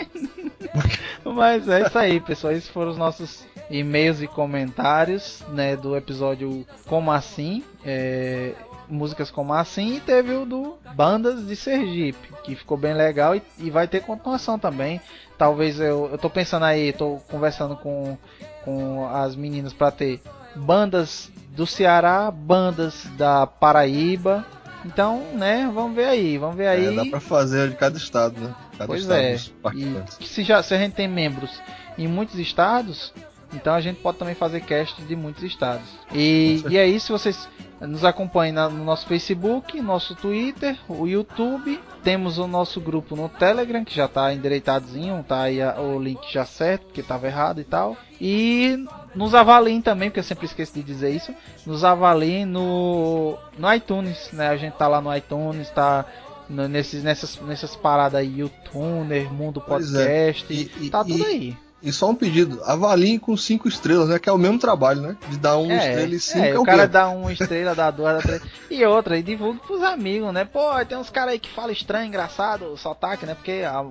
Mas é isso aí, pessoal. Esses foram os nossos e-mails e comentários, né, do episódio Como Assim, é, músicas Como Assim, e teve o do Bandas de Sergipe, que ficou bem legal e, e vai ter continuação também. Talvez eu, eu tô pensando aí, tô conversando com, com as meninas para ter bandas do Ceará, bandas da Paraíba. Então, né, vamos ver aí, vamos ver aí. É, dá pra fazer de cada estado, né? Cada Pois estado é. E se, já, se a gente tem membros em muitos estados, então a gente pode também fazer cast de muitos estados. E, e é isso, vocês nos acompanhem na- no nosso Facebook, nosso Twitter, o YouTube. Temos o nosso grupo no Telegram, que já está endireitadozinho, tá aí a- o link já certo, porque estava errado e tal. E nos avaliem também, porque eu sempre esqueço de dizer isso. Nos avaliem no, no iTunes, né? A gente tá lá no iTunes, tá nesses, nessas, nessas paradas aí, YouTuner, Mundo é. Podcast, tá tudo aí. E só um pedido, avaliem com cinco estrelas, né? Que é o mesmo trabalho, né? De dar uma estrela e cinco é, é, o o cara quê? dá uma estrela, dá duas, dá três. E outra, e divulga pros amigos, né? Pô, tem uns caras aí que falam estranho, engraçado, sotaque, né? Porque a-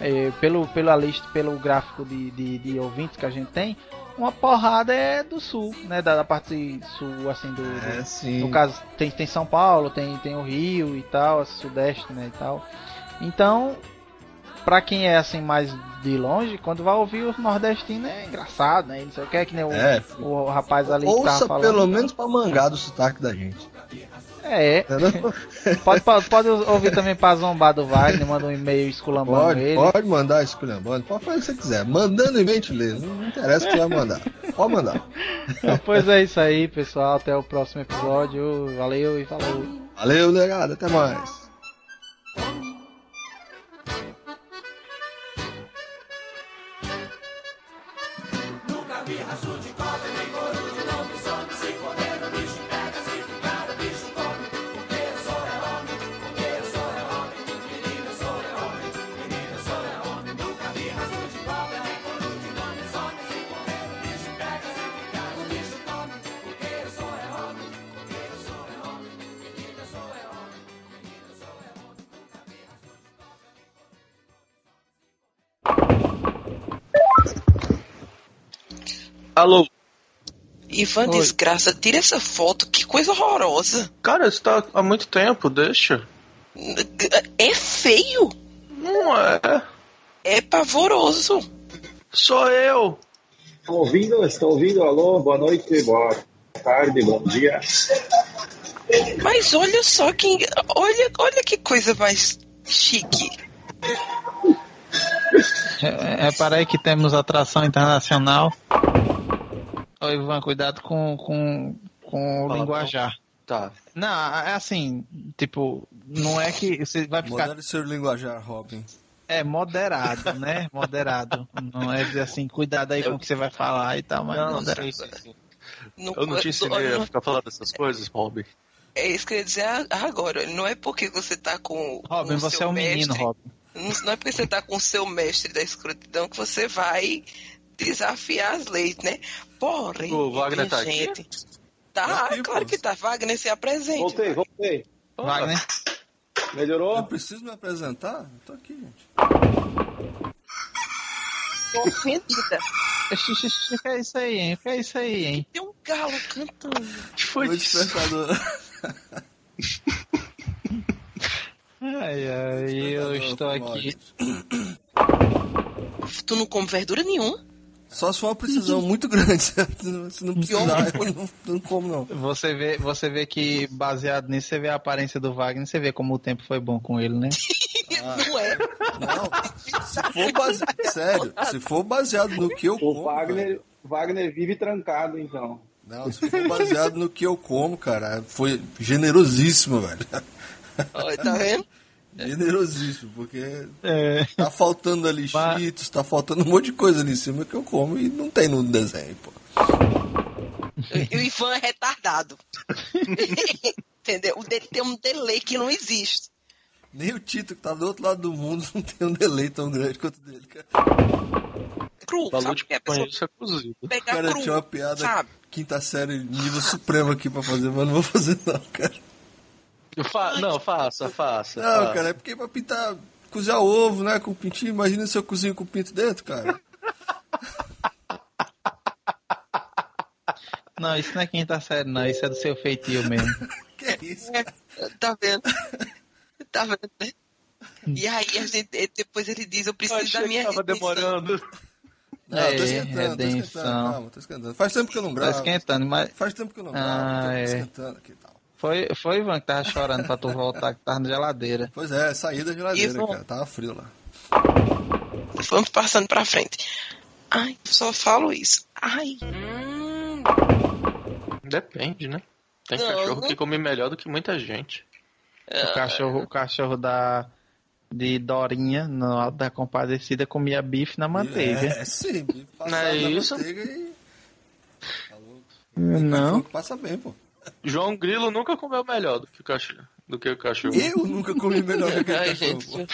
é, pelo, pela lista, pelo gráfico de, de, de ouvintes que a gente tem, uma porrada é do sul, né? Da, da parte sul, assim, do. É, do- sim. No caso, tem, tem São Paulo, tem, tem o Rio e tal, Sudeste, né? E tal. Então, pra quem é assim mais de longe, quando vai ouvir o nordestino é engraçado, né? Não sei o que, que nem o, É. o rapaz ali que Ouça falando. pelo menos pra mangar do sotaque da gente. É. Pode, pode, pode ouvir também pra zombar do Wagner, manda um e-mail esculambando Pode, ele. pode mandar esculhambando, pode fazer o que você quiser. Mandando e-mail te lê. Não interessa o que vai mandar. Pode mandar. Pois é isso aí, pessoal. Até o próximo episódio. Valeu e falou. Valeu, negado. Até mais. Alô? Ivan, Oi. desgraça, tira essa foto, que coisa horrorosa. Cara, isso tá há muito tempo, deixa. É feio. Não é. É pavoroso. Sou eu. Estão ouvindo? Estão ouvindo? Alô, boa noite, boa tarde, bom dia. Mas olha só quem. Olha, olha que coisa mais chique. É, Repara aí que temos atração internacional. Ô Ivan, cuidado com, com, com o Fala, linguajar. Tá. Não, é assim, tipo, não é que você vai ficar. Modere seu linguajar, Robin. É moderado, né? Moderado. Não é dizer assim, cuidado aí com o que você vai falar e tal, mas Não, moderado. sim, sim, sim. Eu não te ensinei a ficar falando dessas coisas, Robin. É isso que eu ia dizer agora. Não é porque você tá com. Robin, você seu é um menino, mestre- Robin. Não não é porque você tá com o seu mestre da escrotidão que você vai desafiar as leis, né? Porém, O Wagner tá aqui? gente. Tá, claro que tá. Wagner, se apresente. Voltei, voltei. Wagner. Melhorou? Eu preciso me apresentar? Eu tô aqui, gente. Tô ofendida. O que é isso aí, hein? O que é isso aí, hein? Tem um galo cantando. Foi Foi isso? despertador. Ai, ai, eu estou aqui. Tu não come verdura nenhuma? Só se for uma precisão muito grande. Se não precisar, eu não, não como, não. Você vê, você vê que, baseado nisso, você vê a aparência do Wagner, você vê como o tempo foi bom com ele, né? Não é. Se for base... Sério, se for baseado no que eu O como. Wagner, Wagner vive trancado, então. Não, se for baseado no que eu como, cara, foi generosíssimo, velho. Olha, tá vendo? Generosíssimo, porque É. tá faltando ali cheetos, tá faltando um monte de coisa ali em cima que eu como e não tem no desenho, pô. E o Ivan é retardado. Entendeu? O dele tem um delay que não existe. Nem o Tito, que tá do outro lado do mundo, não tem um delay tão grande quanto o dele, cara. Cru, Falou sabe que é a pessoa conheço é cozido. pegar Cara, cru, tinha uma piada sabe? quinta série, nível supremo aqui pra fazer, mas não vou fazer não, cara. Fa- Não, faça, faça. Não, faça. cara, é porque pra pintar, cozinhar ovo, né, com pintinho, imagina se eu cozinho com pinto dentro, cara. Não, isso não é quinta série, não. Isso é do seu feitio mesmo. que é isso? Tá vendo? Tá vendo, né? E aí, a gente, depois ele diz, eu preciso Achei da minha que tava redenção. demorando. Não, eu tô É, esquentando, tô esquentando, redenção. calma, tô esquentando. Faz tempo que eu não Tá gravo. esquentando, mas. Faz tempo que eu não gravo, Ah, tô é. esquentando aqui e tal. Foi, foi Ivan que tava chorando pra tu voltar, que tava na geladeira. Pois é, saí da geladeira, Isso. cara, tava frio lá. Vamos passando pra frente. Ai, só falo isso. Ai. Hum, Depende, né? Tem Não, cachorro não- que come melhor do que muita gente. O cachorro, o cachorro da de Dorinha, no Alto da Compadecida, comia bife na manteiga. É, sim, bife Não passado é na isso? manteiga e... Não. Passa bem, pô. João Grilo nunca comeu melhor do que o cachorro. Do que o cachorro. Eu nunca comi melhor que aquele Ai, cachorro.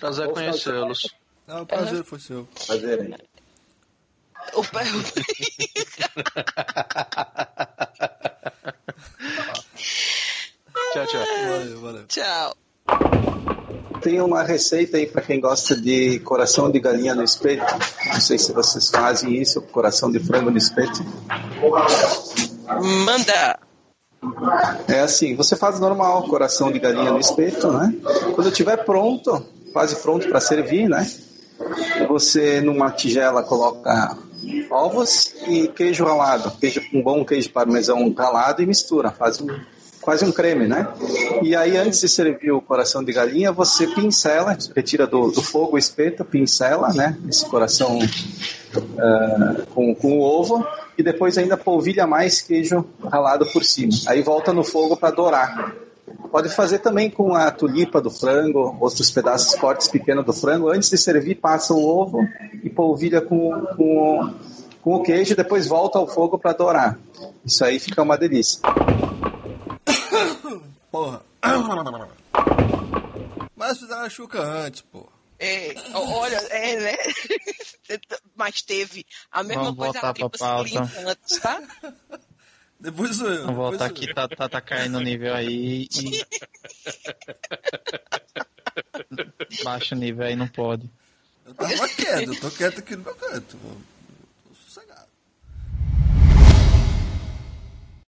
Prazer conhecê-los. Não, o prazer foi seu. Prazer aí. o pé- Tchau, tchau. Valeu, valeu. Tchau. Tem uma receita aí para quem gosta de coração de galinha no espeto. Não sei se vocês fazem isso, coração de frango no espeto. Manda. É assim, você faz normal, coração de galinha no espeto, né? Quando estiver pronto, quase pronto para servir, né? Você numa tigela coloca ovos e queijo ralado, queijo um bom queijo parmesão ralado e mistura, faz um, quase um creme, né? E aí antes de servir o coração de galinha, você pincela, retira do, do fogo o espeto, pincela, né? Esse coração ah, com, com o ovo e depois ainda polvilha mais queijo ralado por cima. Aí volta no fogo para dourar. Pode fazer também com a tulipa do frango, outros pedaços cortes pequenos do frango. Antes de servir, passa o ovo e polvilha com, com, com o queijo depois volta ao fogo para dourar. Isso aí fica uma delícia. Porra. Mas fizeram a chuca antes, pô. É, olha, é, né? Mas teve a mesma Vamos coisa a tripa pauta. suculenta antes, tá? Depois eu. Vamos voltar aqui, tá, tá, tá caindo o nível aí e. Baixa o nível aí, não pode. Eu tava quieto, eu tô quieto aqui no meu canto. pô.